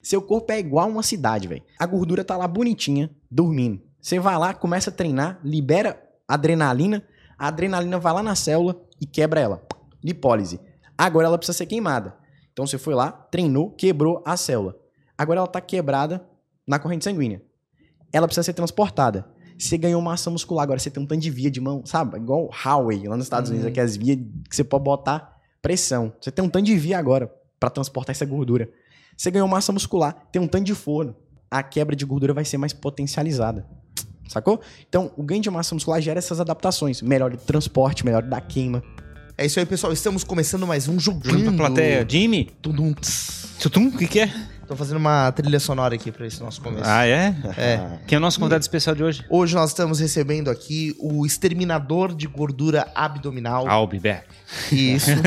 Seu corpo é igual uma cidade, velho. A gordura tá lá bonitinha, dormindo. Você vai lá, começa a treinar, libera adrenalina, a adrenalina vai lá na célula e quebra ela. Lipólise. Agora ela precisa ser queimada. Então você foi lá, treinou, quebrou a célula. Agora ela tá quebrada na corrente sanguínea. Ela precisa ser transportada. Você ganhou massa muscular, agora você tem um tanto de via de mão, sabe? Igual highway lá nos Estados Unidos, aquelas vias que você pode botar pressão. Você tem um tanto de via agora para transportar essa gordura. Você ganhou massa muscular, tem um tanto de forno. A quebra de gordura vai ser mais potencializada. Sacou? Então, o ganho de massa muscular gera essas adaptações. Melhor de transporte, melhor da queima. É isso aí, pessoal. Estamos começando mais um Junto pra jogando. plateia. Jimmy? Tudum, tss. Tutum? O que que é? Tô fazendo uma trilha sonora aqui pra esse nosso começo. Ah, é? É. Quem é o nosso convidado especial de hoje? Hoje nós estamos recebendo aqui o exterminador de gordura abdominal. I'll be back. Isso.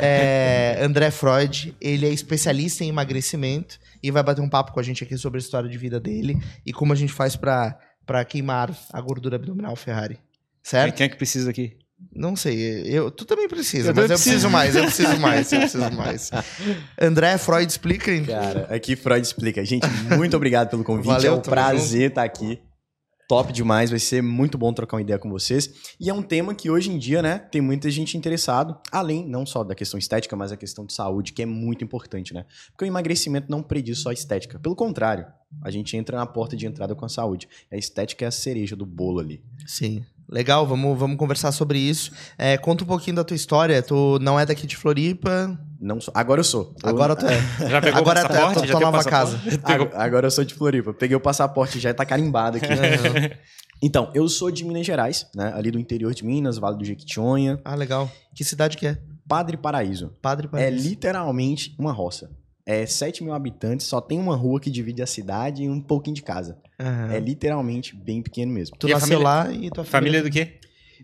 É, André Freud. Ele é especialista em emagrecimento e vai bater um papo com a gente aqui sobre a história de vida dele e como a gente faz pra queimar a gordura abdominal Ferrari. Certo? quem é que precisa aqui? Não sei, eu, tu também precisa, Eu mas também eu preciso preciso. mais, eu preciso mais, eu preciso mais. André Freud, explica aí. Cara, aqui Freud explica. Gente, muito obrigado pelo convite. Valeu, é um prazer estar aqui. Top demais, vai ser muito bom trocar uma ideia com vocês. E é um tema que hoje em dia, né, tem muita gente interessado, além não só da questão estética, mas a questão de saúde, que é muito importante, né? Porque o emagrecimento não prediz só a estética. Pelo contrário, a gente entra na porta de entrada com a saúde. A estética é a cereja do bolo ali. Sim. Legal, vamos, vamos conversar sobre isso. É, conta um pouquinho da tua história. Tu não é daqui de Floripa. Não sou, agora eu sou. Eu- Agora tu é. Já pegou Agora o tá- passaporte? tá Já tua o nova passaporte? Agora, agora eu sou de Floripa. Peguei o passaporte, já tá carimbado aqui. Então, eu sou de Minas Gerais, né? Ali do interior de Minas, Vale do Jequitinhonha, Ah, legal. Que cidade que é? Padre Paraíso. Padre É Paraíso. literalmente uma roça. É 7 mil habitantes, só tem uma rua que divide a cidade e um pouquinho de casa. Aham. É literalmente bem pequeno mesmo. Tu E nasceu família- lá e tua Família do quê?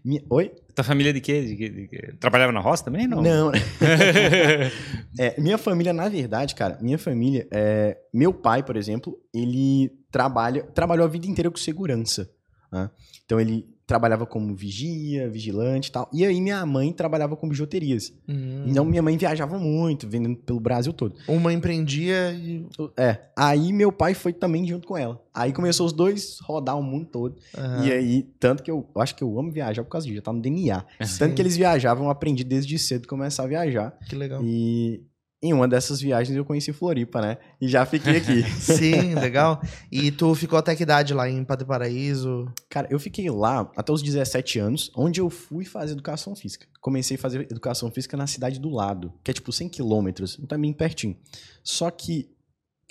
Minha- Oi? Tua família de quê? De? De quê? Trabalhava na roça também? Não. Não. É, minha família, na verdade, cara, minha família, é, meu pai, por exemplo, ele trabalha, trabalhou a vida inteira com segurança. né? Então ele trabalhava como vigia, vigilante e tal. E aí minha mãe trabalhava com bijuterias. Hum. Então minha mãe viajava muito, vendendo pelo Brasil todo. Uma empreendia e. É. Aí meu pai foi também junto com ela. Aí começou os dois rodar o mundo todo. Aham. E aí, tanto que eu, eu acho que eu amo viajar por causa disso, já tá no DNA. Sim. Tanto que eles viajavam, eu aprendi desde cedo começar a viajar. Que legal. E em uma dessas viagens eu conheci Floripa, né? E já fiquei aqui. Sim, legal. E tu ficou até que idade lá em Padre Paraíso? Cara, eu fiquei lá até os 17 anos, onde eu fui fazer educação física. Comecei a fazer educação física na cidade do lado, que é tipo 100 quilômetros, também pertinho. Só que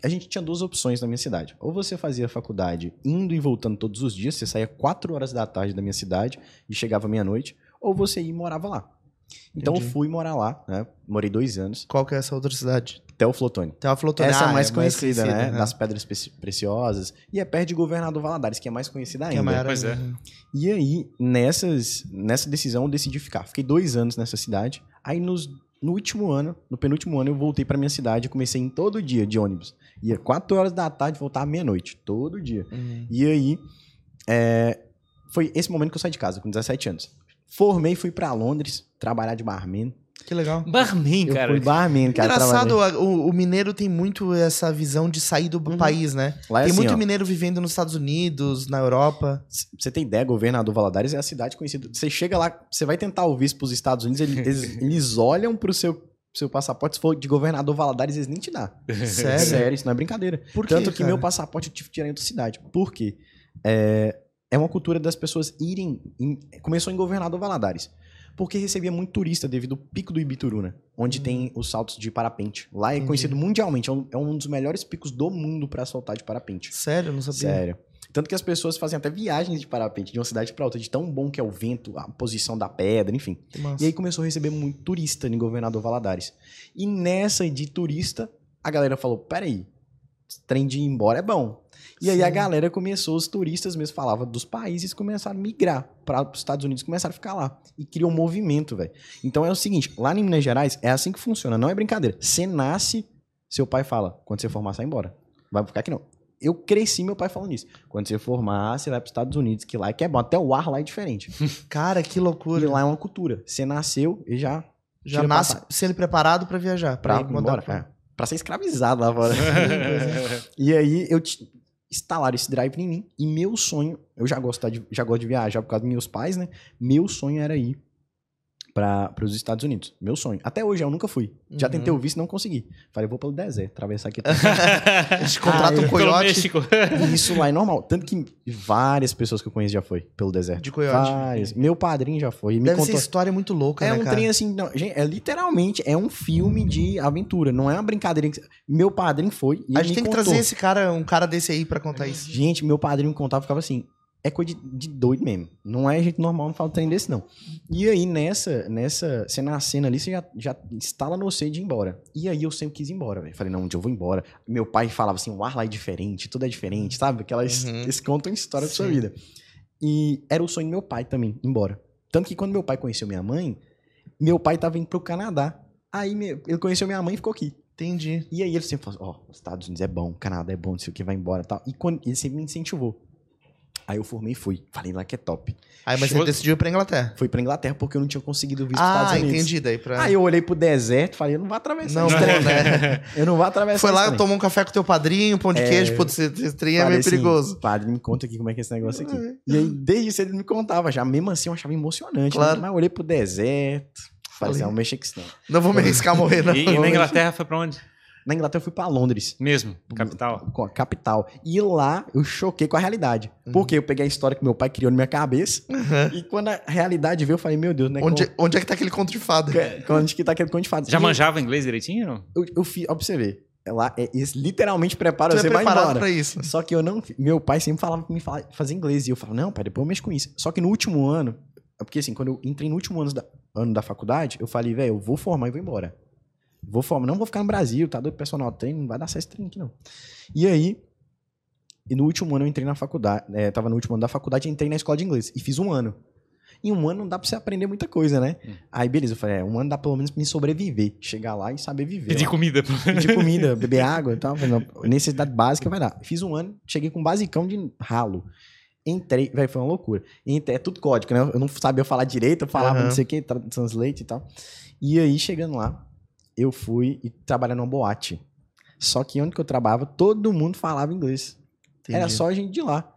a gente tinha duas opções na minha cidade. Ou você fazia faculdade indo e voltando todos os dias, você saía 4 horas da tarde da minha cidade e chegava meia-noite, ou você ia e morava lá. Então Entendi. eu fui morar lá, né? Morei dois anos, Qual que é essa outra cidade? até o Flotone. Tem uma Flotone. Essa é Ah, a mais conhecida, né? aham. Das pedras preci- preciosas. E é perto de Governador Valadares, que é mais conhecida Que é ainda. maior Pois é. ainda. E aí, nessas, nessa decisão, eu decidi ficar. Fiquei dois anos nessa cidade. Aí, nos, no último ano, no penúltimo ano, eu voltei pra minha cidade e comecei em todo dia de ônibus. Ia 4 horas da tarde, voltava meia-noite. Todo dia. Hum. E aí, é, foi esse momento que eu saí de casa, com 17 anos. Formei, fui pra Londres, trabalhar de barman. Que legal. Barman, Eu cara. fui barman, cara. Engraçado, o, o mineiro tem muito essa visão de sair do Uhum. país, né? Lá é tem assim, muito ó. mineiro vivendo nos Estados Unidos, na Europa. Você ter ideia, Governador Valadares é a cidade conhecida. Você chega lá, você vai tentar o visto pros Estados Unidos, eles, eles, olham pro seu, seu passaporte, se for de Governador Valadares, eles nem te dão. Sério? Sério, isso não é brincadeira. Por quê, Tanto que cara? meu passaporte eu tive que tirar em outra cidade. Por quê? É, é uma cultura das pessoas irem. em- começou em Governador Valadares. Porque recebia muito turista devido ao pico do Ibituruna, onde tem os saltos de parapente. Lá é. Entendi. conhecido mundialmente, é um, é um dos melhores picos do mundo pra saltar de parapente. Sério, não sabia. Sério. Tanto que as pessoas fazem até viagens de parapente de uma cidade pra outra, de tão bom que é o vento, a posição da pedra, enfim. Massa. E aí começou a receber muito turista em Governador Valadares. E nessa de turista, a galera falou: peraí, trem de ir embora é bom. E aí a Sim. galera começou, os turistas mesmo falavam dos países, começaram a migrar para os Estados Unidos, começaram a ficar lá. E criou um movimento, velho. Então é o seguinte: lá em Minas Gerais é assim que funciona, não é brincadeira. Você nasce, seu pai fala: quando você formar, sai embora. Vai ficar aqui não. Eu cresci meu pai falando isso. Quando você formar, você vai para os Estados Unidos, que lá é que é bom. Até o ar lá é diferente. Cara, que E loucura. lá é uma cultura. Você nasceu e já Já nasce sendo preparado pra viajar. mandar embora. pra- É. pra ser escravizado lá fora. e aí eu instalaram esse drive em mim. E meu sonho, eu já gosto de, já gosto de viajar por causa dos meus pais, né? Meu sonho era ir para os Estados Unidos. Meu sonho. Até hoje eu nunca fui. Já Uhum. tentei o visto, não consegui. Falei, vou pelo deserto, atravessar aqui. Eles contratam Ah, um coiote. E isso lá é normal. Tanto que várias pessoas que eu conheço já foi pelo deserto. de coiote. Várias. Meu padrinho já foi. Me Deve contou... ser história muito louca, É né, um cara? trem assim, não, gente, é literalmente é um filme de aventura, não é uma brincadeira. que- Meu padrinho foi e A gente me tem que contou. trazer esse cara, um cara desse aí pra contar isso. Gente, meu padrinho contava, ficava assim, é coisa de, de doido mesmo. Não é gente normal, não fala trem desse não. E aí nessa, nessa, você nascendo ali, você já, já instala no você de ir embora. E aí eu sempre quis ir embora, velho. Falei, não, um dia eu vou embora. Meu pai falava assim, o ar lá é diferente, tudo é diferente, sabe? Aquelas, Uhum. eles contam história da sua Sim. vida. E era o sonho do meu pai também, ir embora. Tanto que quando meu pai conheceu minha mãe, meu pai tava indo pro Canadá. Aí ele conheceu minha mãe e ficou aqui. Entendi. E aí ele sempre falou, ó, os Estados Unidos é bom, Canadá é bom, não sei o que, vai embora e tal. E quando, ele sempre me incentivou. Aí eu formei e fui. Falei lá que é top. Aí, mas Show- você decidiu ir pra Inglaterra. Fui pra Inglaterra porque eu não tinha conseguido visto os Estados Ah, Unidos. entendi. Daí pra... Aí eu olhei pro deserto e falei, eu não vou atravessar Não, esse não, trem. né? Eu não vou atravessar Foi esse lá, trem. tomou um café com teu padrinho, pão de É, queijo, putz, esse trem é meio assim, perigoso. Padre, me conta aqui como é que é esse negócio aqui. É. E aí, desde isso ele me contava já. Mesmo assim, eu achava emocionante. Claro. Né? Mas eu olhei pro deserto. Falei Falei. assim, não mexe com isso não. Não vou me arriscar a morrer, não. E, e na Inglaterra foi pra onde? Na Inglaterra eu fui pra Londres. Mesmo, capital. com a capital. E lá eu choquei com a realidade. Uhum. Porque eu peguei a história que meu pai criou na minha cabeça. E quando a realidade veio, eu falei, meu Deus, né? Onde, onde é que tá aquele conto de fada? como- Onde que tá aquele conto de fadas? Já E manjava inglês direitinho? Não? Eu, eu você ver. Lá, é, literalmente é você vai embora. pra isso. Só que eu não. Meu pai sempre falava pra falar, fazer inglês. E eu falava, não, pai, depois eu mexo com isso. Só que no último ano. Porque assim, quando eu entrei no último ano da, ano da faculdade, eu falei, velho, eu vou formar e vou embora. Vou formar, não vou ficar no Brasil, tá doido personal treino, não vai dar certo treino aqui, não. E aí, e no último ano eu entrei na faculdade, é, tava no último ano da faculdade e entrei na escola de inglês. E fiz um ano. Em um ano não dá pra você aprender muita coisa, né? Hum. Aí, beleza, eu falei, é, um ano dá pelo menos pra me sobreviver. Chegar lá e saber viver. Pedir lá comida. pedir comida, beber água e tal. Necessidade básica vai dar. Fiz um ano, cheguei com um basicão de ralo. Entrei, velho, foi uma loucura. Entrei, é tudo código, né? Eu não sabia falar direito, eu falava Aham. não sei o que, tra- translate e tal. E aí, chegando lá, eu fui e trabalhar numa boate. Só que onde que eu trabalhava, todo mundo falava inglês. Era Entendi. só a gente de lá.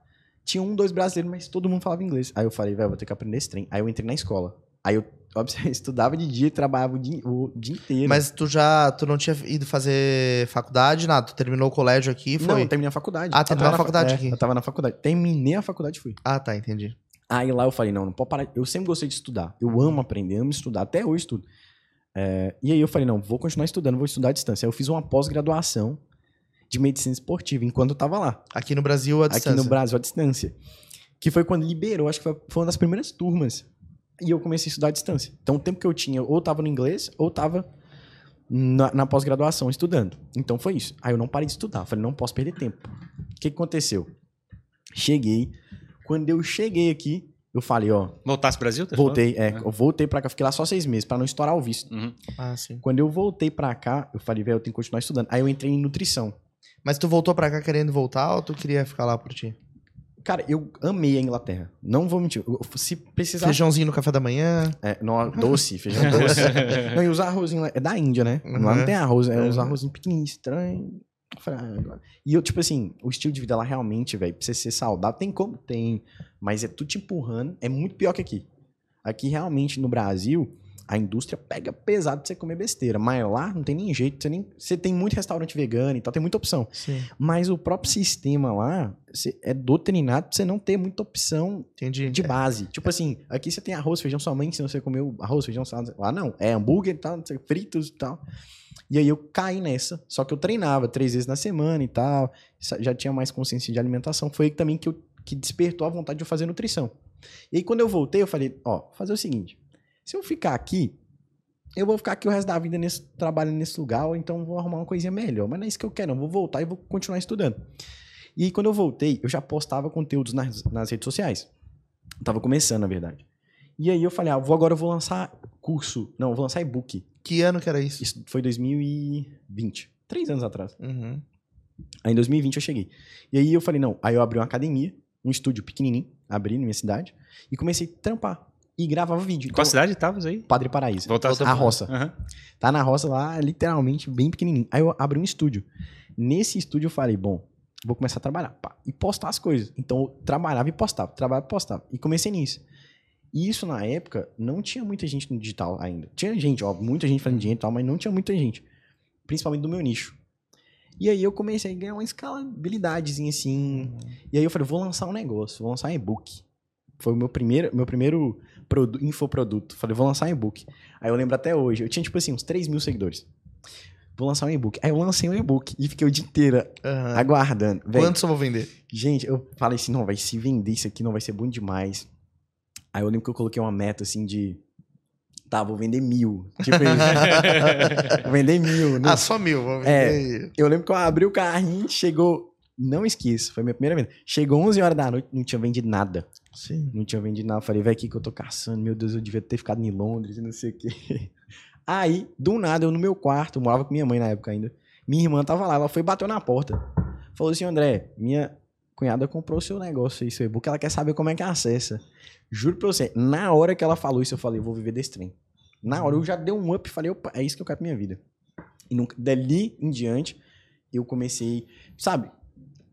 Tinha um, dois brasileiros, mas todo mundo falava inglês. Aí eu falei, velho, vou ter que aprender esse trem. Aí eu entrei na escola. Aí eu, óbvio, estudava de dia e trabalhava o dia, o dia inteiro. Mas tu já, tu não tinha ido fazer faculdade, nada? Tu terminou o colégio aqui e Não, foi? eu terminei a faculdade. Ah, Eu terminou a faculdade é, aqui. Eu tava na faculdade. Terminei a faculdade e fui. Ah, tá, entendi. Aí lá eu falei, não, não pode parar. Eu sempre gostei de estudar. Eu amo aprender, amo estudar. Até hoje estudo. É, e aí eu falei, não, vou continuar estudando, vou estudar à distância. Aí eu fiz uma pós-graduação de medicina esportiva enquanto eu tava lá. Aqui no Brasil, a distância. Aqui no Brasil, à distância. Que foi quando liberou, acho que foi, foi uma das primeiras turmas. E eu comecei a estudar à distância. Então o tempo que eu tinha, ou tava no inglês, ou tava na, na pós-graduação estudando. Então foi isso. Aí eu não parei de estudar. Falei, não posso perder tempo. O que, que aconteceu? Cheguei. Quando eu cheguei aqui, eu falei, ó, Voltasse pro Brasil? tá voltei, é, É. eu voltei pra cá, fiquei lá só seis meses, pra não estourar o visto. Uhum. Ah, sim. Quando eu voltei pra cá, eu falei, velho, eu tenho que continuar estudando. Aí eu entrei em nutrição. Mas tu voltou pra cá querendo voltar ou tu queria ficar lá por ti? Cara, eu amei a Inglaterra. Não vou mentir. Eu- se precisar. Feijãozinho no café da manhã. É, não, doce, feijão doce. não, e os arrozinhos lá- é da Índia, né? Lá Uhum. não tem arroz, é uns Uhum. arrozinhos pequenininhos, estranhos. Eu falei, ah, agora- E eu, tipo assim, o estilo de vida lá realmente, velho, pra você ser saudável, tem como? Tem. Mas é tudo te empurrando. É muito pior que aqui. Aqui, realmente, no Brasil, a indústria pega pesado pra você comer besteira. Mas lá não tem nem jeito. Você, nem, você tem muito restaurante vegano e tal, tem muita opção. Sim. Mas o próprio sistema lá é doutrinado pra você não ter muita opção Entendi. de base. Tipo assim, aqui você tem arroz, feijão somente, se você comeu arroz, feijão, salada. Lá não, é hambúrguer e tal, fritos e tal. E aí eu caí nessa. Só que eu treinava três vezes na semana e tal. Já tinha mais consciência de alimentação. Foi aí também que, eu, que despertou a vontade de eu fazer nutrição. E aí quando eu voltei, eu falei, ó, vou fazer o seguinte. Se eu ficar aqui, eu vou ficar aqui o resto da vida nesse trabalho nesse lugar, ou então vou arrumar uma coisinha melhor. Mas não é isso que eu quero, não. Vou voltar e vou continuar estudando. E aí, quando eu voltei, eu já postava conteúdos nas, nas redes sociais. Eu tava começando, na verdade. E aí eu falei, ah, vou, agora eu vou lançar curso. Não, vou lançar e-book. Que ano que era isso? Isso foi 2020. Três anos atrás. Uhum. Aí em 2020 eu cheguei. E aí eu falei, não. Aí eu abri uma academia, um estúdio pequenininho, abri na minha cidade, e comecei a trampar. e gravava vídeo. Qual Então, cidade tava aí? Padre Paraíso. Voltar a roça. Aham. Tá na roça lá, literalmente, bem pequenininho. Aí eu abri um estúdio. Nesse estúdio eu falei, bom, vou começar a trabalhar. pá, e postar as coisas. Então eu trabalhava e postava, trabalhava e postava. E comecei nisso. E isso na época não tinha muita gente no digital ainda. Tinha gente, ó, muita gente fazendo dinheiro e tal, mas não tinha muita gente. Principalmente do meu nicho. E aí eu comecei a ganhar uma escalabilidadezinha assim. E aí eu falei, vou lançar um negócio, vou lançar um e-book. Foi o meu primeiro, meu primeiro produ- infoproduto. Falei, vou lançar um e-book. Aí eu lembro até hoje, eu tinha tipo assim, uns 3 mil seguidores. Vou lançar um e-book. Aí eu lancei um e-book e fiquei o dia inteiro Aham. aguardando. Véi, Quantos eu vou vender? Gente, eu falei assim, não, vai se vender isso aqui, não vai ser bom demais. Aí eu lembro que eu coloquei uma meta assim de. Tá, vou vender mil. Tipo isso. vou vender mil. Não Ah, só mil. Vou É. vender. eu lembro que eu abri o carrinho, chegou. Não esqueço, foi minha primeira venda. Chegou 11 horas da noite, não tinha vendido nada. Sim. Não tinha vendido nada. Falei, vai aqui que eu tô caçando. Meu Deus, eu devia ter ficado em Londres e não sei o quê. Aí, do nada, eu no meu quarto, morava com minha mãe na época ainda. Minha irmã tava lá, ela foi e bateu na porta. Falou assim, André, minha cunhada comprou seu negócio aí, seu e-book, ela quer saber como é que acessa. Juro pra você, na hora que ela falou isso, eu falei, eu vou viver desse trem. Na hora eu já dei um up e falei, opa, é isso que eu quero pra minha vida. E nunca, dali em diante, eu comecei, sabe,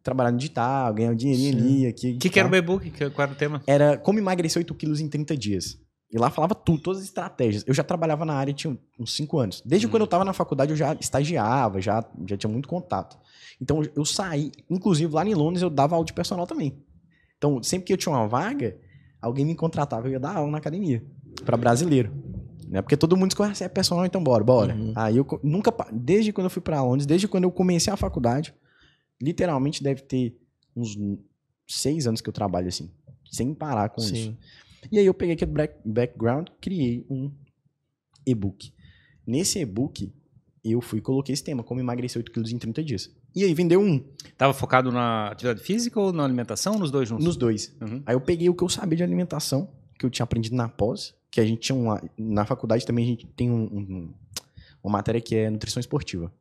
trabalhar no digital, ganhar um dinheirinho Sim. ali. O que, que era o e-book? Que- Qual era o tema? Era como emagrecer 8 quilos em 30 dias. E lá falava tudo, todas as estratégias. Eu já trabalhava na área tinha uns 5 anos. Desde Hum. quando eu tava na faculdade, eu já estagiava, já, já tinha muito contato. Então eu saí, inclusive lá em Londres eu dava aula de personal também. Então sempre que eu tinha uma vaga, alguém me contratava, eu ia dar aula na academia. Pra brasileiro. Né? Porque todo mundo escolhe, "Ah, é personal, então bora, bora. Uhum. Aí eu nunca, desde quando eu fui pra Londres, desde quando eu comecei a faculdade, literalmente deve ter uns 6 anos que eu trabalho assim. Sem parar com isso. E aí eu peguei aquele back- background, criei um e-book. Nesse e-book, eu fui e coloquei esse tema, como emagrecer 8 quilos em 30 dias. E aí vendeu um, Tava focado na atividade física ou na alimentação? Nos dois juntos? nos dois. Uhum. Aí eu peguei o que eu sabia de alimentação, que eu tinha aprendido na pós, que a gente tinha uma... Na faculdade também a gente tem um, um- uma matéria que é nutrição esportiva.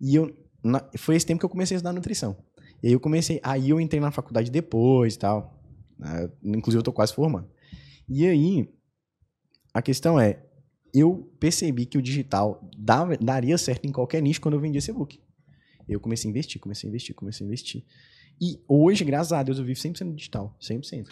E eu... na- foi esse tempo que eu comecei a estudar nutrição. E aí eu comecei... Aí eu entrei na faculdade depois e tal. né? Inclusive eu tô quase formando. E aí, a questão é, eu percebi que o digital dava- daria certo em qualquer nicho quando eu vendia esse e-book. Eu comecei a investir, comecei a investir, comecei a investir. E hoje, graças a Deus, eu vivo 100% no digital. 100%.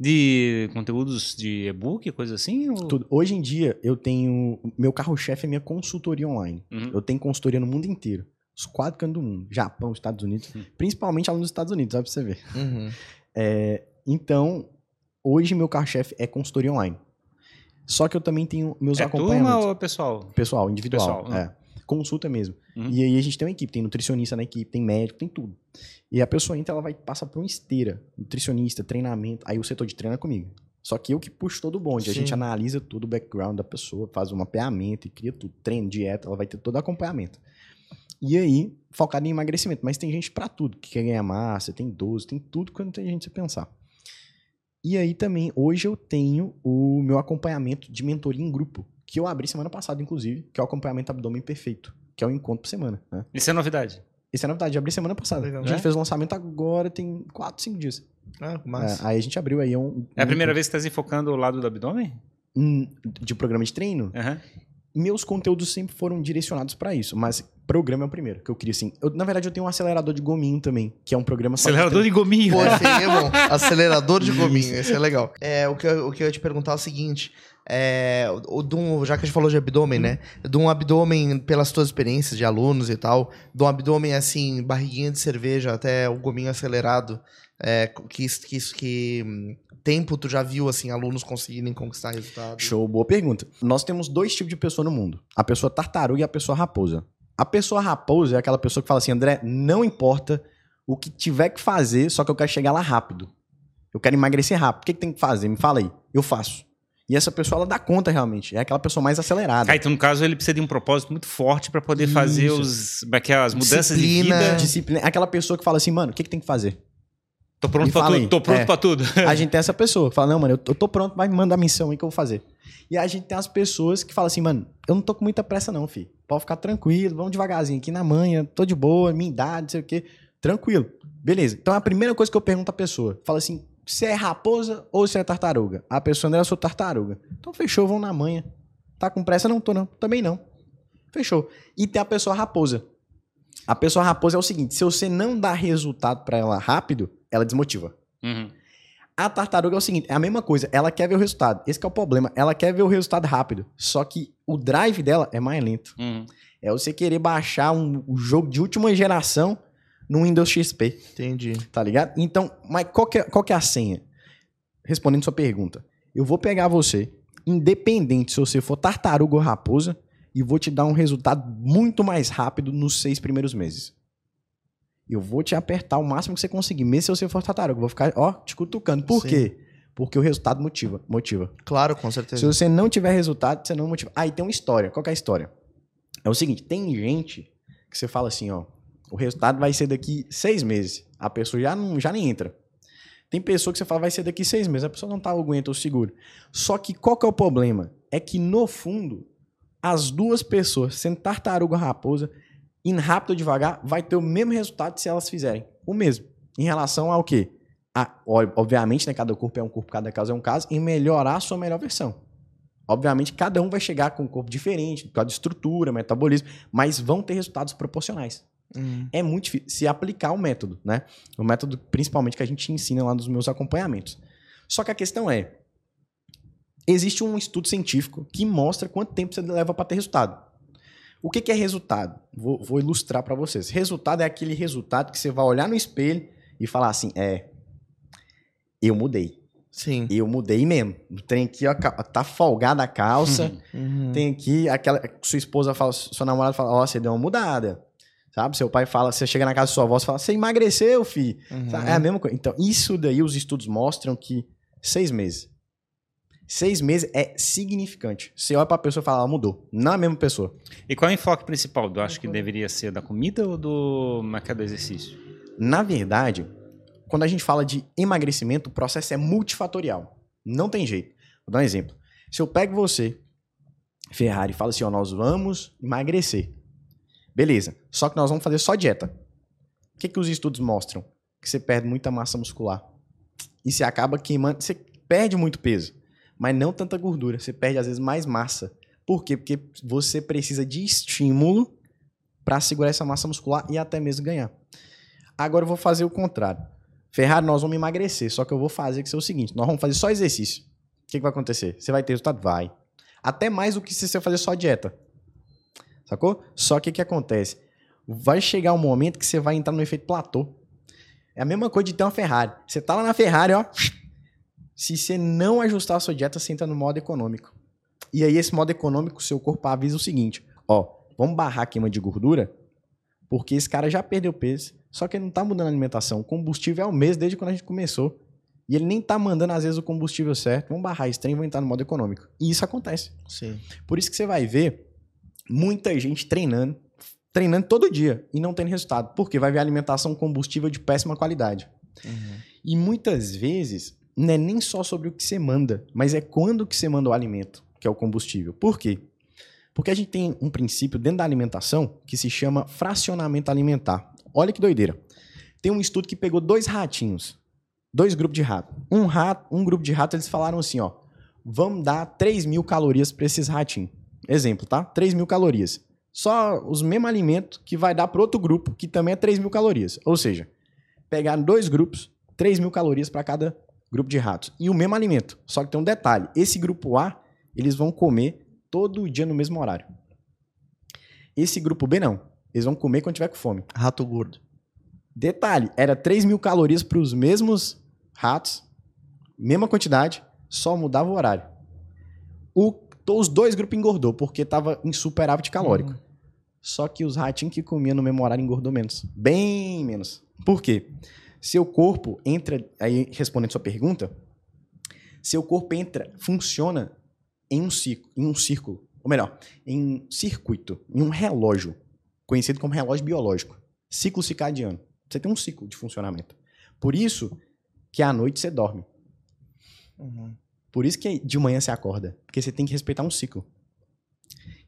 De conteúdos de e-book, coisa assim? Ou... Tudo. Hoje em dia, eu tenho... Meu carro-chefe é minha consultoria online. Uhum. Eu tenho consultoria no mundo inteiro. Os quatro cantos do mundo. Japão, Estados Unidos. Hum. Principalmente alunos dos Estados Unidos, só pra você ver. Uhum. É, então, hoje meu carro-chefe é consultoria online. Só que eu também tenho meus É acompanhamentos. turma ou é pessoal? Pessoal, individual. Pessoal, é. Consulta mesmo. Uhum. E aí a gente tem uma equipe, tem nutricionista na equipe, tem médico, tem tudo. E a pessoa entra, ela vai passar por uma esteira. Nutricionista, treinamento. Aí o setor de treino é comigo. Só que eu que puxo todo o bonde. A Sim. gente analisa todo o background da pessoa, faz um mapeamento e cria tudo. Treino, dieta, ela vai ter todo acompanhamento. E aí, focado em emagrecimento. Mas tem gente pra tudo. Que quer ganhar massa, tem 12, tem tudo quando tem gente você pensar. E aí também, hoje eu tenho o meu acompanhamento de mentoria em grupo. Que eu abri semana passada, inclusive, que é o acompanhamento abdômen perfeito. Que é um encontro por semana, né? Isso é novidade. Isso é novidade, eu abri semana passada. Legal. a gente É? fez o lançamento agora, tem 4, 5 dias. Ah, massa. É, aí a gente abriu aí um. É a um primeira encontro. vez que tá enfocando o lado do abdômen? Hum, de programa de treino. Aham. Meus conteúdos sempre foram direcionados pra isso, mas programa é o primeiro que eu queria assim. Eu, na verdade, eu tenho um acelerador de gominho também, que é um programa de Acelerador de gominho. Pô, aí é bom. Acelerador de gominho, esse é legal. É, o, que eu, o que eu ia te perguntar é o seguinte: é, o, um- já que a gente falou de abdômen, né? De um abdômen, pelas tuas experiências de alunos e tal, de um abdômen assim, barriguinha de cerveja até o gominho acelerado, é, que, que, que tempo tu já viu assim, alunos conseguirem conquistar resultados? Show, boa pergunta. Nós temos dois tipos de pessoa no mundo: a pessoa tartaruga e a pessoa raposa. A pessoa raposa é aquela pessoa que fala assim: André, não importa o que tiver que fazer, só que eu quero chegar lá rápido. Eu quero emagrecer rápido. O que, que tem que fazer? Me fala aí. Eu faço. E essa pessoa, ela dá conta realmente. É aquela pessoa mais acelerada. Ah, então, no caso, ele precisa de um propósito muito forte pra poder fazer Isso. os, como é é, as mudanças Disciplina. de vida. Disciplina. É aquela pessoa que fala assim, mano, o que, que tem que fazer? Tô pronto pra tudo. Tô pronto É. pra tudo. A gente tem essa pessoa que fala, não, mano, eu tô, eu tô pronto, vai me mandar a missão aí que eu vou fazer. E a gente tem as pessoas que falam assim, mano, eu não tô com muita pressa não, filho. Pode ficar tranquilo, vamos devagarzinho aqui na manhã, tô de boa, minha idade, não sei o quê. Tranquilo. Beleza. Então a primeira coisa que eu pergunto à pessoa, fala assim, se é raposa ou se é tartaruga. A pessoa não era sua tartaruga. Então fechou, vão na manhã. Tá com pressa? Não tô não. Também não. Fechou. E tem a pessoa raposa. A pessoa raposa é o seguinte, se você não dá resultado pra ela rápido, ela desmotiva. Uhum. A tartaruga é o seguinte, é a mesma coisa, ela quer ver o resultado. Esse que é o problema, ela quer ver o resultado rápido. Só que o drive dela é mais lento. Uhum. É você querer baixar um, um jogo de última geração no Windows XP. Entendi. Tá ligado? Então, mas qual que, é, qual que é a senha? Respondendo sua pergunta. Eu vou pegar você, independente se você for tartaruga ou raposa, e vou te dar um resultado muito mais rápido nos seis primeiros meses. Eu vou te apertar o máximo que você conseguir, mesmo se você for tartaruga. Eu vou ficar, ó, te cutucando. Por Sim. quê? Porque o resultado motiva. motiva. Claro, com Se certeza. você não tiver resultado, você não motiva. Aí tem uma história. Qual que é a história? É o seguinte, tem gente que você fala assim, ó, o resultado vai ser daqui seis meses. A pessoa já, não, já nem entra. Tem pessoa que você fala vai ser daqui seis meses. A pessoa não tá aguenta o seguro. Só que qual que é o problema? É que no fundo, as duas pessoas, sendo tartaruga raposa, indo rápido ou devagar, vai ter o mesmo resultado se elas fizerem. O mesmo. Em relação ao quê? A, obviamente, né, cada corpo é um corpo, cada caso é um caso, em melhorar a sua melhor versão. Obviamente, cada um vai chegar com um corpo diferente, por causa de estrutura, metabolismo, mas vão ter resultados proporcionais. Hum. É muito difícil se aplicar o método, né? O método, principalmente, que a gente ensina lá nos meus acompanhamentos. Só que a questão é: existe um estudo científico que mostra quanto tempo você leva para ter resultado. O que, que é resultado? Vou, vou ilustrar para vocês. Resultado é aquele resultado que você vai olhar no espelho e falar assim: é, eu mudei. Sim. Eu mudei mesmo. Tem aqui, ó, tá folgada a calça. Uhum. Tem aqui aquela. Sua esposa fala, sua namorada fala, ó, você deu uma mudada. Sabe? Seu pai fala, você chega na casa da sua avó, você fala, você emagreceu, filho. Uhum. É a mesma coisa. Então, isso daí os estudos mostram que seis meses. Seis meses é significante. Você olha pra pessoa e fala, ela mudou. Não é a mesma pessoa. E qual é o enfoque principal? Eu acho que deveria ser da comida ou do mercado do exercício? Na verdade, quando a gente fala de emagrecimento, o processo é multifatorial. Não tem jeito. Vou dar um exemplo. Se eu pego você, Ferrari, e falo assim, ó, nós vamos emagrecer. Beleza. Só que nós vamos fazer só dieta. O que, que os estudos mostram? Que você perde muita massa muscular. E você acaba queimando. Você perde muito peso, mas não tanta gordura. Você perde, às vezes, mais massa. Por quê? Porque você precisa de estímulo para segurar essa massa muscular e até mesmo ganhar. Agora eu vou fazer o contrário. Ferrari, nós vamos emagrecer, só que eu vou fazer que é o seguinte: nós vamos fazer só exercício. O que, que vai acontecer? Você vai ter resultado? Vai. Até mais do que se você fazer só dieta. Sacou? Só que o que acontece? Vai chegar um momento que você vai entrar no efeito platô. É a mesma coisa de ter uma Ferrari. Você tá lá na Ferrari, ó. Se você não ajustar a sua dieta, você entra no modo econômico. E aí, esse modo econômico, seu corpo avisa o seguinte: ó, vamos barrar a queima de gordura, porque esse cara já perdeu peso, só que ele não tá mudando a alimentação. O combustível é o mesmo desde quando a gente começou. E ele nem tá mandando, às vezes, o combustível certo. Vamos barrar esse trem e vamos entrar no modo econômico. E isso acontece. Sim. Por isso que você vai ver muita gente treinando, treinando todo dia e não tendo resultado. Porque vai ver alimentação combustível de péssima qualidade. E muitas vezes não é nem só sobre o que você manda, mas é quando que você manda o alimento, que é o combustível. Por quê? Porque a gente tem um princípio dentro da alimentação que se chama fracionamento alimentar. Olha que doideira. Tem um estudo que pegou dois ratinhos, dois grupos de rato. Um rato, um grupo de rato, eles falaram assim, ó, vamos dar 3 mil calorias para esses ratinhos. Exemplo, tá? 3 mil calorias. Só os mesmos alimentos que vai dar para outro grupo, que também é 3 mil calorias. Ou seja, pegaram dois grupos, 3 mil calorias para cada grupo de ratos. E o mesmo alimento. Só que tem um detalhe: esse grupo A, eles vão comer todo dia no mesmo horário. Esse grupo B, não. Eles vão comer quando tiver com fome. Rato gordo. Detalhe: era 3 mil calorias para os mesmos ratos, mesma quantidade, só mudava o horário. O, os dois grupos engordou, porque tava em superávit calórico. Só que os ratinhos que comiam no mesmo horário engordou menos. Bem menos. Por quê? Seu corpo entra. Aí, respondendo sua pergunta, seu corpo entra, funciona em um ciclo, em um círculo. Ou melhor, em um circuito, em um relógio, conhecido como relógio biológico. Ciclo circadiano. Você tem um ciclo de funcionamento. Por isso que à noite você dorme. Uhum. Por isso que de manhã você acorda. Porque você tem que respeitar um ciclo.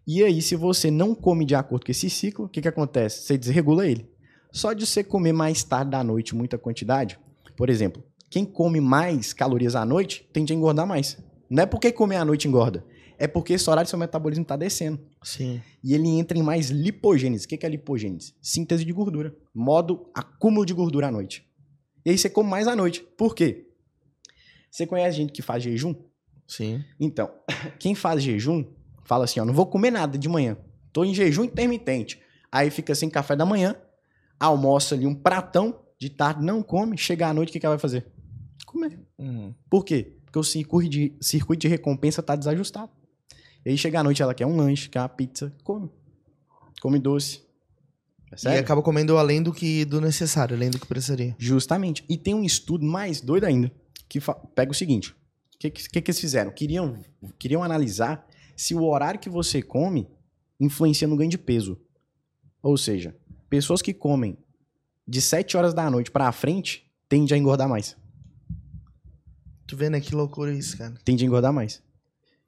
E aí, se você não come de acordo com esse ciclo, o que, que acontece? Você desregula ele. Só de você comer mais tarde da noite muita quantidade, por exemplo, Quem come mais calorias à noite tende a engordar mais. Não é porque comer à noite engorda. É porque esse horário seu metabolismo está descendo. Sim. E ele entra em mais lipogênese. O que é lipogênese? Síntese de gordura. Modo acúmulo de gordura à noite. E aí você come mais à noite. Por quê? Você conhece gente que faz jejum? Sim. Então, quem faz jejum, fala assim, ó, não vou comer nada de manhã. Tô em jejum intermitente. Aí fica sem café da manhã, almoça ali um pratão, de tarde não come, chega à noite, o que, que ela vai fazer? Comer. Uhum. Por quê? Porque o circuito de, circuito de recompensa tá desajustado. E aí chega à noite, ela quer um lanche, quer uma pizza, come. Come doce. É E acaba comendo além do que do necessário, além do que precisaria. Justamente. E tem um estudo mais doido ainda, que pega o seguinte. O que, que, que que eles fizeram? Queriam, queriam analisar se o horário que você come influencia no ganho de peso. Ou seja, pessoas que comem de 7 horas da noite pra frente tendem a engordar mais. Tu vê, né? Que loucura isso, cara. Tende a engordar mais.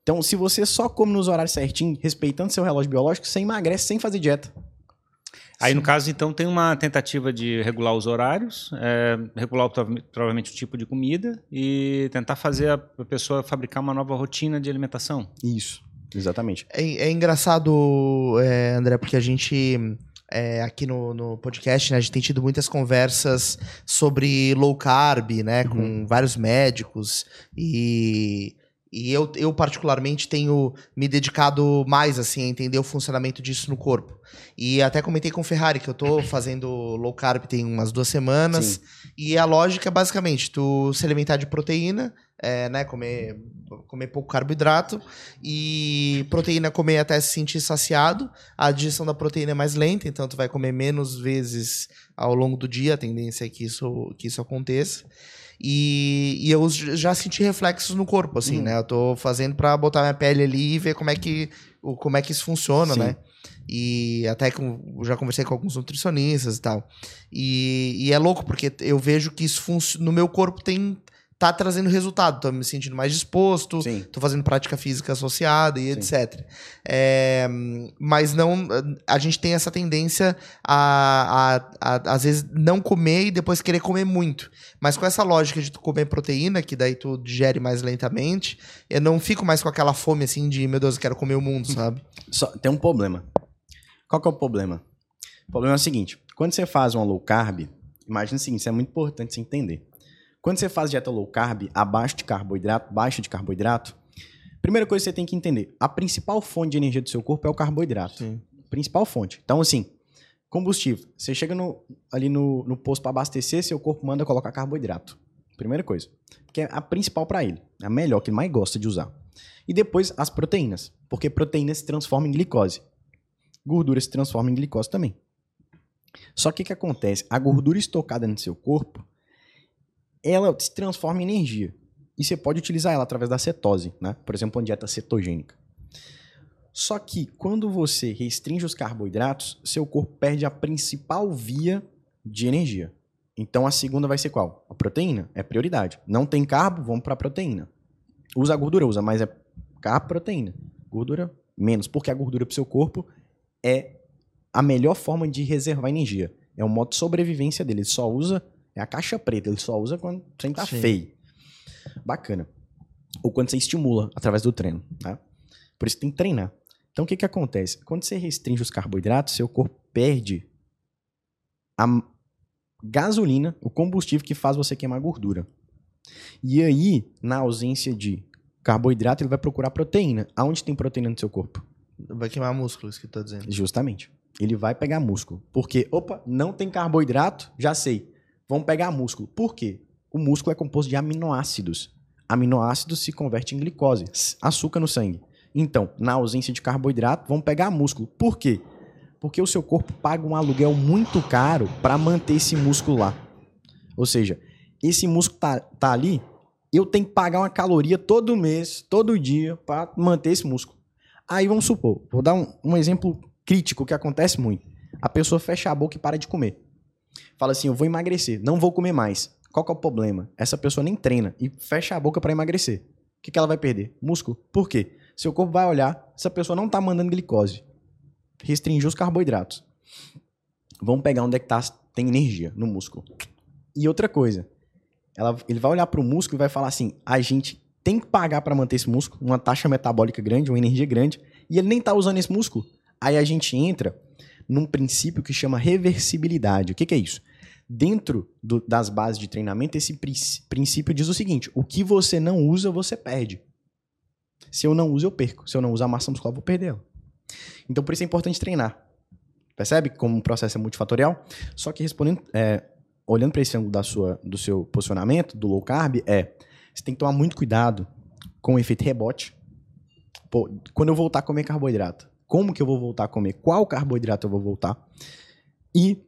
Então, se você só come nos horários certinho, respeitando seu relógio biológico, você emagrece sem fazer dieta. Aí, no caso, então, tem uma tentativa de regular os horários, é, regular prova- provavelmente o tipo de comida e tentar fazer a a pessoa fabricar uma nova rotina de alimentação. Isso. Exatamente. É, é engraçado, é, André, porque a gente. É, aqui no, no podcast, né, a gente tem tido muitas conversas sobre low carb, né? Com vários médicos. E, e eu, eu, particularmente, tenho me dedicado mais assim, a entender o funcionamento disso no corpo. E até comentei com o Ferrari que eu tô fazendo low carb tem umas duas semanas. E a lógica é basicamente tu se alimentar de proteína, é, né? Comer, comer pouco carboidrato e proteína comer até se sentir saciado. A digestão da proteína é mais lenta, então tu vai comer menos vezes ao longo do dia, a tendência é que isso, que isso aconteça. E, e eu já senti reflexos no corpo, assim, Hum. né? Eu tô fazendo pra botar minha pele ali e ver como é que, como é que isso funciona, Sim. né? E até com, já conversei com alguns nutricionistas e tal. E, e é louco, porque eu vejo que isso no meu corpo tem tá trazendo resultado. Tô me sentindo mais disposto, Sim. tô fazendo prática física associada e Sim. etc. É, mas não. A gente tem essa tendência a, a, a, às vezes, não comer e depois querer comer muito. Mas com essa lógica de tu comer proteína, que daí tu digere mais lentamente, eu não fico mais com aquela fome assim de, meu Deus, eu quero comer o mundo, sabe? Só, tem um problema. Qual que é o problema? O problema é o seguinte: quando você faz uma low carb, imagina o seguinte, isso é muito importante você entender. Quando você faz dieta low carb, abaixo de carboidrato, baixa de carboidrato, primeira coisa que você tem que entender: a principal fonte de energia do seu corpo é o carboidrato. Sim. Principal fonte. Então, assim, combustível. Você chega no- ali no, no posto para abastecer, seu corpo manda colocar carboidrato. Primeira coisa. Que é a principal para ele. É a melhor, que ele mais gosta de usar. E depois as proteínas. Porque proteína se transforma em glicose. Gordura se transforma em glicose também. Só que o que acontece? A gordura estocada no seu corpo, ela se transforma em energia. E você pode utilizar ela através da cetose, né? Por exemplo, uma dieta cetogênica. Só que quando você restringe os carboidratos, seu corpo perde a principal via de energia. Então a segunda vai ser qual? A proteína. É prioridade. Não tem carbo, vamos para a proteína. Usa a gordura, usa, mas é carbo, proteína. Gordura, menos. Porque a gordura para o seu corpo é a melhor forma de reservar energia. É o modo de sobrevivência dele. Ele só usa. É a caixa preta. Ele só usa quando o trem tá Sim. feio. Bacana. Ou quando você estimula através do treino. Tá? Por isso tem que treinar. Então o que, que acontece? Quando você restringe os carboidratos, seu corpo perde a gasolina, o combustível que faz você queimar gordura. E aí, na ausência de carboidrato, ele vai procurar proteína. Aonde tem proteína no seu corpo? Vai queimar músculo, isso que eu tô dizendo. Justamente. Ele vai pegar músculo. Porque, opa, não tem carboidrato? Já sei. Vamos pegar músculo. Por quê? O músculo é composto de aminoácidos. Aminoácidos se convertem em glicose, açúcar no sangue. Então, na ausência de carboidrato, vamos pegar músculo. Por quê? Porque o seu corpo paga um aluguel muito caro para manter esse músculo lá. Ou seja, esse músculo tá, tá ali, eu tenho que pagar uma caloria todo mês, todo dia, para manter esse músculo. Aí vamos supor, vou dar um, um exemplo crítico que acontece muito. A pessoa fecha a boca e para de comer. Fala assim, eu vou emagrecer, não vou comer mais. Qual que é o problema? Essa pessoa nem treina e fecha a boca para emagrecer. O que, que ela vai perder? Músculo. Por quê? Seu corpo vai olhar, essa pessoa não tá mandando glicose. Restringir os carboidratos. Vamos pegar onde é que tá, tem energia no músculo. E outra coisa, ela, ele vai olhar para o músculo e vai falar assim: a gente tem que pagar para manter esse músculo, uma taxa metabólica grande, uma energia grande, e ele nem tá usando esse músculo. Aí a gente entra num princípio que chama reversibilidade. O que, que é isso? Dentro do, das bases de treinamento, esse princípio diz o seguinte: o que você não usa, você perde. Se eu não uso, eu perco. Se eu não usar a massa muscular, eu vou perder ela. Então, por isso é importante treinar. Percebe como o processo é multifatorial? Só que respondendo, é, olhando para esse ângulo da sua, do seu posicionamento, do low carb, é você tem que tomar muito cuidado com o efeito rebote. Pô, quando eu voltar a comer carboidrato, como que eu vou voltar a comer? Qual carboidrato eu vou voltar? E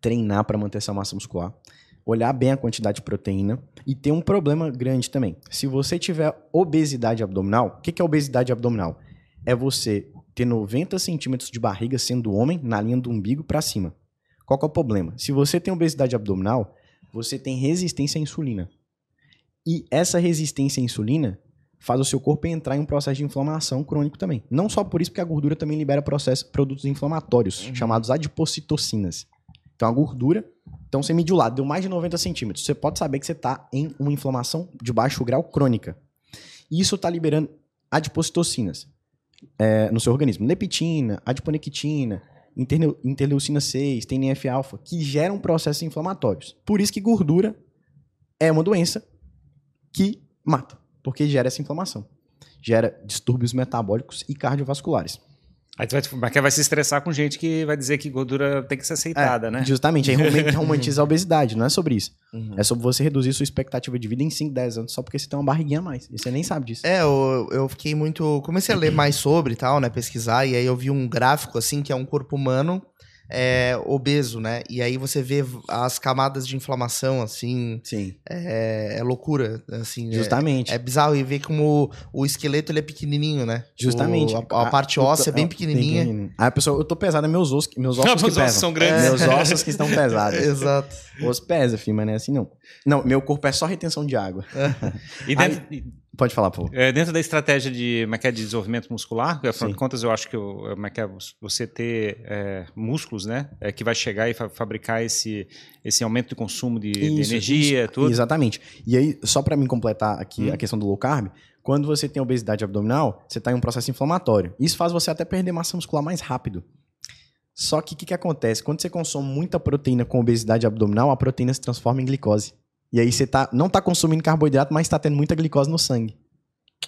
treinar para manter essa massa muscular olhar bem a quantidade de proteína e ter um problema grande também. Se você tiver obesidade abdominal, o que é obesidade abdominal? É você ter 90 centímetros de barriga sendo homem na linha do umbigo para cima. Qual é o problema? Se você tem obesidade abdominal, você tem resistência à insulina. E essa resistência à insulina faz o seu corpo entrar em um processo de inflamação crônico também. Não só por isso, porque a gordura também libera processo, produtos inflamatórios, uhum. chamados adipocitocinas. Então a gordura então você mediu lá, deu mais de 90 centímetros. Você pode saber que você está em uma inflamação de baixo grau crônica. E isso está liberando adipocitocinas é, no seu organismo. Leptina, adiponectina, interleucina 6, TNF-alfa, que geram processos inflamatórios. Por isso que gordura é uma doença que mata, porque gera essa inflamação. Gera distúrbios metabólicos e cardiovasculares. Aí tu vai, vai se estressar com gente que vai dizer que gordura tem que ser aceitada, é, né? Justamente, aí romantiza a obesidade, não é sobre isso. Uhum. É sobre você reduzir sua expectativa de vida em 5, 10 anos só porque você tem uma barriguinha a mais. E você nem sabe disso. É, eu, eu fiquei muito. Comecei a ler mais sobre e tal, né? Pesquisar, e aí eu vi um gráfico assim que é um corpo humano é, obeso, né? E aí você vê as camadas de inflamação, assim. Sim. É, é loucura, assim. É, Justamente. É, é, bizarro e ver como o, o esqueleto ele é pequenininho, né? Justamente. O, a, a, parte óssea é bem pequenininha. Bem Aí a pessoa, eu tô pesado, é meus ossos, meus ossos que pesam. são grandes. Meus ossos que estão pesados. Exato. O osso pesa, filho, mas não é assim não. Não, meu corpo é só retenção de água. e dentro, Aí, Pode falar, pô. É, dentro da estratégia de, como é é, de desenvolvimento muscular, afinal de contas, eu acho que é é, você ter é, músculos, né? É, que vai chegar e fa fabricar esse, esse aumento de consumo de, isso, de energia, isso. tudo. Exatamente. E aí, só para me completar aqui hum. a questão do low carb, quando você tem obesidade abdominal, você está em um processo inflamatório. Isso faz você até perder massa muscular mais rápido. Só que o que, que acontece? Quando você consome muita proteína com obesidade abdominal, a proteína se transforma em glicose. E aí você tá, não tá consumindo carboidrato, mas está tendo muita glicose no sangue.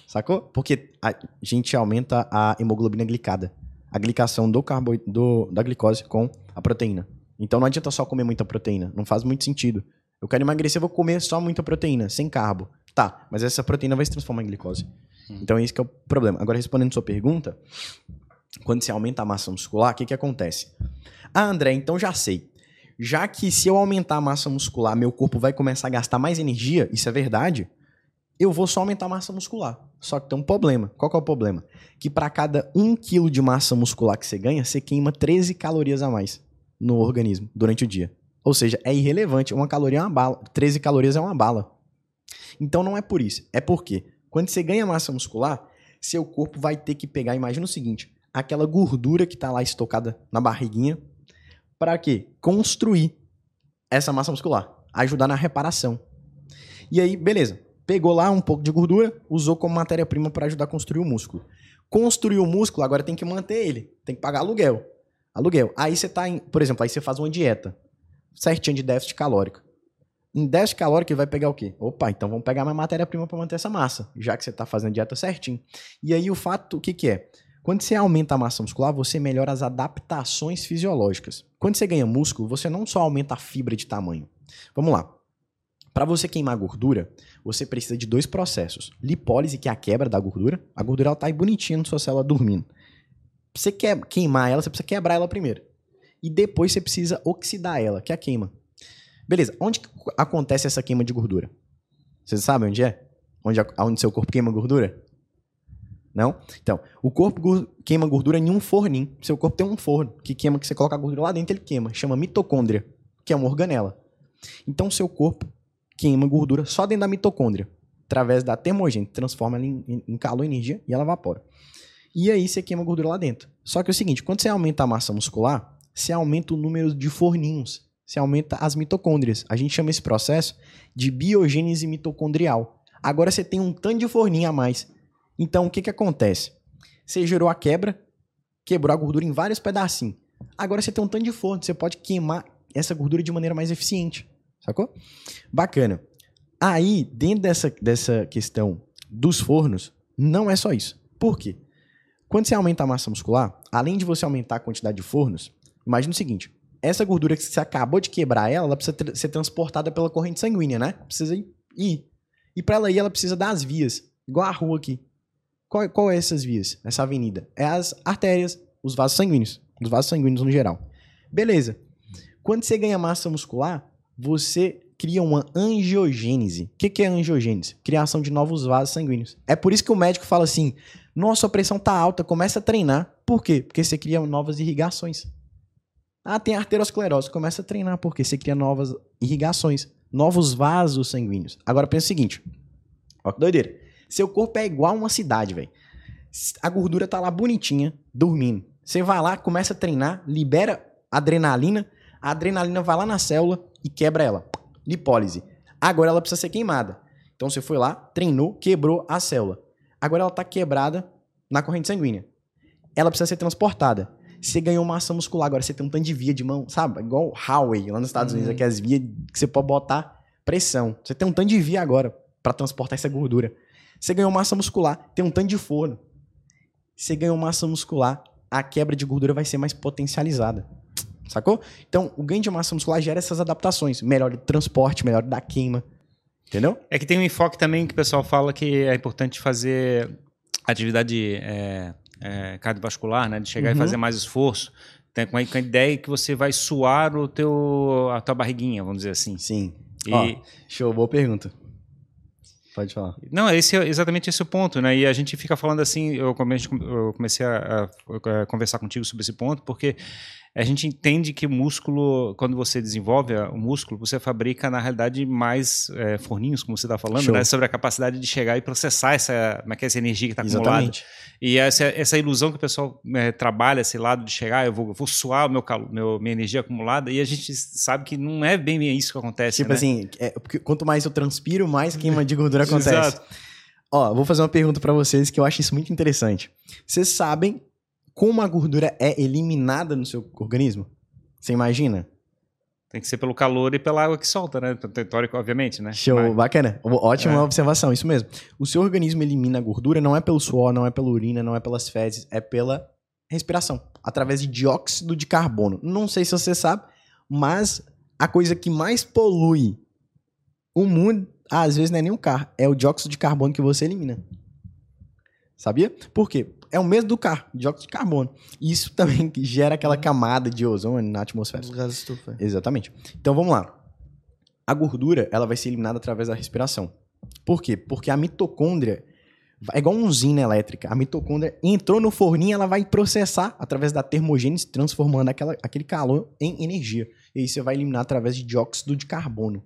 Sacou? Porque a gente aumenta a hemoglobina glicada. A glicação do carbo, do, da glicose com a proteína. Então não adianta só comer muita proteína. Não faz muito sentido. Eu quero emagrecer, eu vou comer só muita proteína, sem carbo. Tá, mas essa proteína vai se transformar em glicose. Hum. Então esse é o problema. Agora, respondendo sua pergunta, quando você aumenta a massa muscular, o que, que acontece? Ah, André, então já sei já que se eu aumentar a massa muscular, meu corpo vai começar a gastar mais energia, isso é verdade, eu vou só aumentar a massa muscular. Só que tem um problema. Qual é o problema? Que para cada 1 kg de massa muscular que você ganha, você queima 13 calorias a mais no organismo durante o dia. Ou seja, é irrelevante. Uma caloria é uma bala. 13 calorias é uma bala. Então não é por isso. É porque quando você ganha massa muscular, seu corpo vai ter que pegar, imagina o seguinte, aquela gordura que está lá estocada na barriguinha, para quê? Construir essa massa muscular, ajudar na reparação. E aí, beleza. Pegou lá um pouco de gordura, usou como matéria-prima para ajudar a construir o músculo. Construiu o músculo, agora tem que manter ele, tem que pagar aluguel. Aluguel. Aí você tá em, por exemplo, aí você faz uma dieta certinha de déficit calórico. Em déficit calórico ele vai pegar o quê? Opa, então vamos pegar mais matéria-prima para manter essa massa, já que você está fazendo dieta certinho. E aí o fato, o que que é? Quando você aumenta a massa muscular, você melhora as adaptações fisiológicas. Quando você ganha músculo, você não só aumenta a fibra de tamanho. Vamos lá. Para você queimar gordura, você precisa de dois processos. Lipólise, que é a quebra da gordura. A gordura ela tá aí bonitinha na sua célula dormindo. Você quer queimar ela, você precisa quebrar ela primeiro. E depois você precisa oxidar ela, que é a queima. Beleza, onde acontece essa queima de gordura? Vocês sabem onde é? Onde, onde seu corpo queima gordura? Não? Então, o corpo queima gordura em um forninho. Seu corpo tem um forno que queima, que você coloca a gordura lá dentro, ele queima. Chama mitocôndria, que é uma organela. Então, seu corpo queima gordura só dentro da mitocôndria, através da termogênese, transforma ela em, em calor, energia e ela evapora. E aí você queima gordura lá dentro. Só que é o seguinte, quando você aumenta a massa muscular, você aumenta o número de forninhos você aumenta as mitocôndrias. A gente chama esse processo de biogênese mitocondrial. Agora você tem um tanto de forninha a mais. Então, o que, que acontece? Você gerou a quebra, quebrou a gordura em vários pedacinhos. Agora você tem um tanto de forno, você pode queimar essa gordura de maneira mais eficiente. Sacou? Bacana. Aí, dentro dessa, dessa questão dos fornos, não é só isso. Por quê? Quando você aumenta a massa muscular, além de você aumentar a quantidade de fornos, imagina o seguinte: essa gordura que você acabou de quebrar ela, ela precisa ser transportada pela corrente sanguínea, né? Precisa ir. E para ela ir, ela precisa das vias, igual a rua aqui. Qual, qual é essas vias, essa avenida? É as artérias, os vasos sanguíneos, os vasos sanguíneos no geral. Beleza. Quando você ganha massa muscular, você cria uma angiogênese. O que, que é angiogênese? Criação de novos vasos sanguíneos. É por isso que o médico fala assim: nossa, a pressão tá alta, começa a treinar. Por quê? Porque você cria novas irrigações. Ah, tem arteriosclerose, começa a treinar, porque você cria novas irrigações, novos vasos sanguíneos. Agora pensa o seguinte: ó que doideira. Seu corpo é igual uma cidade, velho. A gordura tá lá bonitinha, dormindo. Você vai lá, começa a treinar, libera adrenalina, a adrenalina vai lá na célula e quebra ela lipólise. Agora ela precisa ser queimada. Então você foi lá, treinou, quebrou a célula. Agora ela está quebrada na corrente sanguínea. Ela precisa ser transportada. Você ganhou massa muscular, agora você tem um tanto de via de mão, sabe? Igual highway lá nos Estados Unidos, aquelas vias que você pode botar pressão. Você tem um tanto de via agora para transportar essa gordura. Você ganhou massa muscular, tem um tanto de forno. Você ganhou massa muscular, a quebra de gordura vai ser mais potencializada. Sacou? Então, o ganho de massa muscular gera essas adaptações. Melhor transporte, melhor da queima. Entendeu? É que tem um enfoque também que o pessoal fala que é importante fazer atividade é, é, cardiovascular, né? De chegar uhum. e fazer mais esforço. Tem com a ideia que você vai suar o teu, a tua barriguinha, vamos dizer assim. Sim. E... Ó, show, boa pergunta. Pode falar. Não, esse é exatamente esse o ponto, né? E a gente fica falando assim, eu comecei a, a, a conversar contigo sobre esse ponto, porque a gente entende que o músculo, quando você desenvolve o músculo, você fabrica, na realidade, mais é, forninhos, como você está falando, né? sobre a capacididade de chegar e processar essa, é é, essa energia que está acumulada. E essa, essa ilusão que o pessoal é, trabalha, esse lado de chegar, eu vou, eu vou suar o meu, meu, minha energia acumulada, e a gente sabe que não é bem isso que acontece. Tipo né? assim, é, porque quanto mais eu transpiro, mais queima de gordura acontece. Exato. Ó, vou fazer uma pergunta para vocês que eu acho isso muito interessante. Vocês sabem como a gordura é eliminada no seu organismo? Você imagina? Tem que ser pelo calor e pela água que solta, né? Teórico, obviamente, né? Show, Mas... bacana. Ótima é. observação, isso mesmo. O seu organismo elimina a gordura não é pelo suor, não é pela urina, não é pelas fezes, é pela respiração, através de dióxido de carbono. Não sei se você sabe, mas a coisa que mais polui o mundo, às vezes não é nem o carro, é o dióxido de carbono que você elimina. Sabia? Por quê? É o mesmo do carro, dióxido de carbono. Isso também gera aquela camada de ozônio na atmosfera. Os gases estufa. Exatamente. Então vamos lá. A gordura, ela vai ser eliminada através da respiração. Por quê? Porque a mitocôndria é igual uma usina elétrica. A mitocôndria entrou no forninho, ela vai processar através da termogênese, transformando aquela, aquele calor em energia. E aí você vai eliminar através de dióxido de carbono.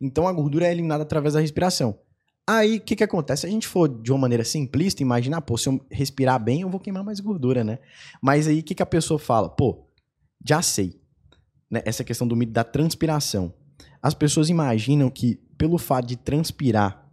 Então a gordura é eliminada através da respiração. Aí, o que que acontece? Se a gente for de uma maneira simplista, imaginar, pô, se eu respirar bem, eu vou queimar mais gordura, né? Mas aí, o que que a pessoa fala? Pô, já sei. Né? Essa questão do mito da transpiração. As pessoas imaginam que, pelo fato de transpirar,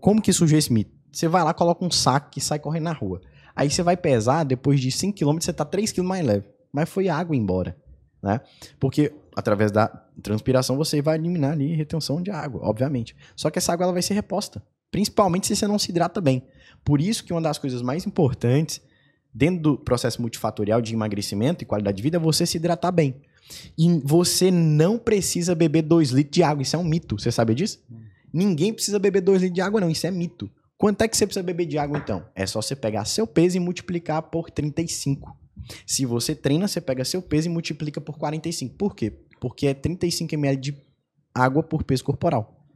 como que surgiu esse mito? Você vai lá, coloca um saco e sai correndo na rua. Aí você vai pesar, depois de 5 km, você tá 3 kg mais leve. Mas foi água embora, né? Porque através da transpiração você vai eliminar ali retenção de água, obviamente. Só que essa água ela vai ser reposta, principalmente se você não se hidrata bem. Por isso que uma das coisas mais importantes dentro do processo multifatorial de emagrecimento e qualidade de vida é você se hidratar bem. E você não precisa beber 2 litros de água, isso é um mito, você sabe disso? Ninguém precisa beber 2 litros de água não, isso é mito. Quanto é que você precisa beber de água então? É só você pegar seu peso e multiplicar por 35. Se você treina, você pega seu peso e multiplica por 45. Por quê? Porque é 35 ml de água por peso corporal.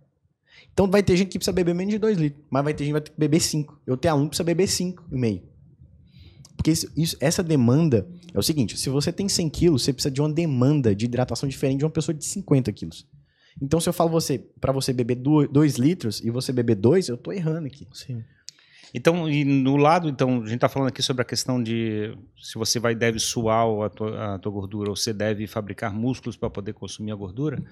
Então vai ter gente que precisa beber menos de 2 litros, mas vai ter gente que vai ter que beber 5. Eu tenho aluno que precisa beber 5,5. Porque isso, isso, essa demanda é o seguinte: se você tem 100 quilos, você precisa de uma demanda de hidratação diferente de uma pessoa de 50 quilos. Então, se eu falo você para você beber 2 litros e você beber 2, eu tô errando aqui. Sim. Então, e no lado, então, a gente está falando aqui sobre a questão de se você vai deve suar a tua, a tua gordura ou você deve fabricar músculos para poder consumir a gordura.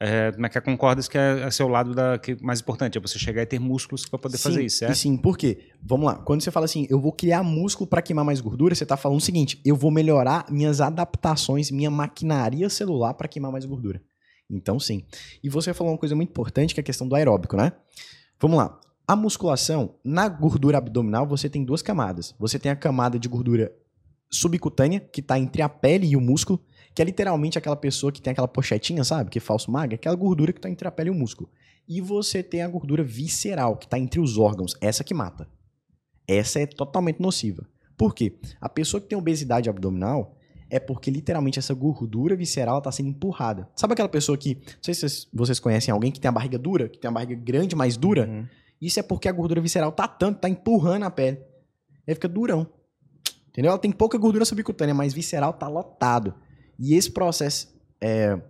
É, como é que concorda que é, é seu lado da, que mais importante? É você chegar e ter músculos para poder sim, fazer isso, certo? Sim, por quê? Vamos lá. Quando você fala assim, eu vou criar músculo para queimar mais gordura, você está falando o seguinte: eu vou melhorar minhas adaptações, minha maquinaria celular para queimar mais gordura. Então, sim. E você falou uma coisa muito importante, que é a questão do aeróbico, né? Vamos lá. A musculação, na gordura abdominal, você tem duas camadas. Você tem a camada de gordura subcutânea, que está entre a pele e o músculo, que é literalmente aquela pessoa que tem aquela pochetinha, sabe? Que é falso magra, aquela gordura que está entre a pele e o músculo. E você tem a gordura visceral, que está entre os órgãos, essa que mata. Essa é totalmente nociva. Por quê? A pessoa que tem obesidade abdominal, é porque literalmente essa gordura visceral está sendo empurrada. Sabe aquela pessoa que, não sei se vocês conhecem alguém que tem a barriga dura, que tem a barriga grande, mais dura? Uhum. Isso é porque a gordura visceral tá tanto, tá empurrando a pele. Aí fica durão. Entendeu? Ela tem pouca gordura subcutânea, mas visceral tá lotado. E esse processo é,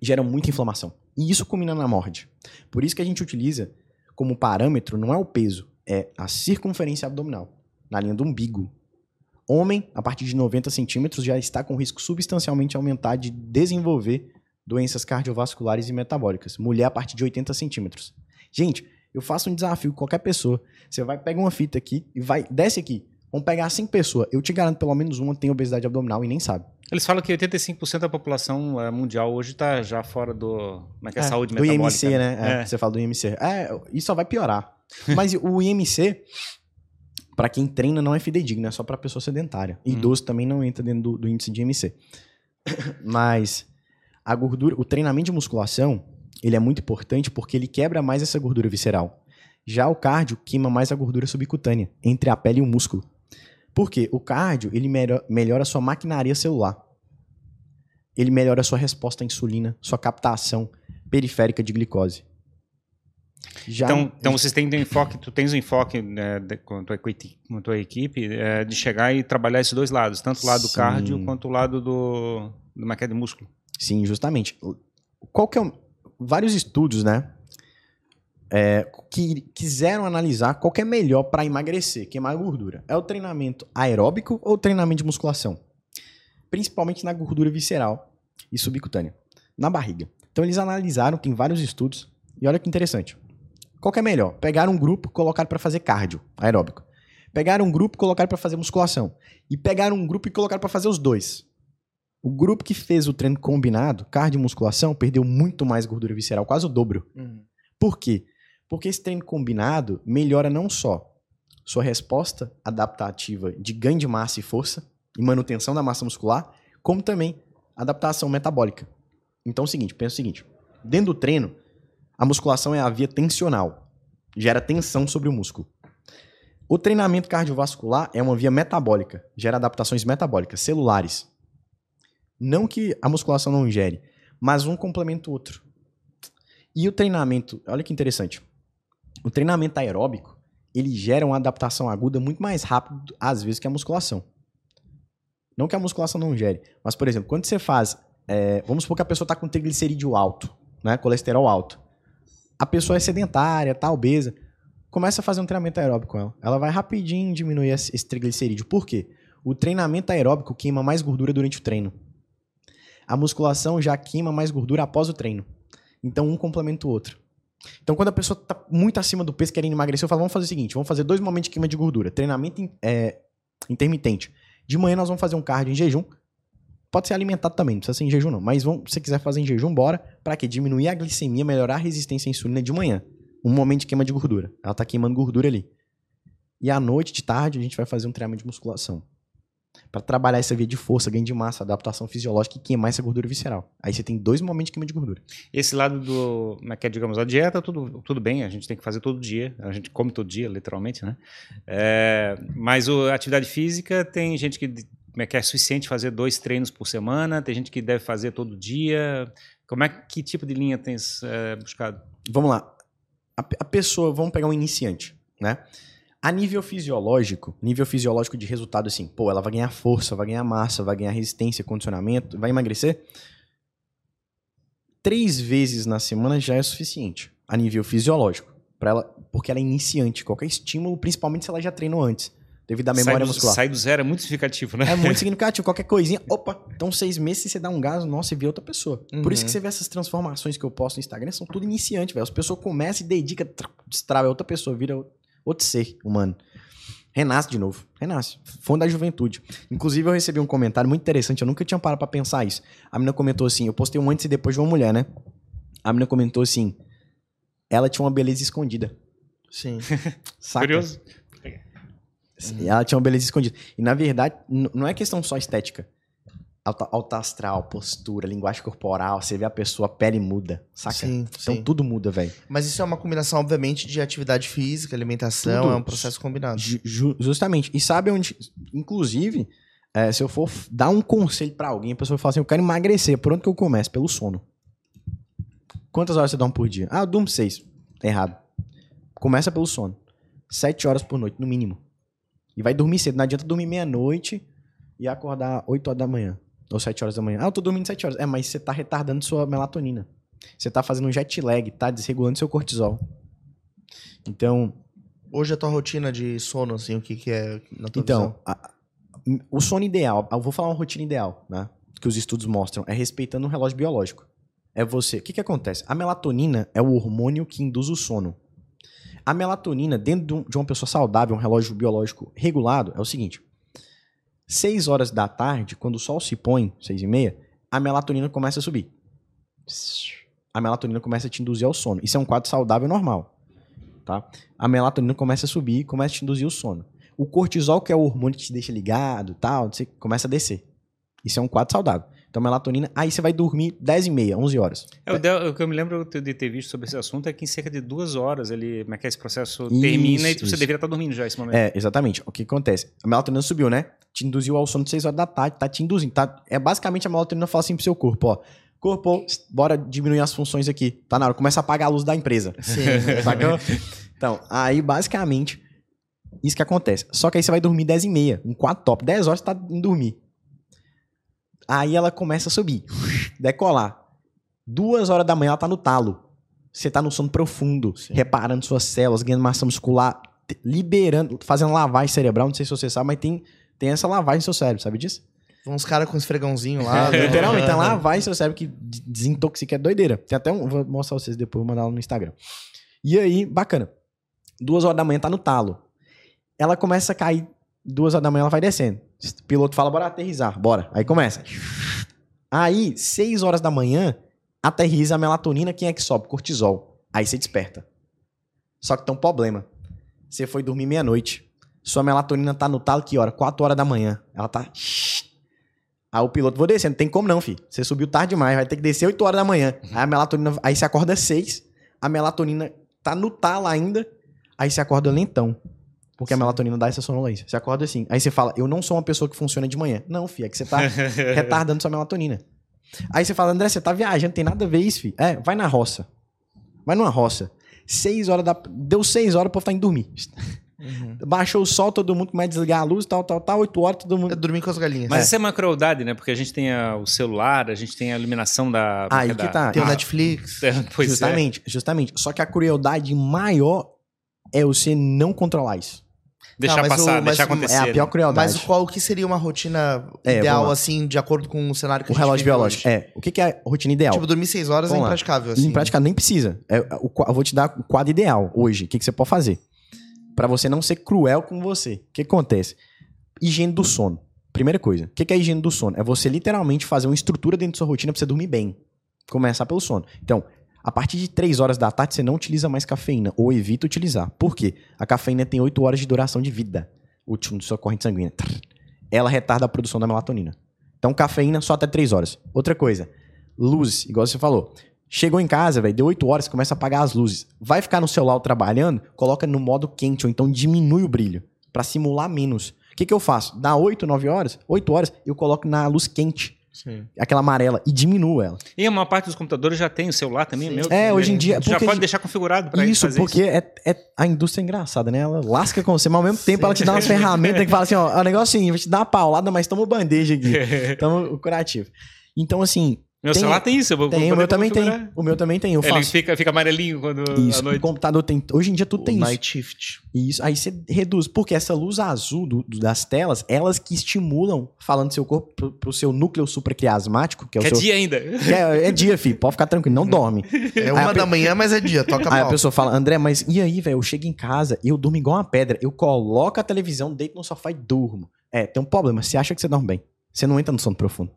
gera muita inflamação. E isso combina na morte. Por isso que a gente utiliza como parâmetro, não é o peso, é a circunferência abdominal, na linha do umbigo. Homem, a partir de 90 centímetros, já está com risco substancialmente aumentado de desenvolver doenças cardiovasculares e metabólicas. Mulher, a partir de 80 centímetros. Gente, eu faço um desafio com qualquer pessoa. Você vai pegar uma fita aqui e vai. Desce aqui. Vamos pegar cinco pessoas. Eu te garanto, pelo menos uma tem obesidade abdominal e nem sabe. Eles falam que 85% da população eh, mundial hoje está já fora do. Como é que é, é saúde metabólica? Do IMC, né? É, é. Você fala do IMC. É, isso só vai piorar. Mas o IMC, para quem treina não é fidedigno, é só para pessoa sedentária. Hum. Idoso hum. também não entra dentro do, do índice de MC. Mas a gordura, o treinamento de musculação, ele é muito importante porque ele quebra mais essa gordura visceral. Já o cardio queima mais a gordura subcutânea, entre a pele e o músculo. Por quê? O cardio, ele melhora a sua maquinaria celular. Ele melhora a sua resposta à insulina, sua captação periférica de glicose. Já, então, então vocês têm um enfoque, tu tens um enfoque né, de, com, a tua, com a tua equipe é, de chegar e trabalhar esses dois lados, tanto o lado do cardio quanto o lado do, do maquete de músculo. Sim, justamente. Qual que é vários estudos, né, é, que quiseram analisar qual é melhor para emagrecer, queimar gordura. É o treinamento aeróbico ou treinamento de musculação? Principalmente na gordura visceral e subcutânea, na barriga. Então eles analisaram, tem vários estudos, e olha que interessante. Qual que é melhor? Pegar um grupo e colocar para fazer cardio, aeróbico. Pegar um grupo e colocar para fazer musculação. E pegar um grupo e colocar para fazer os dois. O grupo que fez o treino combinado, cardio e musculação, perdeu muito mais gordura visceral, quase o dobro. Uhum. Por quê? Porque esse treino combinado melhora não só sua resposta adaptativa de ganho de massa e força e manutenção da massa muscular, como também adaptação metabólica. Então é o seguinte, pensa o seguinte, dentro do treino, a musculação é a via tensional, gera tensão sobre o músculo. O treinamento cardiovascular é uma via metabólica, gera adaptações metabólicas, celulares. Não que a musculação não gere, mas um complementa o outro. E o treinamento, olha que interessante. O treinamento aeróbico, ele gera uma adaptação aguda muito mais rápido, às vezes, que a musculação. Não que a musculação não gere, mas, por exemplo, quando você faz. É, vamos supor que a pessoa está com triglicerídeo alto, né, colesterol alto a pessoa é sedentária, tá obesa, começa a fazer um treinamento aeróbico com ela. Ela vai rapidinho diminuir esse triglicerídeo. Por quê? O treinamento aeróbico queima mais gordura durante o treino. A musculação já queima mais gordura após o treino. Então um complementa o outro. Então quando a pessoa está muito acima do peso querendo emagrecer, eu falo, vamos fazer o seguinte, vamos fazer dois momentos de queima de gordura. Treinamento é, intermitente. De manhã nós vamos fazer um cardio em jejum, Pode ser alimentado também, não precisa ser em jejum não. Mas vamos, se você quiser fazer em jejum, bora. Para quê? Diminuir a glicemia, melhorar a resistência à insulina de manhã. Um momento de queima de gordura. Ela tá queimando gordura ali. E à noite, de tarde, a gente vai fazer um treinamento de musculação. Para trabalhar essa via de força, ganho de massa, adaptação fisiológica e queimar essa gordura visceral. Aí você tem dois momentos de queima de gordura. Esse lado do, como é que é, digamos, a dieta, tudo, tudo bem, a gente tem que fazer todo dia, a gente come todo dia, literalmente, né? É, mas a atividade física, tem gente que como é que é suficiente fazer dois treinos por semana? Tem gente que deve fazer todo dia. Como é que tipo de linha tens é, buscado? Vamos lá. A, a, pessoa, vamos pegar um iniciante, né? A nível fisiológico, nível fisiológico de resultado assim, pô, ela vai ganhar força, vai ganhar massa, vai ganhar resistência, condicionamento, vai emagrecer. Três vezes na semana já é suficiente a nível fisiológico. Pra ela, porque ela é iniciante. Qualquer estímulo, principalmente se ela já treinou antes. Devido à memória sai do, muscular. Sai do zero é muito significativo, né? É muito significativo. Qualquer coisinha, opa, então seis meses você dá um gás, nossa, e vê outra pessoa. Por isso que Uhum. você vê essas transformações que eu posto no Instagram, são tudo iniciante, velho. As pessoas começam e dedicam, tr- destrava, é outra pessoa, vira outro ser humano. Renasce de novo. Renasce. Fundo da juventude. Inclusive, eu recebi um comentário muito interessante, eu nunca tinha parado pra pensar isso. A menina comentou assim, eu postei um antes e depois de uma mulher, né? A menina comentou assim, ela tinha uma beleza escondida. Sim. Saca? Curioso. Ela tinha uma beleza escondida. E na verdade, não é questão só estética. Alta, astral, postura, linguagem corporal, você vê a pessoa, a pele muda, saca? Sim, Então sim. tudo muda, velho. Mas isso é uma combinação, obviamente, de atividade física, alimentação, Tudo. é um processo combinado. Ju- ju- justamente. E sabe onde. Inclusive, é, se eu for dar um conselho pra alguém, a pessoa fala assim: eu quero emagrecer. Por onde que eu começo? Pelo sono. Quantas horas você dorme por dia? Ah, eu durmo seis. Tá errado. Começa pelo sono. Sete horas por noite, no mínimo. E vai dormir cedo. Não adianta dormir meia-noite e acordar oito horas da manhã. Ou sete horas da manhã. Ah, eu tô dormindo sete horas. É, mas você tá retardando sua melatonina. Você tá fazendo um jet lag, tá desregulando seu cortisol. Então, Hoje a tua rotina de sono, assim, o que, que é na tua Então, a- o sono ideal, eu vou falar uma rotina ideal, né? Que os estudos mostram, é respeitando o relógio biológico. É você. O que, que acontece? A melatonina é o hormônio que induz o sono. A melatonina, dentro de um- de uma pessoa saudável, um relógio biológico regulado, é o seguinte: 6 horas da tarde, quando o sol se põe, 6 e meia, a melatonina começa a subir. A melatonina começa a te induzir ao sono. Isso é um quadro saudável normal. Tá? A melatonina começa a subir começa a te induzir o sono. O cortisol, que é o hormônio que te deixa ligado tal, começa a descer. Isso é um quadro saudável. Então, melatonina, aí você vai dormir 10 e meia, 11 horas. É, o, del- o que eu me lembro de ter visto sobre esse assunto é que em cerca de duas horas ele, como é que é, esse processo Isso, termina e você isso. deveria estar dormindo já esse momento. É, exatamente. O que acontece? A melatonina subiu, né? Te induziu ao sono de 6 horas da tarde, tá te induzindo. Tá? É basicamente a melatonina fala assim pro seu corpo, ó. Corpo, bora diminuir as funções aqui. Tá na hora, começa a apagar a luz da empresa. Sim. Sacou? Então, aí basicamente, isso que acontece. Só que aí você vai dormir 10 e meia, um 4 top. 10 horas você tá indo dormir. Aí ela começa a subir, decolar. Duas horas da manhã ela tá no talo. Você tá no sono profundo, reparando suas células, ganhando massa muscular, liberando, fazendo lavagem cerebral. Não sei se você sabe, mas tem, tem essa lavagem no seu cérebro, sabe disso? Vão uns caras com esfregãozinho lá. né? Literalmente, tem lavagem no seu cérebro que de- desintoxica, é doideira. Tem até um, vou mostrar vocês depois, vou mandar lá no Instagram. E aí, bacana. Duas horas da manhã tá no talo. Ela começa a cair, duas horas da manhã ela vai descendo. O piloto fala, bora aterrizar, bora. Aí começa. Aí, seis horas da manhã, aterriza a melatonina, quem é que sobe? Cortisol. Aí você desperta. Só que tem um problema. Você foi dormir meia-noite. Sua melatonina tá no talo que hora? Quatro horas da manhã. Ela tá... Aí o piloto, vou descer, não tem como não, filho. Você subiu tarde demais, vai ter que descer 8 horas da manhã. Aí a melatonina, aí você acorda 6, a melatonina tá no talo ainda, aí você acorda lentão. Porque a melatonina dá essa sonolência. Você acorda assim. Aí você fala, eu não sou uma pessoa que funciona de manhã. Não, filho, é que você tá retardando sua melatonina. Aí você fala, André, você tá viajando, tem nada a ver isso, filho. É, vai na roça. Vai numa roça. 6 horas da. Deu 6 horas, o povo tá indo dormir. Uhum. Baixou o sol, todo mundo começa a desligar a luz, tal, tal, tal. 8 horas, todo mundo. É dormir com as galinhas. Mas É. isso é uma crueldade, né? Porque a gente tem a- o celular, a gente tem a iluminação da. Aí da- que tá. Tem o Ah, Netflix. É, pois justamente, justamente. Só que a crueldade maior é você não controlar isso. É. Deixar Não, passar, o- deixar acontecer. É a pior crueldade. Mas qual que seria uma rotina É, ideal, lá. assim, de acordo com o cenário que o a gente relógio vive biológico. hoje? É. O que, que é a rotina ideal? Tipo, dormir seis horas Vamos é lá. impraticável, assim. Em prática, nem precisa. É, o qua- eu vou te dar o quadro ideal hoje. O que, que você pode fazer? Pra você não ser cruel com você. O que, que acontece? Higiene do sono. Primeira coisa. O que, que é higiene do sono? É você literalmente fazer uma estrutura dentro da sua rotina pra você dormir bem. Começar pelo sono. Então, a partir de 3 horas da tarde, você não utiliza mais cafeína. Ou evita utilizar. Por quê? A cafeína tem 8 horas de duração de vida. Útil de sua corrente sanguínea. Ela retarda a produção da melatonina. Então, cafeína só até 3 horas. Outra coisa. Luz, igual você falou. Chegou em casa, velho, deu 8 horas, começa a apagar as luzes. Vai ficar no celular trabalhando, coloca no modo quente, ou então diminui o brilho, pra simular menos. O que, que eu faço? Dá 8, 9 horas, 8 horas, eu coloco na luz quente, Sim. aquela amarela, e diminuo ela. E a maior parte dos computadores já tem o celular também, meu. É, hoje em dia, Já porque- pode deixar configurado pra isso, fazer porque É, é- a indústria é engraçada, né? Ela lasca com você, mas ao mesmo tempo ela te dá umas ferramentas que fala assim, ó, o negócio é seguinte, vou te dar uma paulada, mas toma bandeja aqui. Toma o curativo. Então, assim, Meu Tem- celular tem isso. Eu vou, Tem, o meu também tem. configurar. O meu também tem. Eu Ele faço. fica, fica amarelinho quando Isso, à o noite. computador tem. Hoje em dia tudo tem o isso. Night Shift. Isso, aí você reduz, porque essa luz azul do- do- das telas, elas que estimulam, falando do seu corpo, pro, pro seu núcleo supraquiasmático, que é o Que é seu... dia ainda. é, é dia, filho, pode ficar tranquilo, não dorme. É uma a da manhã, mas é dia, toca Aí a mal. pessoa fala, André, mas e aí, velho, eu chego em casa e eu durmo igual uma pedra, eu coloco a televisão, deito no sofá e durmo. É, tem um problema, você acha que você dorme bem, você não entra no sono profundo.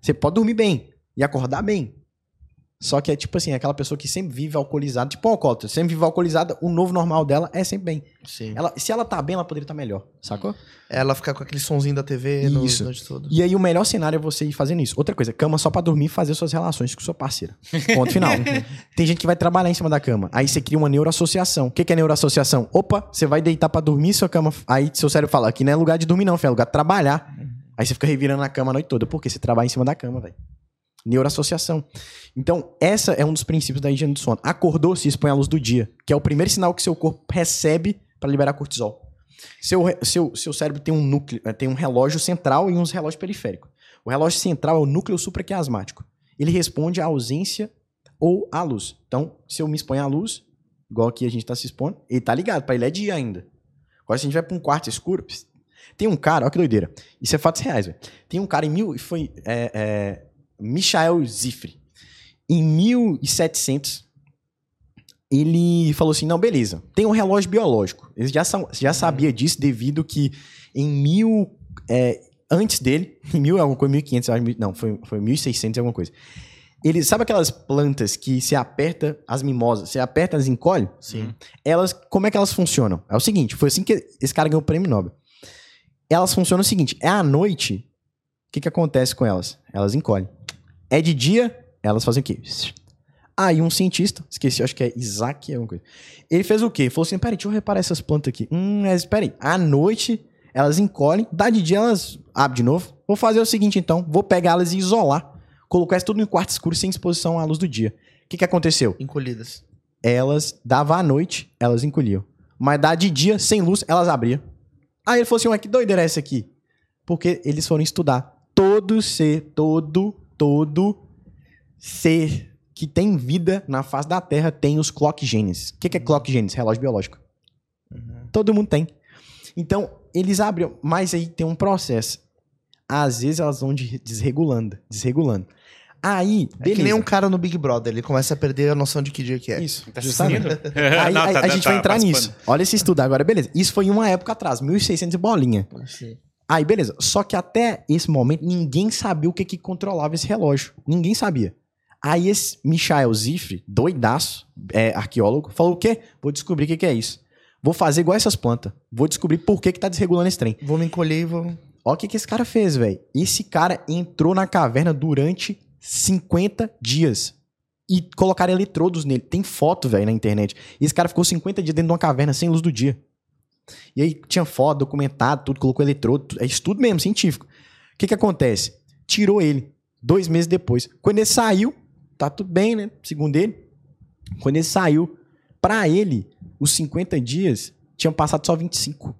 Você pode dormir bem e acordar bem. Só que é tipo assim, aquela pessoa que sempre vive alcoolizada, tipo um alcoólatra, sempre vive alcoolizada, o novo normal dela é sempre bem. Sim. Ela, se ela tá bem, ela poderia estar melhor, sacou? Ela fica com aquele sonzinho da TV no Isso. noite todo. E aí o melhor cenário é você ir fazendo isso. Outra coisa, cama só pra dormir e fazer suas relações com sua parceira. Ponto final. Tem gente que vai trabalhar em cima da cama. Aí você cria uma neuroassociação. O que, que é neuroassociação? Opa, você vai deitar pra dormir, sua cama. Aí seu cérebro fala: aqui não é lugar de dormir, não, filho, é lugar de trabalhar. Aí você fica revirando na cama a noite toda. Por quê? Você trabalha em cima da cama, velho. Neuroassociação. Então, essa é um dos princípios da higiene do sono. Acordou, se expõe à luz do dia, que é o primeiro sinal que seu corpo recebe pra liberar cortisol. Seu, seu, seu cérebro tem um núcleo, eh, tem um relógio central e uns relógios periféricos. O relógio central é o núcleo supraquiasmático. Ele responde à ausência ou à luz. Então, se eu me exponho à luz, igual aqui a gente tá se expondo, ele tá ligado, pra ele é dia ainda. Agora, se a gente vai pra um quarto escuro, tem um cara, olha que doideira. Isso é fatos reais, velho. Tem um cara em mil. Foi. É, é, Michael Zifre. Em 1700, ele falou assim: não, beleza, tem um relógio biológico. Ele já, já sabia disso devido que em mil. é, antes dele, em mil, alguma coisa, 1500, eu acho, mil- não, foi, foi 1600 e alguma coisa. Ele, sabe aquelas plantas que se aperta, as mimosas, você aperta, elas encolhem? Sim. Elas, como é que elas funcionam? É o seguinte, foi assim que esse cara ganhou o prêmio Nobel. Elas funcionam o seguinte, é à noite, o que que acontece com elas? Elas encolhem. É de dia, elas fazem o quê? Aí um cientista, esqueci, acho que é Isaac, alguma coisa. Ele fez o quê? Ele falou assim, peraí, deixa eu reparar essas plantas aqui. Hum, mas peraí, à noite elas encolhem, dá de dia elas abrem de novo. Vou fazer o seguinte então, vou pegar elas e isolar. Colocar isso tudo em quarto escuro sem exposição à luz do dia. O que que aconteceu? Encolhidas. elas dava à noite, elas encolhiam. Mas dá de dia, sem luz, elas abriam. Aí ele falou assim, ué, que doideira é essa aqui? Porque eles foram estudar todo ser, todo, todo ser que tem vida na face da Terra tem os clock genes. O que, que é clock genes? Relógio biológico. Todo mundo tem. Então, eles abriam, mas aí tem um processo. Às vezes elas vão de- desregulando, desregulando. Aí, É beleza. que nem um cara no Big Brother, ele começa a perder a noção de que dia que é. Isso, Tá justamente. Aí, Não, tá- a tá- gente tá vai entrar nisso. Olha esse estudo agora, beleza. Isso foi em uma época atrás, 1600 e bolinha. Sim. Aí, beleza. Só que até esse momento, ninguém sabia o que, que controlava esse relógio. Ninguém sabia. Aí esse Michael Zifre, doidaço, é, arqueólogo, falou o quê? Vou descobrir o que, que é isso. Vou fazer igual essas plantas. Vou descobrir por que, que tá desregulando esse trem. Vou me encolher e vou. Olha o que, que esse cara fez, velho. Esse cara entrou na caverna durante 50 dias. E colocaram eletrodos nele. Tem foto, velho, na internet. E esse cara ficou 50 dias dentro de uma caverna sem luz do dia. E aí tinha foto, documentado, tudo, colocou eletrodo. É estudo mesmo, científico. O que que acontece? Tirou ele. Dois meses depois. Quando ele saiu, tá tudo bem, né? Segundo ele. Quando ele saiu, pra ele, os 50 dias tinham passado só 25.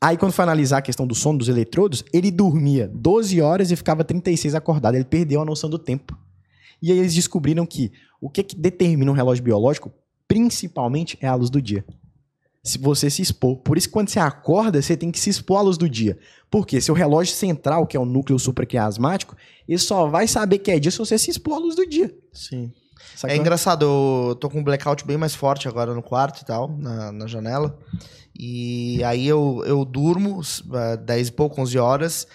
Aí, quando foi analisar a questão do sono dos eletrodos, ele dormia 12 horas e ficava 36 acordado. Ele perdeu a noção do tempo. E aí eles descobriram que o que, que determina um relógio biológico, principalmente, é a luz do dia. Se você se expor. Por isso, que quando você acorda, você tem que se expor à luz do dia. Porque seu relógio central, que é o núcleo supraquiasmático, ele só vai saber que é dia se você se expor à luz do dia. Sim. Sacou? É engraçado, eu tô com um blackout bem mais forte agora no quarto e tal, na, na janela. E aí eu, eu durmo uh, 10 e pouco, 11 horas.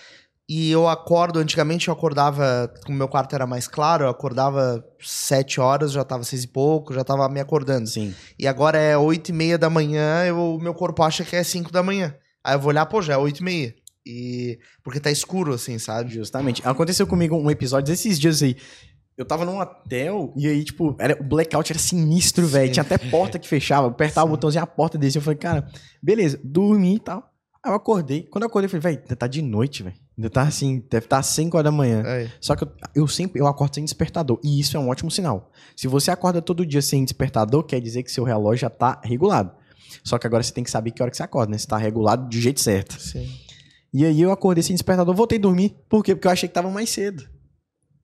E eu acordo, antigamente eu acordava, como meu quarto era mais claro, eu acordava 7 horas, já tava 6 e pouco, já tava me acordando. Sim. E agora é 8 e meia da manhã, eu, meu corpo acha que é 5 da manhã. Aí eu vou olhar, pô, já é 8 e meia. E... Porque tá escuro, assim, sabe? Justamente. Aconteceu comigo um episódio desses dias aí. Eu tava num hotel e aí, tipo, era, o blackout era sinistro, velho. Tinha até porta que fechava. Eu apertava o botãozinho, a porta descia. Eu falei, cara, beleza, dormi e tal. Aí eu acordei. Quando eu acordei, eu falei, velho, tá de noite, velho. Ainda tá assim, deve estar tá 5 horas da manhã. É. Só que eu, eu sempre eu acordo sem despertador. E isso é um ótimo sinal. Se você acorda todo dia sem despertador, quer dizer que seu relógio já tá regulado. Só que agora você tem que saber que hora que você acorda, né? Se tá regulado do jeito certo. Sim. E aí eu acordei sem despertador, voltei a dormir. Por quê? Porque eu achei que tava mais cedo.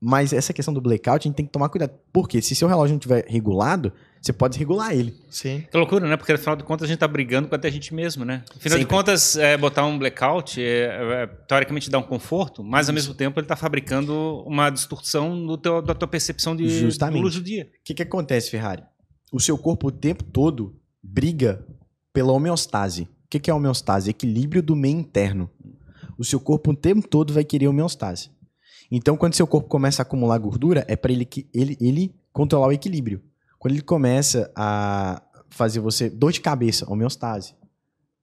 Mas essa questão do blackout, a gente tem que tomar cuidado. Porque se seu relógio não estiver regulado, você pode desregular ele. Sim. Que loucura, né? Porque afinal de contas a gente tá brigando com até a gente mesmo, né? Afinal Sempre. de contas, é, botar um blackout é, é, teoricamente dá um conforto, mas ao mesmo tempo ele tá fabricando uma distorção do teu, da tua percepção de Justamente. do luz do dia. O que, que acontece, Ferrari? O seu corpo o tempo todo briga pela homeostase. O que, que é homeostase? Equilíbrio do meio interno. O seu corpo o tempo todo vai querer homeostase. Então, quando seu corpo começa a acumular gordura, é para ele, que- ele, ele controlar o equilíbrio. Quando ele começa a fazer você dor de cabeça, homeostase.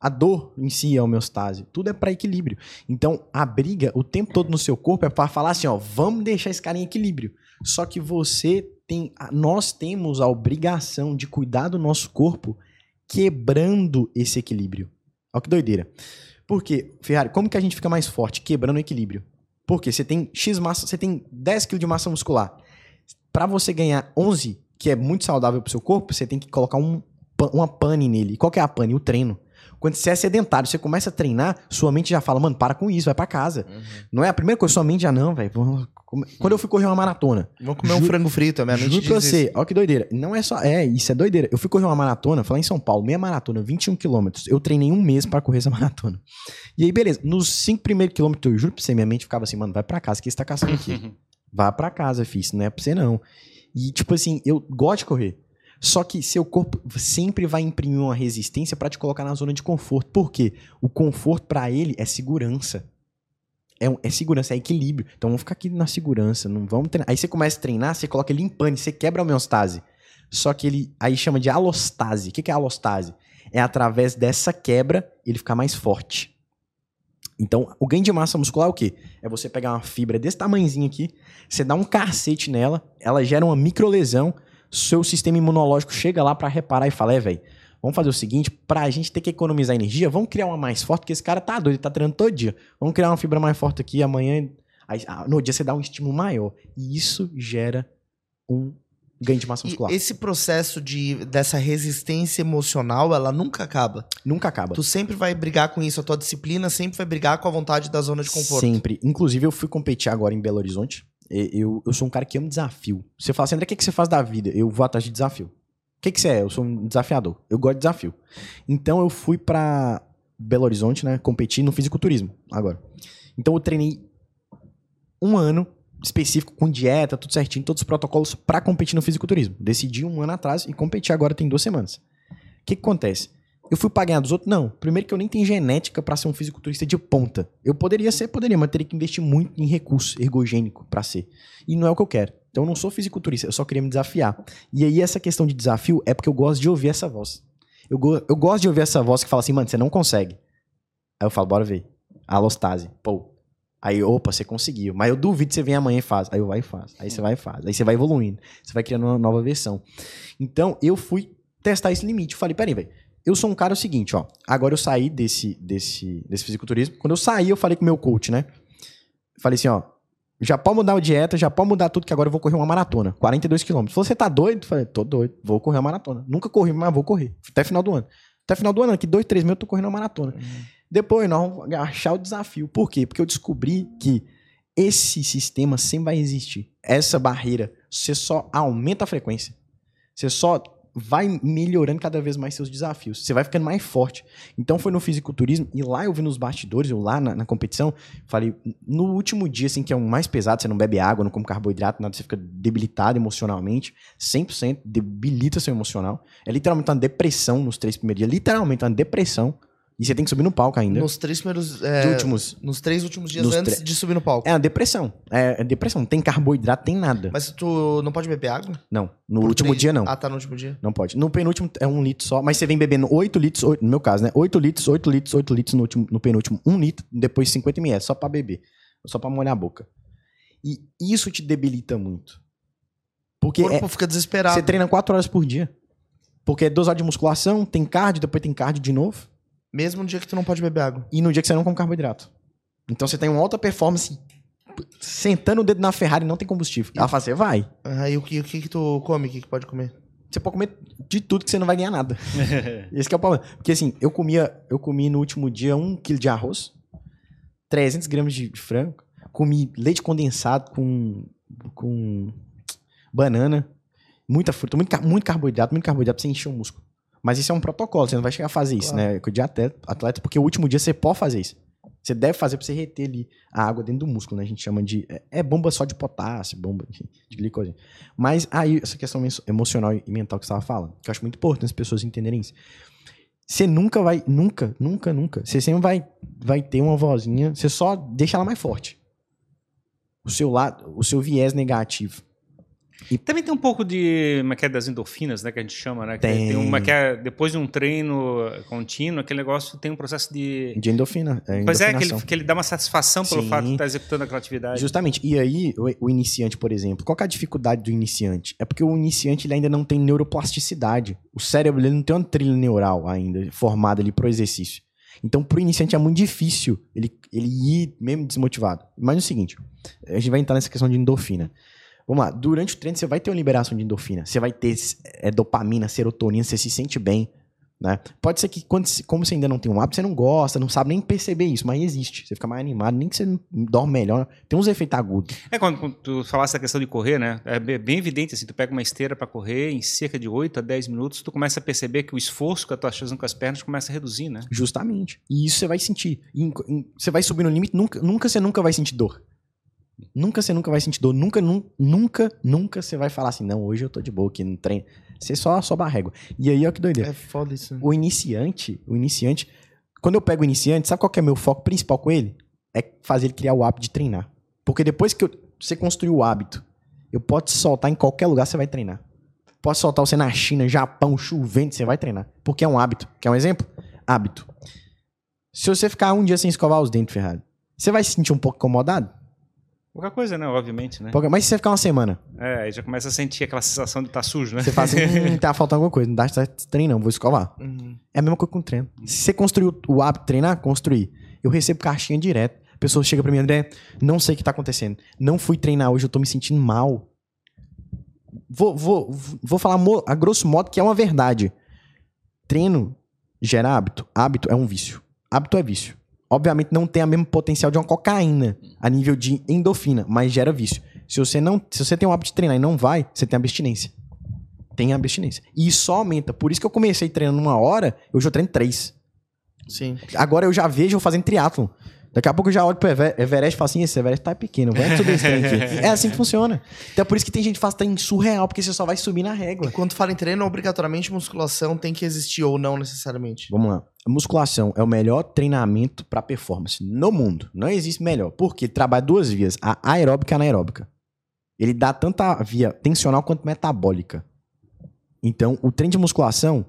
A dor em si é homeostase. Tudo é para equilíbrio. Então, a briga o tempo todo no seu corpo é para falar assim, ó, vamos deixar esse cara em equilíbrio. Só que você tem, nós temos a obrigação de cuidar do nosso corpo quebrando esse equilíbrio. Olha que doideira. Por quê? Ferrari, como que a gente fica mais forte quebrando o equilíbrio? Porque você tem X massa, você tem 10 kg de massa muscular. Para você ganhar 11, que é muito saudável pro seu corpo, você tem que colocar um, uma pane nele. Qual que é a pane? O treino. Quando você é sedentário, você começa a treinar, sua mente já fala, mano, para com isso, vai pra casa. Não é a primeira coisa, sua mente já não, velho. Quando eu fui correr uma maratona, Vamos comer um frango frito, a minha mente diz pra isso. você, olha que doideira. Não é só. É, isso é doideira. Eu fui correr uma maratona, lá em São Paulo, meia maratona, 21 quilômetros. Eu treinei um mês pra correr essa maratona. E aí, beleza. Nos cinco primeiros quilômetros, eu juro pra você, minha mente ficava assim, mano, vai pra casa, que você tá caçando aqui? Vá pra casa, filho, isso não é pra você não. E, tipo assim, eu gosto de correr. Só que seu corpo sempre vai imprimir uma resistência pra te colocar na zona de conforto. Por quê? O conforto pra ele é segurança. É, é segurança, é equilíbrio. Então vamos ficar aqui na segurança, não vamos treinar. Aí você começa a treinar, você coloca ele em pane, você quebra a homeostase. Só que ele aí chama de alostase. O que que é alostase? É através dessa quebra ele ficar mais forte. Então, o ganho de massa muscular é o quê? É você pegar uma fibra desse tamanhozinho aqui, você dá um cacete nela, ela gera uma microlesão, seu sistema imunológico chega lá pra reparar e fala: é, velho, vamos fazer o seguinte, pra gente ter que economizar energia, vamos criar uma mais forte, porque esse cara tá doido, ele tá treinando todo dia. Vamos criar uma fibra mais forte aqui, amanhã. Ah, no dia você dá um estímulo maior. E isso gera um ganho de massa E muscular. esse processo de, dessa resistência emocional, ela nunca acaba. Nunca acaba. Tu sempre vai brigar com isso, a tua disciplina sempre vai brigar com a vontade da zona de conforto. Sempre. Inclusive, eu fui competir agora em Belo Horizonte. E- Eu, eu sou um cara que ama desafio. Você fala assim, André, o que, que você faz da vida? Eu vou atrás de desafio. O que, que você é? Eu sou um desafiador. Eu gosto de desafio. Então, eu fui pra Belo Horizonte, né? Competir no fisiculturismo agora. Então, eu treinei um ano específico com dieta, tudo certinho, todos os protocolos pra competir no fisiculturismo. Decidi um ano atrás e competi agora tem duas semanas. O que, que acontece? Eu fui pra ganhar dos outros? Não. Primeiro que eu nem tenho genética pra ser um fisiculturista de ponta. Eu poderia ser, poderia, mas teria que investir muito em recurso ergogênico pra ser. E não é o que eu quero. Então eu não sou fisiculturista, eu só queria me desafiar. E aí essa questão de desafio é porque eu gosto de ouvir essa voz. Eu, go- eu gosto de ouvir essa voz que fala assim, mano, você não consegue. Aí eu falo, bora ver. Alostase. Pô. Aí, opa, você conseguiu. Mas eu duvido que você vem amanhã e faz. Aí eu vai e faz. Aí você vai e faz. Aí você vai evoluindo. Você vai criando uma nova versão. Então, eu fui testar esse limite. Eu falei, peraí, velho. Eu sou um cara o seguinte, ó. Agora eu saí desse, desse, desse fisiculturismo. Quando eu saí, eu falei com o meu coach, né? Falei assim, ó. Já pode mudar a dieta, já pode mudar tudo, que agora eu vou correr uma maratona. 42 quilômetros. Falou, você tá doido? Eu Falei, tô doido. Vou correr uma maratona. Nunca corri, mas vou correr. Até final do ano. Até final do ano, aqui dois, três meses eu tô correndo uma maratona. Depois nós vamos achar o desafio. Por quê? Porque eu descobri que esse sistema sempre vai existir. Essa barreira. Você só aumenta a frequência. Você só vai melhorando cada vez mais seus desafios. Você vai ficando mais forte. Então foi no fisiculturismo e lá eu vi nos bastidores, eu lá na, na competição, falei, no último dia, assim, que é o mais pesado, você não bebe água, não come carboidrato, nada, você fica debilitado emocionalmente, 100% debilita seu emocional. É literalmente uma depressão nos três primeiros dias, literalmente uma depressão. E você tem que subir no palco ainda. Nos três primeiros. É, últimos. Nos três últimos dias Nos antes de subir no palco. É uma depressão. É, é depressão. Não tem carboidrato, tem nada. Mas tu não pode beber água? Não. No Por último três- dia, não. Ah, tá no último dia. Não pode. No penúltimo é um litro só, mas você vem bebendo 8 litros, 8, no meu caso, né? 8 litros, 8 litros, 8 litros no, último, no penúltimo, 1 litro, depois 50 ml, só pra beber. Só pra molhar a boca. E isso te debilita muito. Porque O é- corpo fica desesperado. você treina 4 horas por dia. Porque é 2 horas de musculação, tem cardio, depois tem cardio de novo. Mesmo no dia que tu não pode beber água. E no dia que você não come carboidrato. Então você tem uma alta performance sentando o dedo na Ferrari e não tem combustível. Ela fala, você vai. Aí o que, o que que tu come? O que que pode comer? Você pode comer de tudo que você não vai ganhar nada. Esse que é o problema. Porque assim, eu comia, eu comi no último dia um quilo de arroz, 300 gramas de frango, comi leite condensado com com banana, muita fruta, muito, muito carboidrato, muito carboidrato pra você encher o músculo. Mas isso é um protocolo, você não vai chegar a fazer isso, né? Com o atleta, atleta, porque o último dia você pode fazer isso. Você deve fazer pra você reter ali a água dentro do músculo, né? A gente chama de. É, é bomba só de potássio, bomba enfim, de glicose. Mas aí, essa questão emocional e mental que você estava falando, que eu acho muito importante as pessoas entenderem isso. Você nunca vai, nunca, nunca, nunca. Você sempre vai, vai ter uma vozinha, você só deixa ela mais forte. O seu lado, o seu viés negativo. E também tem um pouco de uma queda das endorfinas, né, que a gente chama, né? Tem. tem uma que é, depois de um treino contínuo, aquele negócio tem um processo de de endorfina. É, pois é, que ele, que ele dá uma satisfação pelo Sim. fato de estar tá executando aquela atividade. Justamente. E aí, o, o, iniciante, por exemplo, qual é a dificuldade do iniciante? É porque o iniciante ele ainda não tem neuroplasticidade. O cérebro ele não tem uma trilha neural ainda formada ali pro exercício. Então, pro iniciante é muito difícil ele, ele ir mesmo desmotivado. Mas é o seguinte, a gente vai entrar nessa questão de endorfina. Vamos lá, durante o treino você vai ter uma liberação de endorfina, você vai ter é, dopamina, serotonina, você se sente bem. Né? Pode ser que, quando, como você ainda não tem um hábito, você não gosta, não sabe nem perceber isso, mas existe. Você fica mais animado, nem que você dorme melhor. Tem uns efeitos agudos. É, quando, quando tu falasse da questão de correr, né? É bem evidente, assim, tu pega uma esteira para correr, em cerca de 8 a 10 minutos, tu começa a perceber que o esforço que tu estás fazendo com as pernas começa a reduzir, né? Justamente. E isso você vai sentir. você vai subir no limite, nunca, nunca você nunca vai sentir dor. Nunca você nunca vai sentir dor. Nunca, nunca, nunca você vai falar assim, não, hoje eu tô de boa aqui no treino. Você só a régua. E aí, ó que doideira. É foda isso. Né? O iniciante, o iniciante, quando eu pego o iniciante, sabe qual que é o meu foco principal com ele? É fazer ele criar o hábito de treinar. Porque depois que eu, você construiu o hábito, eu posso te soltar em qualquer lugar, você vai treinar. Posso soltar você na China, Japão, chovendo, você vai treinar. Porque é um hábito. Quer um exemplo? Hábito. Se você ficar um dia sem escovar os dentes, Ferrari, você vai se sentir um pouco incomodado? Pouca coisa, né? Obviamente, né? Mas se você ficar uma semana. É, aí já começa a sentir aquela sensação de estar tá sujo, né? Você fala assim, hum, tá faltando alguma coisa, não dá certo treino, não, vou escovar. Uhum. É a mesma coisa com o treino. Se você construiu o hábito de treinar, construir. Eu recebo caixinha direto. A pessoa chega pra mim, André, não sei o que tá acontecendo. Não fui treinar hoje, eu tô me sentindo mal. Vou, vou, vou falar a grosso modo que é uma verdade. Treino gera hábito. Hábito é um vício. Hábito é vício obviamente não tem o mesmo potencial de uma cocaína a nível de endorfina, mas gera vício. Se você não, se você tem o hábito de treinar e não vai, você tem abstinência. Tem abstinência. E isso só aumenta. Por isso que eu comecei treinando uma hora, eu já treino três. Sim. Agora eu já vejo eu fazendo triatlon. Daqui a pouco eu já olho pro Everest e falo assim: esse Everest tá pequeno, vai subir esse trem aqui. É assim que funciona. Então é por isso que tem gente que faz treino surreal, porque você só vai subir na régua. Quando fala em treino, obrigatoriamente musculação tem que existir ou não necessariamente? Vamos lá. A musculação é o melhor treinamento para performance no mundo. Não existe melhor. Porque trabalha duas vias, a aeróbica e a anaeróbica. Ele dá tanto a via tensional quanto metabólica. Então, o treino de musculação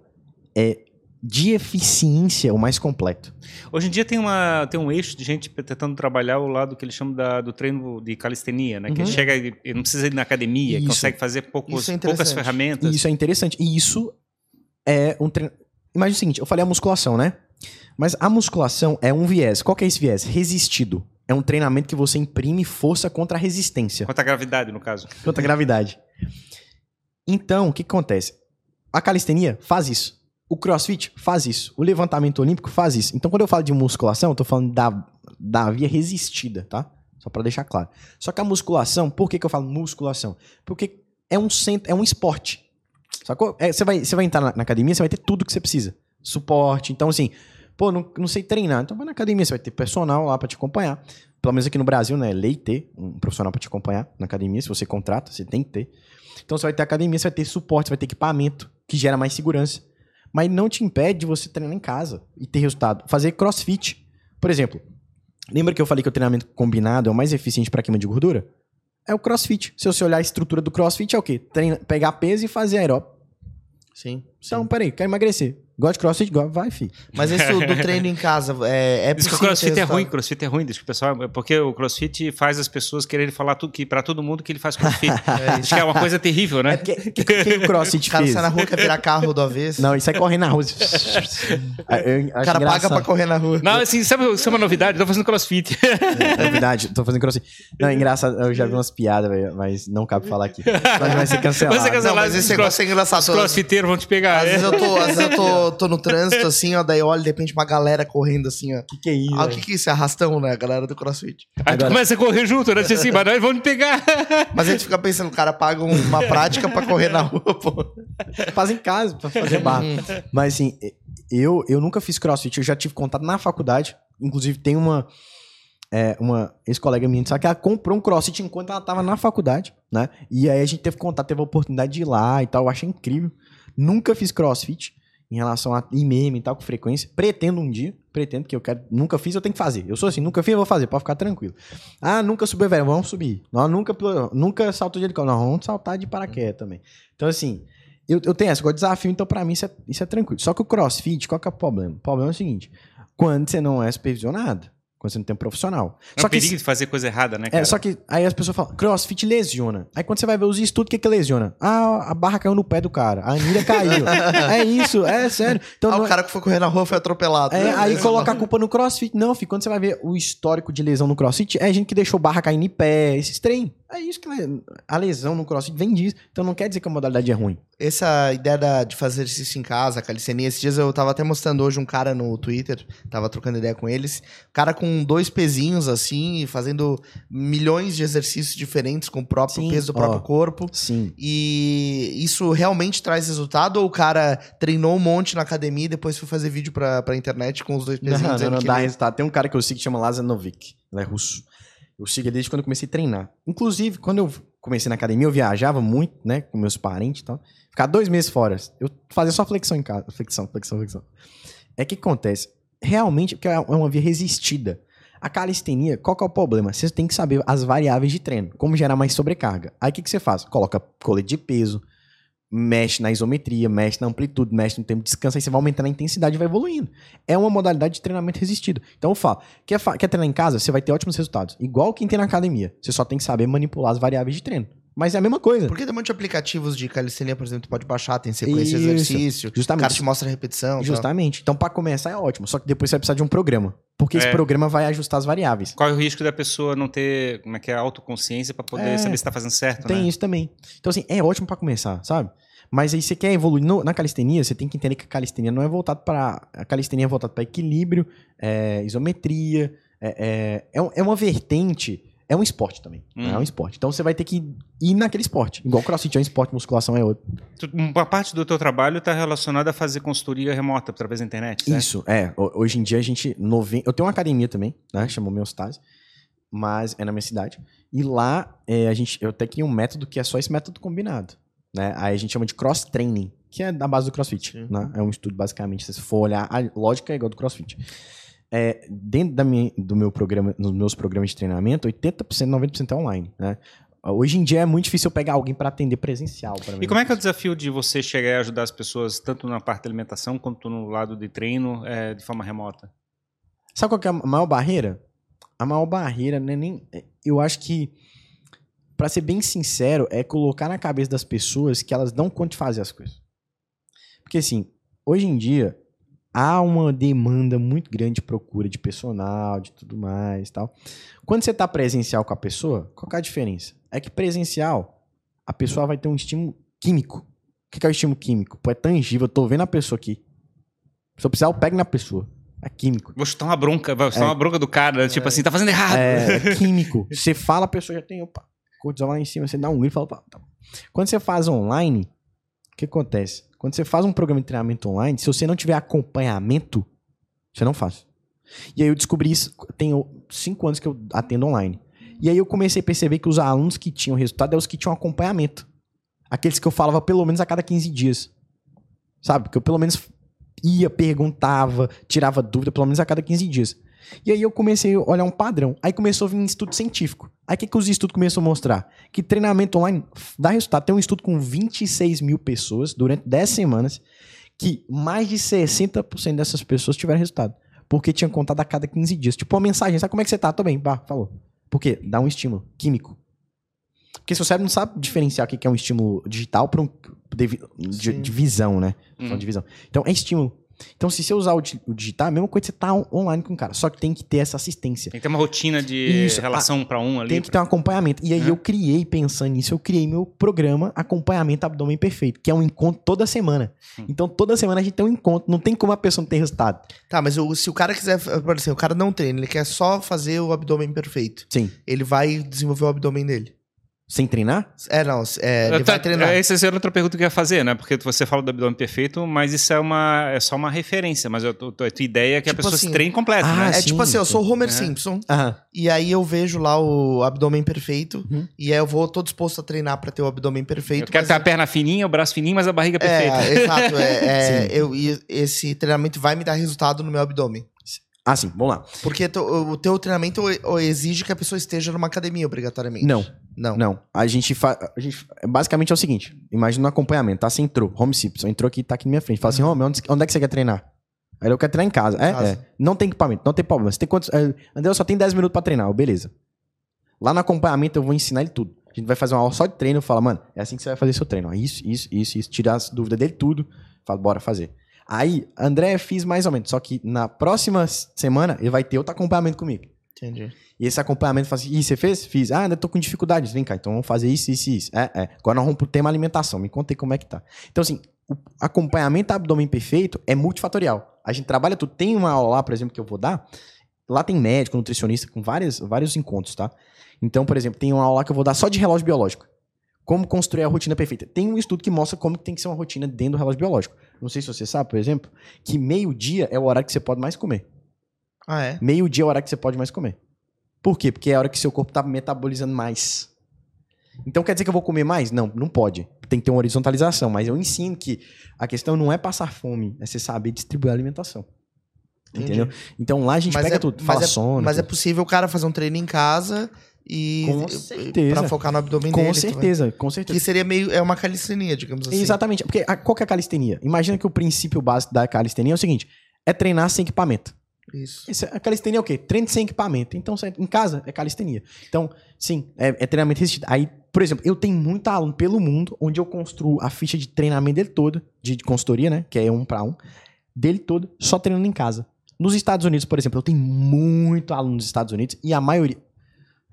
é de eficiência o mais completo. Hoje em dia tem, uma, tem um eixo de gente tentando trabalhar o lado que eles chamam da, do treino de calistenia, né? Uhum. Que chega e não precisa ir na academia, isso. consegue fazer poucos, é poucas ferramentas. Isso é interessante. E isso é um treino. Imagina o seguinte, eu falei a musculação, né? Mas a musculação é um viés. Qual que é esse viés? Resistido. É um treinamento que você imprime força contra a resistência. Contra a gravidade, no caso. Contra a gravidade. Então, o que, que acontece? A calistenia faz isso. O crossfit faz isso. O levantamento olímpico faz isso. Então, quando eu falo de musculação, eu tô falando da, da via resistida, tá? Só para deixar claro. Só que a musculação, por que, que eu falo musculação? Porque é um centro, é um esporte. Sacou? É, você, vai, você vai entrar na, na, academia, você vai ter tudo que você precisa. Suporte. Então, assim, pô, não, não sei treinar. Então vai na academia, você vai ter personal lá para te acompanhar. Pelo menos aqui no Brasil, né? É lei ter um profissional para te acompanhar na academia. Se você contrata, você tem que ter. Então você vai ter academia, você vai ter suporte, você vai ter equipamento que gera mais segurança mas não te impede de você treinar em casa e ter resultado. Fazer crossfit. Por exemplo, lembra que eu falei que o treinamento combinado é o mais eficiente para queima de gordura? É o crossfit. Se você olhar a estrutura do crossfit, é o quê? Treina, pegar peso e fazer aeróbico. Sim. Então, sim. peraí, quer emagrecer. Gosta de crossfit? Vai, fi. Mas isso do treino em casa é, é Diz que o crossfit é ruim, crossfit é ruim, diz que o pessoal, porque o crossfit faz as pessoas quererem falar tudo, que para todo mundo que ele faz crossfit. é, isso que é uma coisa terrível, né? É porque, que, que, o crossfit O cara sai na rua, quer virar carro do avesso. Não, isso é correr na rua. o cara paga pra correr na rua. Não, assim, sabe, sabe uma novidade? Eu tô fazendo crossfit. É, novidade, tô fazendo crossfit. Não, é engraçado, eu já vi umas piadas, mas não cabe falar aqui. Mas vai ser cancelado. Vai ser cancelado. Não, mas esse negócio é engraçado. Os crossfiteiros vão te pegar. Às, é. vezes eu tô, às vezes eu tô tô, tô no trânsito, assim, ó, daí eu olho de repente uma galera correndo assim, ó. Que que é isso? Ah, o que que é isso? É arrastão, né? A galera do CrossFit. Aí tu Agora- começa a correr junto, né? Assim, mas nós vamos te pegar. Mas a gente fica pensando, o cara paga um- uma prática pra correr na rua, pô. Faz em casa pra fazer barra. Mas assim, eu, eu nunca fiz crossfit, eu já tive contato na faculdade. Inclusive, tem uma. É, uma ex-colega minha, sabe que ela comprou um crossfit enquanto ela tava na faculdade, né? E aí a gente teve contato, teve a oportunidade de ir lá e tal. Eu achei incrível. Nunca fiz crossfit em relação a ir mesmo e tal, com frequência. Pretendo um dia, pretendo, que eu quero. Nunca fiz, eu tenho que fazer. Eu sou assim, nunca fiz, eu vou fazer, pode ficar tranquilo. Ah, nunca subi, velho, vamos subir. Nós nunca, nunca saltou de helicóptero, nós vamos saltar de paraquedas também. Então, assim, eu, eu tenho essa, eu desafio, então pra mim isso é, isso é tranquilo. Só que o crossfit, qual que é o problema? O problema é o seguinte: quando você não é supervisionado, quando você não tem um profissional. É só um que, perigo de fazer coisa errada, né, cara? é, só que aí as pessoas falam, crossfit lesiona. Aí quando você vai ver os estudos, o que que lesiona? Ah, a barra caiu no pé do cara, a anilha caiu. é isso, é sério. Então, Ah, não o é- cara que foi correr na rua foi atropelado. é, aí Isso coloca a culpa no crossfit. Não, filho, quando você vai ver o histórico de lesão no crossfit, é gente que deixou barra caindo em pé, esses trem. É isso que a lesão no crossfit vem disso. Então não quer dizer que a modalidade é ruim. Essa ideia da- de fazer exercício em casa, calistenia, esses dias eu tava até mostrando hoje um cara no Twitter, tava trocando ideia com eles, cara com dois pezinhos assim, fazendo milhões de exercícios diferentes com o próprio Sim, peso do ó. próprio corpo. Sim. E isso realmente traz resultado? Ou o cara treinou um monte na academia e depois foi fazer vídeo pra, pra internet com os dois Não, pezinhos? não, não que dá ele- resultado. Tem um cara que eu sigo que chama Lazanovic. Ele é russo. Eu sigo desde quando eu comecei a treinar. Inclusive, quando eu comecei na academia, eu viajava muito, né? Com meus parentes e tal. Ficar dois meses fora. Eu fazia só flexão em casa. Flexão, flexão, flexão. É que acontece. Realmente, porque é uma via resistida. A calistenia, qual que é o problema? Você tem que saber as variáveis de treino. Como gerar mais sobrecarga. Aí o que, que você faz? Coloca colete de peso, mexe na isometria, mexe na amplitude, mexe no tempo de descanso, aí você vai aumentando a intensidade e vai evoluindo. É uma modalidade de treinamento resistido. Então eu falo, quer, quer treinar em casa? Você vai ter ótimos resultados. Igual quem tem na academia. Você só tem que saber manipular as variáveis de treino. Mas é a mesma coisa. Porque tem um monte de aplicativos de calistenia, por exemplo, tu pode baixar, tem sequência de exercício, o Justamente. cara te mostra a repetição. tal. Justamente. Então, pra começar é ótimo. Só que depois você vai precisar de um programa. Porque esse É. programa vai ajustar as variáveis. Qual é o risco da pessoa não ter, como é que é, autoconsciência pra poder É. saber se tá fazendo certo, Tem né? isso também. Então, assim, é ótimo pra começar, sabe? Mas aí você quer evoluir no- na calistenia, você tem que entender que a calistenia não é voltada para A calistenia é voltada para equilíbrio, é, isometria, é, é, é é uma vertente. É um esporte também. né? Hum. É um esporte. Então você vai ter que ir naquele esporte. Igual crossfit é um esporte, musculação é outro. Uma parte do teu trabalho tá relacionada a fazer consultoria remota através da internet, certo? Isso, é. Ho- Hoje em dia a gente. Noven... Eu tenho uma academia também, né? Chama Homeostase. Mas é na minha cidade. E lá é, a gente, eu até um método que é só esse método combinado. Né? Aí a gente chama de cross-training, que é da base do crossfit. Sim. Né? É um estudo, basicamente. Se você for olhar, a lógica é igual do crossfit. É, dentro da minha, do meu programa, nos meus programas de treinamento, 80%, 90% é online. Né? Hoje em dia é muito difícil eu pegar alguém para atender presencial. pra mim. E como é que é o desafio de você chegar e ajudar as pessoas, tanto na parte da alimentação quanto no lado de treino, é, de forma remota? Sabe qual que é a maior barreira? A maior barreira não é nem. é- Eu acho que, pra ser bem sincero, é colocar na cabeça das pessoas que elas dão conta de fazer as coisas. Porque, assim, hoje em dia, há uma demanda muito grande de procura de personal, de tudo mais e tal. Quando você tá presencial com a pessoa, qual que é a diferença? É que presencial, a pessoa vai ter um estímulo químico. O que é o estímulo químico? Pô, é tangível, eu tô vendo a pessoa aqui. Se eu precisar, eu pego na pessoa. É químico. Vou chutar uma bronca, vou chutar É. uma bronca do cara, né? tipo assim, tá fazendo errado. É, é químico. Você fala, a pessoa já tem, opa, cortisol lá em cima, você dá um grito e fala, opa, tá bom. Quando você faz online, o que acontece? Quando você faz um programa de treinamento online, se você não tiver acompanhamento, você não faz. E aí eu descobri isso, tenho cinco anos que eu atendo online. E aí eu comecei a perceber que os alunos que tinham resultado eram os que tinham acompanhamento. Aqueles que eu falava pelo menos a cada 15 dias. Sabe? Porque eu pelo menos ia, perguntava, tirava dúvida pelo menos a cada 15 dias. E aí eu comecei a olhar um padrão. Aí começou a vir um estudo científico. Aí o que, que os estudos começaram a mostrar? Que treinamento online dá resultado. Tem um estudo com 26 mil pessoas durante 10 semanas que mais de 60% dessas pessoas tiveram resultado. Porque tinham contado a cada 15 dias. Tipo uma mensagem, sabe como é que você tá? Tô bem, pá, falou. Por quê? Dá um estímulo químico. Porque seu cérebro não sabe diferenciar o que é um estímulo digital para um de, de- de visão, né? Hum. De visão. Então é estímulo. Então, se você usar o, o digital, é a mesma coisa que você tá on- online com o cara. Só que tem que ter essa assistência. Tem que ter uma rotina de Isso, relação para um ali. Tem que ter um acompanhamento. E aí É. eu criei, pensando nisso, eu criei meu programa Acompanhamento Abdômen Perfeito, que é um encontro toda semana. Hum. Então, toda semana a gente tem um encontro. Não tem como a pessoa não ter resultado. Tá, mas o- se o cara quiser, por exemplo, o cara não treina, ele quer só fazer o abdômen perfeito. Sim. Ele vai desenvolver o abdômen dele. Sem treinar? É, não, é, ele Tá, vai treinar. Essa era outra pergunta que eu ia fazer, né? Porque você fala do abdômen perfeito, mas isso é, uma, é só uma referência. Mas a tua, a tua ideia é que Tipo a pessoa assim, se treine completo, ah, né? É sim, tipo assim, eu sou o Homer É. Simpson, Aham. e aí eu vejo lá o abdômen perfeito, Uhum. e aí eu vou, tô disposto a treinar pra ter o abdômen perfeito. Eu quero ter a perna fininha, o braço fininho, mas a barriga perfeita. É, exato. É, é, eu, e esse treinamento vai me dar resultado no meu abdômen. Ah, sim, vamos lá. Porque o teu treinamento exige que a pessoa esteja numa academia, obrigatoriamente. Não, Não. não. A gente faz. Basicamente é o seguinte: imagina um acompanhamento, tá? Você entrou, Home Simpson, entrou aqui, tá aqui na minha frente. Fala assim, Home, onde, onde é que você quer treinar? Aí eu quero treinar em casa. É, Casa. é. Não tem equipamento, não tem problema. Você tem quantos. É, André, eu só tenho 10 minutos pra treinar. Beleza. Lá no acompanhamento eu vou ensinar ele tudo. A gente vai fazer uma aula só de treino. Eu falo, mano, é assim que você vai fazer seu treino. ó. Isso, isso, isso, isso. Tirar as dúvidas dele, tudo. Falo, bora fazer. Aí, André, fiz mais ou menos. Só que na próxima semana ele vai ter outro acompanhamento comigo. Entendi. E esse acompanhamento fala assim, Ih, você fez? Fiz. Ah, ainda tô com dificuldades. Vem cá, então vamos fazer isso, isso e isso. É, é. Agora nós vamos pro tema alimentação. Me contei como é que tá. Então, assim, o acompanhamento abdômen perfeito é multifatorial. A gente trabalha tudo. Tem uma aula lá, por exemplo, que eu vou dar. Lá tem médico, nutricionista, com várias, vários encontros, tá? Então, por exemplo, tem uma aula lá que eu vou dar só de relógio biológico. Como construir a rotina perfeita. Tem um estudo que mostra como tem que ser uma rotina dentro do relógio biológico. Não sei se você sabe, por exemplo, que meio-dia é o horário que você pode mais comer. Ah, é? Meio-dia é o horário que você pode mais comer. Por quê? Porque é a hora que seu corpo tá metabolizando mais. Então quer dizer que eu vou comer mais? Não, não pode. Tem que ter uma horizontalização. Mas eu ensino que a questão não é passar fome, é você saber distribuir a alimentação. Entendi. Entendeu? Então lá a gente Mas pega é- tudo. mas Fala é- sono. Mas é tudo. possível o cara fazer um treino em casa e. Com certeza. Pra focar no abdômen Com dele. certeza, com Que certeza. seria meio. É uma calistenia, digamos assim. Exatamente. Porque a, qual que é a calistenia? Imagina que o princípio básico da calistenia é o seguinte: é treinar sem equipamento. Isso. Isso, a calistenia é o quê? Treino sem equipamento. Então, em casa é calistenia. Então, sim, é, é treinamento resistido. Aí, por exemplo, eu tenho muito aluno pelo mundo onde eu construo a ficha de treinamento dele todo, de, de consultoria, né? Que é um para um, dele todo, só treinando em casa. Nos Estados Unidos, por exemplo, eu tenho muito aluno nos Estados Unidos e a maioria.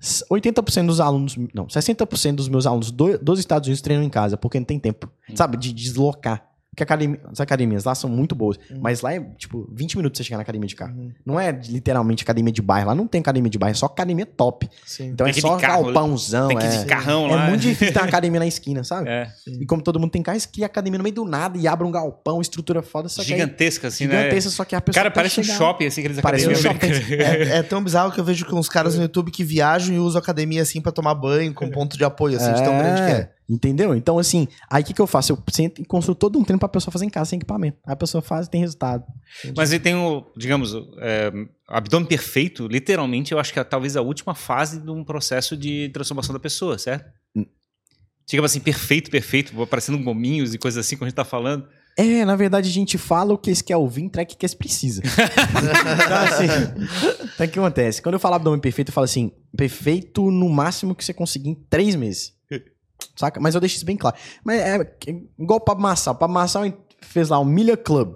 80% dos alunos, não, 60% dos meus alunos do- dos Estados Unidos treinam em casa, porque não tem tempo, sabe, de deslocar. Porque academia- as academias lá são muito boas, mas lá é, tipo, 20 minutos você chegar na academia de carro. Uhum. Não é literalmente academia de bairro. Lá não tem academia de bairro, é só academia top. Sim. Então Tem é que ir de só carro, galpãozão. Tem que ir é. de carrão É lá. muito difícil ter uma academia na esquina, sabe? É. E como todo mundo tem carro, eles criam academia no meio do nada e abre um galpão, estrutura foda, só que aí- Gigantesca, assim, gigantesca, né? só que a pessoa Cara, parece um chegar- shopping, assim, aqueles Parece um shopping. É, é tão bizarro que eu vejo que uns caras no YouTube que viajam e usam academia assim pra tomar banho, com ponto de apoio, assim, de tão grande que é. Entendeu? Então, assim, aí o que, que eu faço? Eu sento e construo todo um treino pra pessoa fazer em casa sem equipamento. Aí a pessoa faz e tem resultado. Mas ele tem o, digamos, é, abdômen perfeito, literalmente, eu acho que é talvez a última fase de um processo de transformação da pessoa, certo? Hum. Digamos assim, perfeito, perfeito, parecendo gominhos e coisas assim, como a gente tá falando. É, na verdade, a gente fala o que eles querem ouvir, entrega o que eles precisam. então, assim, então, o que acontece? Quando eu falo abdômen perfeito, eu falo assim, perfeito no máximo que você conseguir em três meses. Saca? Mas eu deixo isso bem claro. Mas é igual o Pablo Massal. O Pablo Massal fez lá o Milha Club.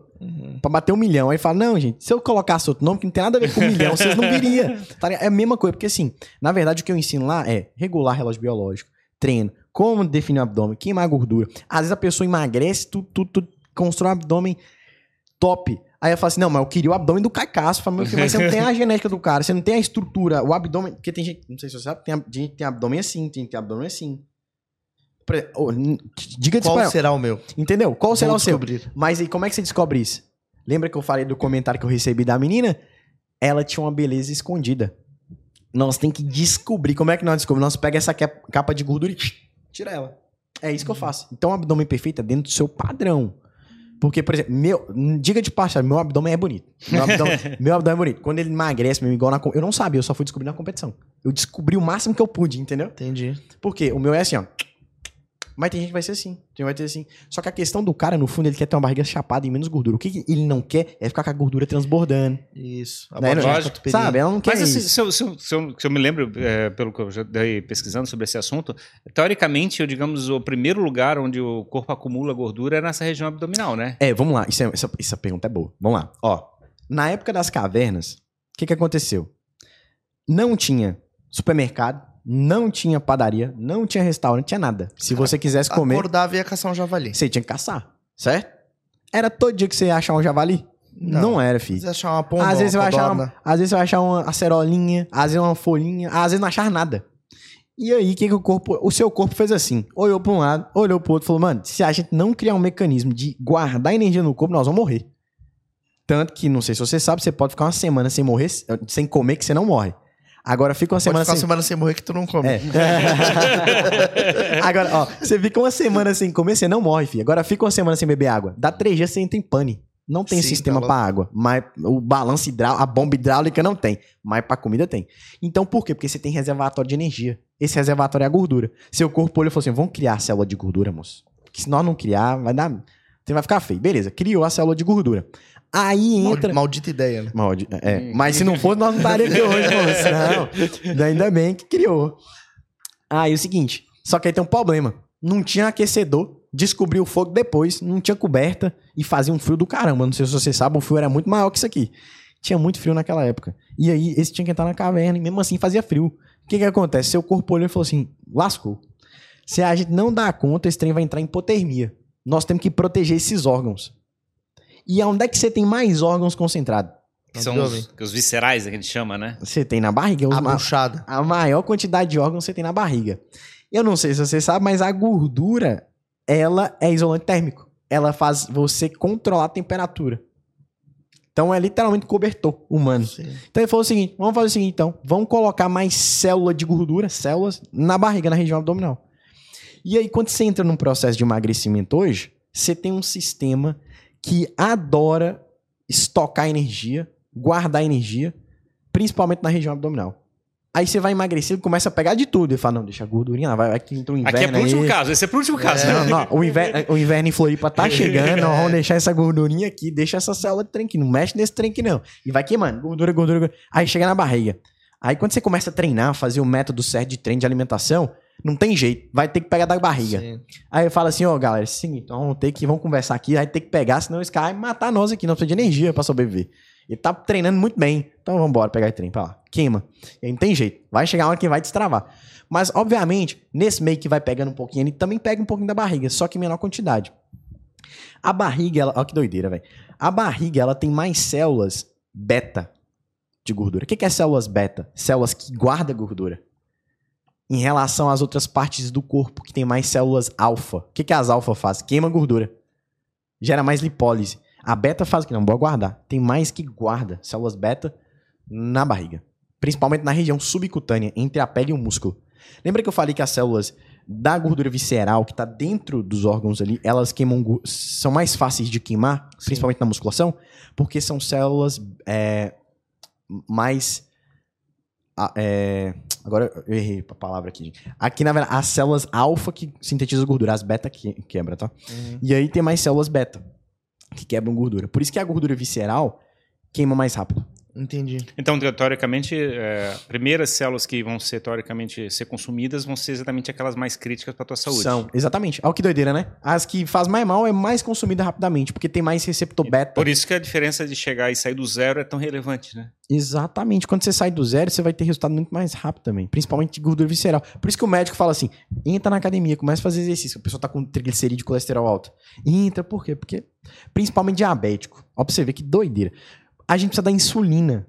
Pra bater um milhão. Aí fala, não, gente, se eu colocasse outro nome que não tem nada a ver com um milhão, vocês não viriam. Tá? É a mesma coisa, porque assim, na verdade o que eu ensino lá é regular relógio biológico, treino, como definir o abdômen, queimar gordura. Às vezes a pessoa emagrece, tu, tu, constrói um abdômen top. Aí eu falo assim, não, mas eu queria o abdômen do Caicaço. Eu falo, mas você não tem a genética do cara, você não tem a estrutura, o abdômen. Porque tem gente, não sei se você sabe, tem gente que tem abdômen assim, tem gente que tem abdômen assim. N- diga de Qual espanhol. será o meu? Entendeu? Qual será Vou o seu? descobrir. Mas aí, como é que você descobre isso? Lembra que eu falei do comentário que eu recebi da menina? Ela tinha uma beleza escondida. Nós tem que descobrir. Como é que nós descobrimos? Nós pega essa cap- capa de gordura e tira ela. É isso que eu faço. Então, o abdômen perfeito é dentro do seu padrão. Porque, por exemplo, meu, diga de passagem, meu abdômen é bonito. Meu abdômen, meu abdômen é bonito. Quando ele emagrece, mesmo, igual na. Eu não sabia, eu só fui descobrir na competição. Eu descobri o máximo que eu pude, entendeu? Entendi. Porque o meu é assim, ó. Mas tem gente que vai ser assim. Tem gente vai ter assim. Só que a questão do cara, no fundo, ele quer ter uma barriga chapada e menos gordura. O que ele não quer é ficar com a gordura transbordando. Isso. A Né? Não- catupiry. Sabe? Ela não quer Mas assim, se eu, se, eu, se, eu, se eu me lembro, é, pelo que eu já dei pesquisando sobre esse assunto, teoricamente, eu, digamos, o primeiro lugar onde o corpo acumula gordura é nessa região abdominal, né? É, vamos lá. Isso é- essa, essa pergunta é boa. Vamos lá. Ó, na época das cavernas, o que, que aconteceu? Não tinha supermercado, não tinha padaria, não tinha restaurante, tinha nada. Se você quisesse comer, Acordava e ia caçar um javali. você tinha que caçar, certo? Era todo dia que você ia achar um javali? Não, Não. era, filho. você achar uma pomba, Às vezes, você uma vai achar às vezes você vai achar uma acerolinha, às vezes uma folhinha, às vezes não achar nada. E aí, o que, que o corpo. O seu corpo fez assim? Olhou pra um lado, olhou pro outro e falou: mano, se a gente não criar um mecanismo de guardar energia no corpo, nós vamos morrer. Tanto que, não sei se você sabe, você pode ficar uma semana sem morrer, sem comer, que você não morre. Agora fica uma Pode semana ficar uma sem. semana sem morrer que tu não come. É. Agora, ó, você fica uma semana sem comer, você não morre, filho. Agora fica uma semana sem beber água. Dá três dias, você entra em pane. Não tem Sim, sistema tá pra água, mas o balanço hidráulico, a bomba hidráulica não tem, mas pra comida tem. Então por quê? Porque você tem reservatório de energia. Esse reservatório é a gordura. Seu corpo olhou e falou assim: vamos criar a célula de gordura, moço. Porque se nós não criar, vai dar. Você vai ficar feio. Beleza, criou a célula de gordura. Aí entra. Maldita ideia, né? Maldi- É, mas se não fosse, nós não estaríamos aqui hoje, moço. Não. Ainda bem que criou. Aí o seguinte, só que aí tem um problema. Não tinha aquecedor, descobriu o fogo depois, não tinha coberta e fazia um frio do caramba. Não sei se você sabe, o frio era muito maior que isso aqui. Tinha muito frio naquela época. E aí, esse tinha que entrar na caverna e mesmo assim fazia frio. O que que acontece? Seu corpo olhou e falou assim, lascou. Se a gente não dá conta, esse trem vai entrar em hipotermia. Nós temos que proteger esses órgãos. E aonde é que você tem mais órgãos concentrados? Que são os, os viscerais, que a gente chama, né? Você tem na barriga. A ma- buchada. a maior quantidade de órgãos você tem na barriga. Eu não sei se você sabe, mas a gordura, ela é isolante térmico. Ela faz você controlar a temperatura. Então é literalmente cobertor humano. Sim. Então ele falou o seguinte: vamos fazer o seguinte, então. Vamos colocar mais célula de gordura, células, na barriga, na região abdominal. E aí, quando você entra num processo de emagrecimento hoje, você tem um sistema que adora estocar energia, guardar energia, principalmente na região abdominal. Aí você vai emagrecer e começa a pegar de tudo. E fala, não, deixa a gordurinha lá, vai, vai que entra o inverno Aqui é pro último aí. caso, esse é pro último caso. Não, não, o, inverno, o inverno em Floripa tá chegando, nós vamos deixar essa gordurinha aqui, deixa essa célula de trem aqui, não mexe nesse trem aqui não. E vai queimando, gordura, gordura, gordura. Aí chega na barriga. Aí quando você começa a treinar, fazer o método certo de treino de alimentação, não tem jeito, vai ter que pegar da barriga. Sim. Aí eu falo assim, ó, galera, é o seguinte, nós vamos ter que, vamos conversar aqui, vai ter que pegar, senão esse cara vai matar nós aqui, nós precisamos de energia pra sobreviver. Ele tá treinando muito bem, então vamos embora pegar esse trem pra lá. Queima. E não tem jeito, vai chegar uma hora que vai destravar. Mas, obviamente, nesse meio que vai pegando um pouquinho, ele também pega um pouquinho da barriga, só que em menor quantidade. A barriga, ela, olha que doideira, velho. A barriga, ela tem mais células beta de gordura. O que que é células beta? Células que guardam gordura em relação às outras partes do corpo que tem mais células alfa. O que, que as alfa fazem? Queima gordura. Gera mais lipólise. A beta faz o que? Não, bora guardar. Tem mais que guarda células beta na barriga. Principalmente na região subcutânea, entre a pele e o músculo. Lembra que eu falei que as células da gordura visceral, que está dentro dos órgãos ali, elas queimam, são mais fáceis de queimar, Sim. principalmente na musculação, porque são células é, mais é, agora eu errei a palavra aqui. gente. Aqui, na verdade, as células alfa que sintetizam gordura, as beta que quebra, tá? Uhum. E aí tem mais células beta que quebram gordura. Por isso que a gordura visceral queima mais rápido. Entendi. Então, te- teoricamente, é, primeiras células que vão ser, teoricamente, ser consumidas vão ser exatamente aquelas mais críticas para tua saúde. São, exatamente. Olha que doideira, né? As que faz mais mal é mais consumida rapidamente, porque tem mais receptor beta. Por isso que a diferença de chegar e sair do zero é tão relevante, né? Exatamente. Quando você sai do zero, você vai ter resultado muito mais rápido também. Principalmente de gordura visceral. Por isso que o médico fala assim: entra na academia, começa a fazer exercício. A pessoa tá com triglicerídeo e colesterol alto. Entra, por quê? Porque, principalmente diabético. Ó, pra você ver que doideira. A gente precisa da insulina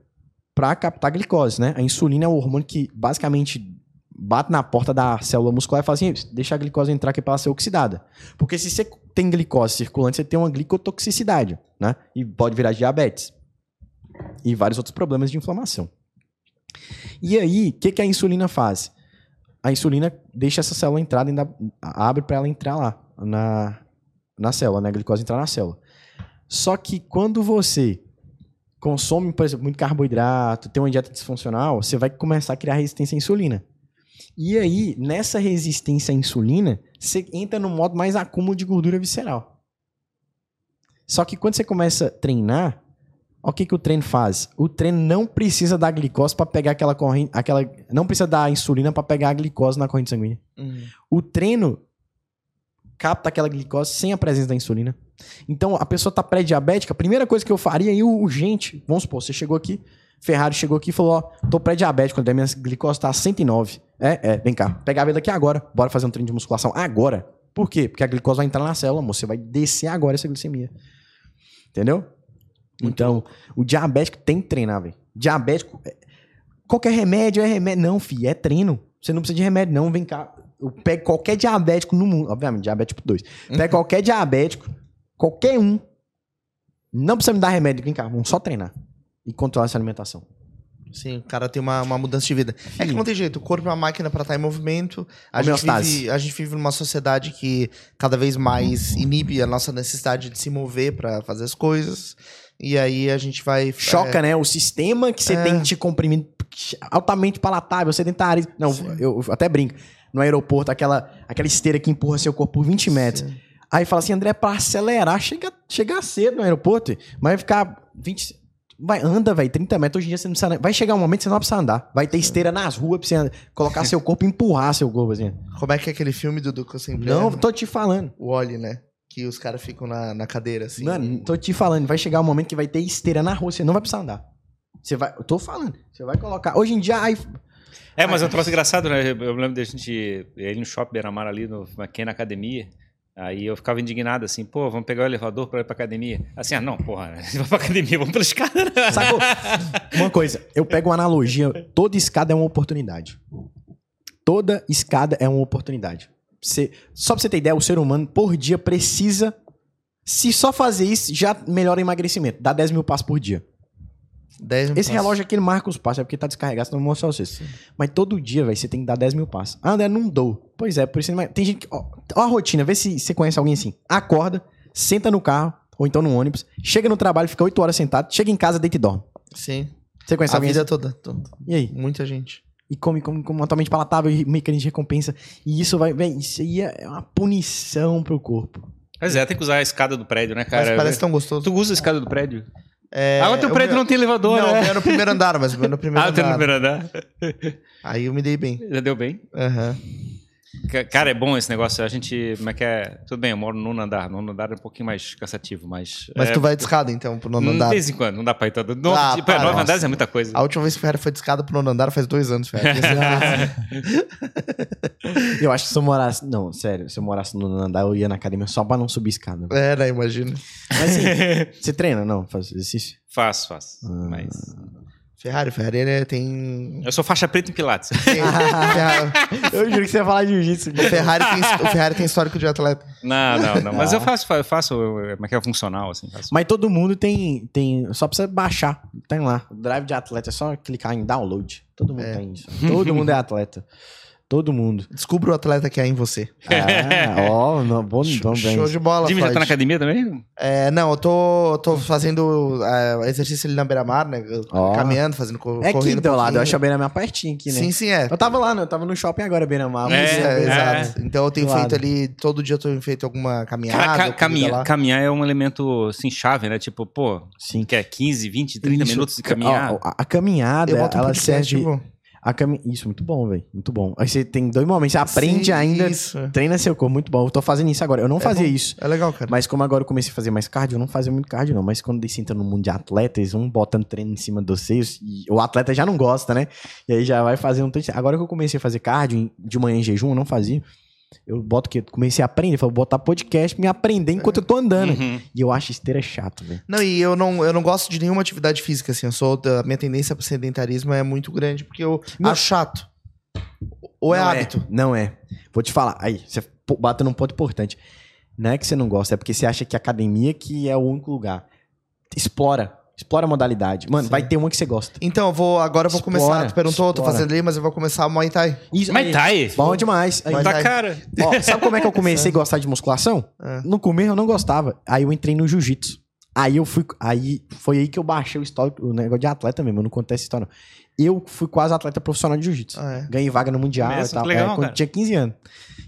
pra captar glicose, né? A insulina é o hormônio que basicamente bate na porta da célula muscular e fala assim: deixa a glicose entrar aqui pra ela ser oxidada. Porque se você tem glicose circulante, você tem uma glicotoxicidade, né? E pode virar diabetes e vários outros problemas de inflamação. E aí, o que, que a insulina faz? A insulina deixa essa célula entrar, dentro da- abre para ela entrar lá na, na célula, né? A glicose entrar na célula. Só que quando você consome, por exemplo, muito carboidrato, tem uma dieta disfuncional, você vai começar a criar resistência à insulina. E aí, nessa resistência à insulina, você entra no modo mais acúmulo de gordura visceral. Só que quando você começa a treinar, o que, que o treino faz? O treino não precisa da glicose para pegar aquela corrente, aquela, não precisa da insulina para pegar a glicose na corrente sanguínea. Uhum. O treino capta aquela glicose sem a presença da insulina. Então, a pessoa tá pré-diabética, a primeira coisa que eu faria aí, urgente, vamos supor, você chegou aqui, Ferrari chegou aqui e falou, ó, tô pré-diabético, a minha glicose tá 109. É, é, vem cá, pega a vida aqui agora, bora fazer um treino de musculação agora. Por quê? Porque a glicose vai entrar na célula, amor, você vai descer agora essa glicemia. Entendeu? Então, o diabético tem que treinar, velho. Diabético, é- qualquer remédio é remédio. Não, filho, é treino. Você não precisa de remédio, não. Vem cá. Eu pego qualquer diabético no mundo. Obviamente, diabético 2. Pega qualquer diabético, qualquer um. Não precisa me dar remédio. Vem cá, vamos só treinar. E controlar essa alimentação. Sim, o cara tem uma, uma mudança de vida. É que não tem jeito, o corpo é uma máquina para estar em movimento. A gente, vive, a gente vive numa sociedade que cada vez mais inibe a nossa necessidade de se mover para fazer as coisas. E aí a gente vai. Choca, né? O sistema que você É. tem de comprimido altamente palatável, sedentarismo. Não, eu, eu até brinco. No aeroporto, aquela, aquela esteira que empurra seu corpo por 20 metros. Aí fala assim, André, pra acelerar, chega, chega cedo no aeroporto, mas vai ficar 20. Vai, anda, velho, 30 metros. Hoje em dia você não precisa. Vai chegar um momento que você não vai precisar andar. Vai ter esteira nas ruas pra você andar- colocar seu corpo e empurrar seu corpo, assim. Como é que é aquele filme, Dudu, que eu sempre Não, amo? tô te falando. O Oli, né? Que os caras ficam na, na cadeira, assim. Mano, tô te falando, vai chegar um momento que vai ter esteira na rua, você não vai precisar andar. Você vai. Eu tô falando. Você vai colocar. Hoje em dia, É, mas é um troço engraçado, né? Eu lembro da gente ir no shopping Beira-Mar ali, no, aqui na academia. Aí eu ficava indignado assim, pô, vamos pegar o elevador pra ir pra academia. Assim, ah, não, porra, vamos pra academia, vamos pela escada. né? Sacou? Uma coisa, eu pego uma analogia, toda escada é uma oportunidade. Toda escada é uma oportunidade. Você, só pra você ter ideia, o ser humano por dia precisa, se só fazer isso, já melhora o emagrecimento. Dá 10 mil passos por dia. 10 Esse relógio aqui ele marca os passos, é porque tá descarregado, senão eu vou mostrar pra vocês. Mas todo dia, velho, você tem que dar 10 mil passos. Ah, André, não dou. Pois é, por isso... não- Tem gente que... Ó, ó a rotina, vê se você conhece alguém assim. Acorda, senta no carro, ou então no ônibus, chega no trabalho, fica 8 horas sentado, chega em casa, deita e dorme. Sim. Você conhece A alguém vida assim? toda, toda. E aí? Muita gente. E come, come, come totalmente palatável e mecanismo de recompensa. E isso vai... Véi, isso aí é uma punição pro corpo. Pois é, tem que usar a escada do prédio, né, cara? Mas parece tão gostoso. Tu usa a escada do prédio? É, ah, o teu prédio meu- não tem elevador, Não, né? é no primeiro andar, mas no primeiro Ah, tem no andar. primeiro andar. Aí eu me dei bem. Já deu bem. Aham. Ca- Cara, é bom esse negócio. A gente, como é que é? Tudo bem, eu moro no nono andar. No nono andar é um pouquinho mais cansativo, mas... Mas é, tu vai de escada, então, pro nono De andar. vez em quando, não dá pra ir todo. Nove, Ah, tipo, para, nove andares é muita coisa. A última vez que o Ferrari foi de escada pro nono andar faz dois anos, Ferrari. Eu acho que se eu morasse... Não, sério. Se eu morasse no andar, eu ia na academia só pra não subir escada. é, né? Imagina. Mas assim, você treina? Não, faz exercício? Faço, faço. Ah. Mas... Ferrari, Ferrari ele tem. Eu sou faixa preta em Pilates. tem- Eu juro que você ia falar de jiu-jitsu. o, Ferrari tem, o Ferrari tem histórico de atleta. Não, não, não. Mas Ah. eu faço, eu faço, é que é funcional, assim. Faço. Mas todo mundo tem, tem. Só precisa baixar. Tem lá. Drive de atleta é só clicar em download. Todo mundo É. tem isso. Todo mundo é atleta. Todo mundo. Descubra o atleta que há em você. Ah, ó, não, bom, bom bem. Show de bola, Jimmy já tá na academia também? É, não, eu tô, tô fazendo é, exercício ali na beira-mar, né? Ó. Caminhando, fazendo co É aqui do teu um lado. Eu acho a Beira-Mar pertinho aqui, né? Sim, sim, é. Eu tava lá, né? Eu tava no shopping agora, Beira-Mar. É, É, é. exato. Então eu tenho Do feito lado. ali, todo dia eu tenho feito alguma caminhada. Cara, ca- corrida caminha- lá. caminhar é um elemento, assim, chave, né? Tipo, pô, Sim. que é 15, 20, 30 Isso. minutos de Ca- caminhar. ó, a, a caminhada, Eu boto um ela serve. tipo, cami... Isso, muito bom, velho. Muito bom. Aí você tem dois momentos. Você aprende sim, ainda. Isso. Treina seu corpo. Muito bom. Eu tô fazendo isso agora. Eu não É fazia bom. isso. É legal, cara. Mas como agora eu comecei a fazer mais cardio, eu não fazia muito cardio, não. Mas quando eles entram no mundo de atleta, eles vão botando treino em cima dos seios. E o atleta já não gosta, né? E aí já vai fazer um treino. Agora que eu comecei a fazer cardio de manhã em jejum, eu não fazia. Eu boto que comecei a aprender, falei, vou botar podcast, me aprender enquanto eu tô andando. Uhum. E eu acho esteira chato, velho. Não, e eu não, eu não gosto de nenhuma atividade física, assim. Eu sou. da- minha tendência pro sedentarismo é muito grande, porque eu Não. acho chato. Ou é Não hábito? não é. Vou te falar. Aí, você bate num ponto importante. Não é que você não gosta, é porque você acha que a academia que é o único lugar. Explora. Explora a modalidade. Mano, Sim. vai ter uma que você gosta. Então, eu vou, agora eu vou Explora, começar. Tu perguntou, eu tô fazendo ali, mas eu vou começar o Muay Thai. Isso, tá aí. Bom demais. Aí, Da Thai. cara. Ó, sabe como é que eu comecei a gostar de musculação? É. No começo eu não gostava. Aí eu entrei no jiu-jitsu. Aí eu fui. Aí foi aí que eu baixei o histórico, o negócio de atleta mesmo. Eu não contei essa história, não. Eu fui quase atleta profissional de jiu-jitsu. Ah, é. Ganhei vaga no Mundial Mesmo? e tal. Legal, é, quando cara. tinha 15 anos.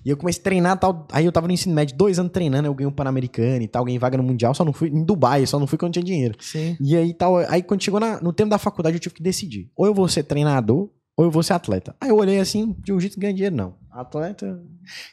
E eu comecei a treinar e tal. Aí eu tava no ensino médio, dois anos treinando, eu ganhei um Pan-Americano e tal, ganhei vaga no Mundial, só não fui em Dubai, só não fui quando tinha dinheiro. Sim. E aí tal, aí quando chegou na- no tempo da faculdade eu tive que decidir. Ou eu vou ser treinador, ou eu vou ser atleta. Aí eu olhei assim, jiu-jitsu ganha dinheiro, não. Atleta.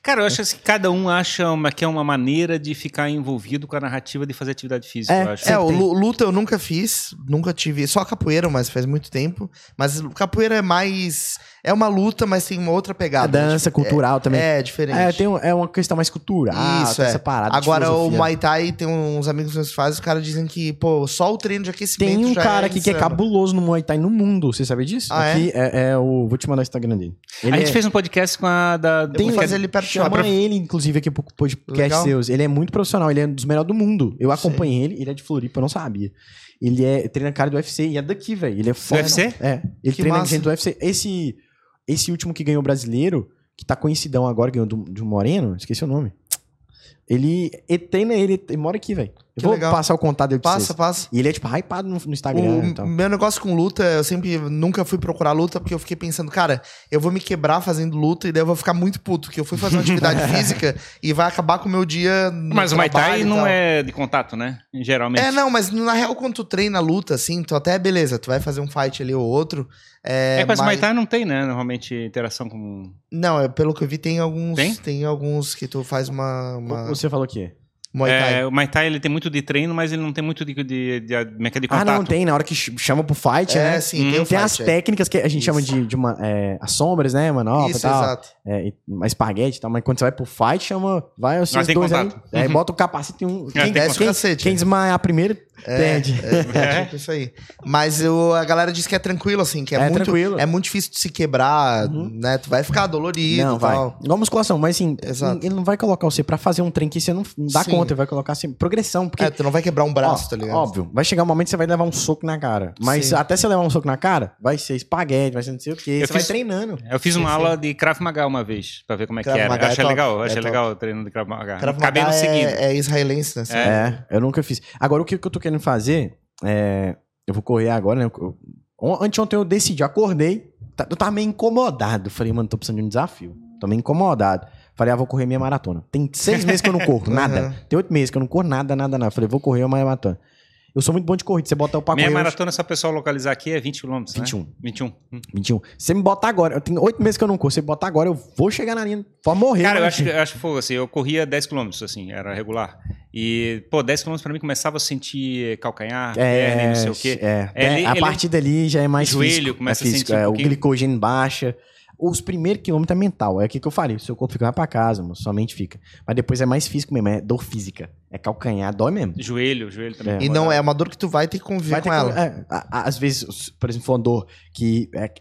Cara, eu acho assim, que cada um acha uma, que é uma maneira de ficar envolvido com a narrativa de fazer atividade física, É, eu acho. É, o luta eu nunca fiz, nunca tive. Só capoeira, mas faz muito tempo. Mas capoeira é mais. É uma luta, mas tem uma outra A pegada. dança cultural também. É, diferente. É, tem um- é uma questão mais cultural. Isso, tem é. de Agora, o. Muay Thai, tem uns amigos meus que fazem, os caras dizem que, pô, só o treino de aquecimento Tem um já cara é aqui que é insano. cabuloso no Muay Thai no mundo, você sabe disso? Ah, é? aqui é? é o. Vou te mandar o Instagram dele. Ele a gente é- fez um podcast com a da. Vou do- fazer ele perto de Chama lá. ele, inclusive, aqui pro podcast Legal. seus. Ele é muito profissional, ele é um dos melhores do mundo. Eu acompanhei ele, ele é de Floripa, eu não sabia. Ele é treina cara do UFC e é daqui, velho. Ele é foda. UFC? É. Ele Que treina massa. gente do UFC. Esse, esse último que ganhou o brasileiro, que tá conhecidão agora, ganhou do, do Moreno, esqueci o nome. Ele, ele treina ele, ele mora aqui, velho. Eu Que vou legal. passar o contato dele pra Passa, vocês. passa. E ele é, tipo, hypado no, no Instagram e O tal. meu negócio com luta, eu sempre nunca fui procurar luta, porque eu fiquei pensando, cara, eu vou me quebrar fazendo luta e daí eu vou ficar muito puto, porque eu fui fazer uma atividade física e vai acabar com o meu dia. no Mas o Muay Thai não é de contato, né? Geralmente. É, não, mas na real, quando tu treina luta, assim, tu até beleza, tu vai fazer um fight ali ou outro. É, É, mas mas- Thai não tem, né? Normalmente interação com. Não, é, pelo que eu vi, tem alguns. Tem? Tem, alguns que tu faz uma. uma Você falou o quê? Muay Thai. É, o Muay Thai ele tem muito de treino, mas ele não tem muito de, de, de, de, de, de Ah, contato. não, tem. Na hora que ch- chama pro fight, É, né? sim, Hum, tem Tem fight. as é. técnicas que a gente Isso. chama de, de uma, é, as sombras, né? Manopla e tal. exato. É, e- uma espaguete e tal, mas quando você vai pro fight, chama. Vai os dois aí. contato. Aí Uhum. bota o capacete e um. Quem, tem Desce o quem, cacete. quem desmaiar primeiro, perde. É, tipo isso aí. Mas eu, a galera diz que é tranquilo, assim, que é, É muito, tranquilo. é muito difícil de se quebrar, né? Tu vai ficar dolorido Não, e vai. tal. Igual musculação, mas assim, Exato. ele não vai colocar você pra fazer um trem que você não dá Sim. conta, ele vai colocar assim, progressão, porque. É, tu não vai quebrar um braço, ó, tá ligado? Óbvio, vai chegar um momento que você vai levar um soco na cara. Mas Sim. até você levar um soco na cara, vai ser espaguete, vai ser não sei o quê. Eu você vai fiz- treinando. Eu fiz uma Sim, aula de Krav Maga uma vez, pra ver como é Krav que era. Maga achei é legal, eu é achei legal o treino de Krav Maga. Krav Cabelo Maga seguido. é, é israelense, né? É, eu nunca fiz. Agora, o que, que eu tô querendo fazer é. Eu vou correr agora, né? Eu- Anteontem eu decidi, acordei, tá- eu tava meio incomodado. Falei, mano, tô precisando de um desafio. Tô meio incomodado. Falei, ah, vou correr minha maratona. Tem seis meses que eu não corro, nada. Tem oito meses que eu não corro nada, nada, nada. Falei, vou correr uma maratona. Eu sou muito bom de corrida. Você bota o correr. eu- maratona, só o pessoal localizar aqui, é 20 km, né? 21. 21. Hum. 21. Você me botar agora, eu tenho oito meses que eu não corro. Você me botar agora, eu vou chegar na linha. Vou morrer. Cara, eu né, acho, eu acho que foi assim, eu corria 10 km, assim, era regular. E, pô, 10 km pra mim começava a sentir calcanhar, perna e não sei o quê. É, É, ele- a ele- partir dali já é mais Joelho físico. começa é a físico, sentir um é, O glicogênio baixa. Os primeiros quilômetros é mental. É o que eu falei. O seu corpo fica vai pra casa, mano, sua mente fica. Mas depois é mais físico mesmo. É dor física. É calcanhar, dói mesmo. Joelho, joelho também. É. E não é uma dor que tu vai ter que conviver Vai ter com que- ela. é, a- a- às vezes, por exemplo, uma dor que é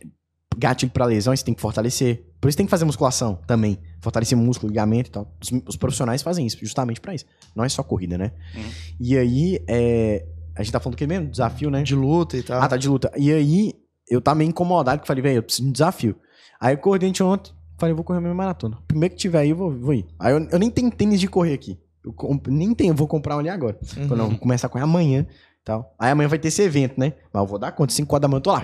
gatilho pra lesão, você tem que fortalecer. Por isso tem que fazer musculação também. Fortalecer músculo, ligamento e tal. Os, os profissionais fazem isso, justamente pra isso. Não é só corrida, né? Uhum. E aí, é, a gente tá falando do que mesmo? Desafio, né? De luta e tal. Ah, tá de luta. E aí, eu tava meio incomodado, que falei, velho, eu preciso de um desafio. Aí eu acordei ontem, falei, vou correr a minha maratona. Primeiro que tiver aí, eu vou, vou ir. Aí eu, eu nem tenho tênis de correr aqui. Eu comp- nem tenho, eu vou comprar um ali agora. Uhum. Falei, não, vou começar a correr amanhã e tal. Aí amanhã vai ter esse evento, né? Mas eu vou dar conta, 5 horas da manhã eu tô lá.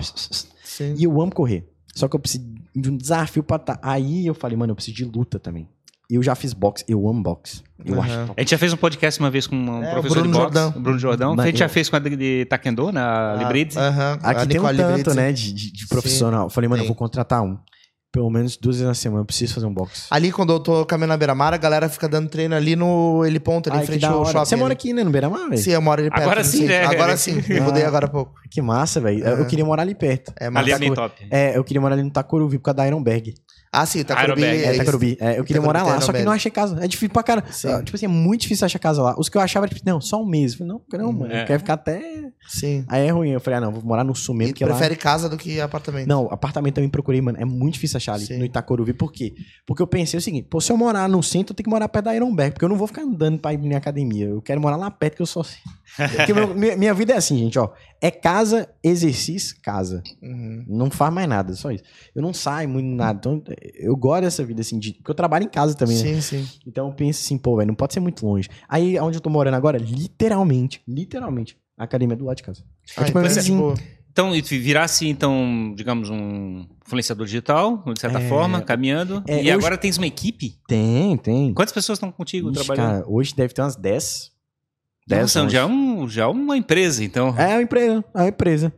Sim. E eu amo correr. Só que eu preciso de um desafio pra tá. Aí eu falei, mano, eu preciso de luta também. Eu já fiz boxe, eu amo boxe. Eu Uhum. acho A gente já fez um podcast uma vez com um É, professor Bruno de boxe, Jordão. o Bruno Jordão. Mas a gente já eu- fez com a de, de Taekwondo, na Ah, Librides. aham. A Aqui tem um tanto, né, de, de, de profissional. Eu falei, mano, Tem. eu vou contratar um. Pelo menos duas vezes na semana, eu preciso fazer um boxe. Ali, quando eu tô caminhando na beira-mar, a galera fica dando treino ali no Ele Ponto, ali Ai, em frente ao shopping. Você mora aqui, né, no Beira-Mar, velho? Sim, eu moro ali perto. Agora sim, né? Agora sim, eu mudei Ah. agora há pouco. Que massa, velho. Eu- Eu queria morar ali perto. É, mas Ali é top. É, eu queria morar ali no Tacuruvi por causa da Ironberg. Ah, sim, tá Ironberg. Corubi. É, É, Tacuruvi. É, eu queria Tacurubi morar lá, só que não achei casa. É difícil pra cara. Sim. Tipo assim, é muito difícil achar casa lá. Os que eu achava tipo, não, só um mês. Eu falei, não, não, mano. É. Eu quero ficar até. Sim. Aí é ruim. Eu falei, ah, não, vou morar no sul mesmo. E que lá- prefere casa do que apartamento. Não, apartamento também procurei, mano. É muito difícil achar ali Sim. no Itacoruvi. Por quê? Porque eu pensei o seguinte: pô, se eu morar no centro, eu tenho que morar perto da Ironberg. Porque eu não vou ficar andando pra ir pra minha academia. Eu quero morar lá perto, que eu sou assim. Porque meu- minha, minha vida é assim, gente, ó. É casa, exercício, casa. Uhum. Não faz mais nada, só isso. Eu não saio muito nada. Então, eu gosto dessa vida, assim, de, porque eu trabalho em casa também, né? Sim, sim. Então eu penso assim, pô, velho, não pode ser muito longe. Aí, onde eu tô morando agora, literalmente, literalmente, a academia é do lado de casa. É Ah, tipo então é tipo- Então, e virasse, então, digamos, um influenciador digital, de certa É, forma, caminhando. é, e hoje- agora tens uma equipe? Tem, tem. Quantas pessoas estão contigo Ixi, trabalhando? cara, hoje deve ter umas 10. 10 Nossa,11. já, é um, já é uma empresa, então. É uma empresa, é uma empresa.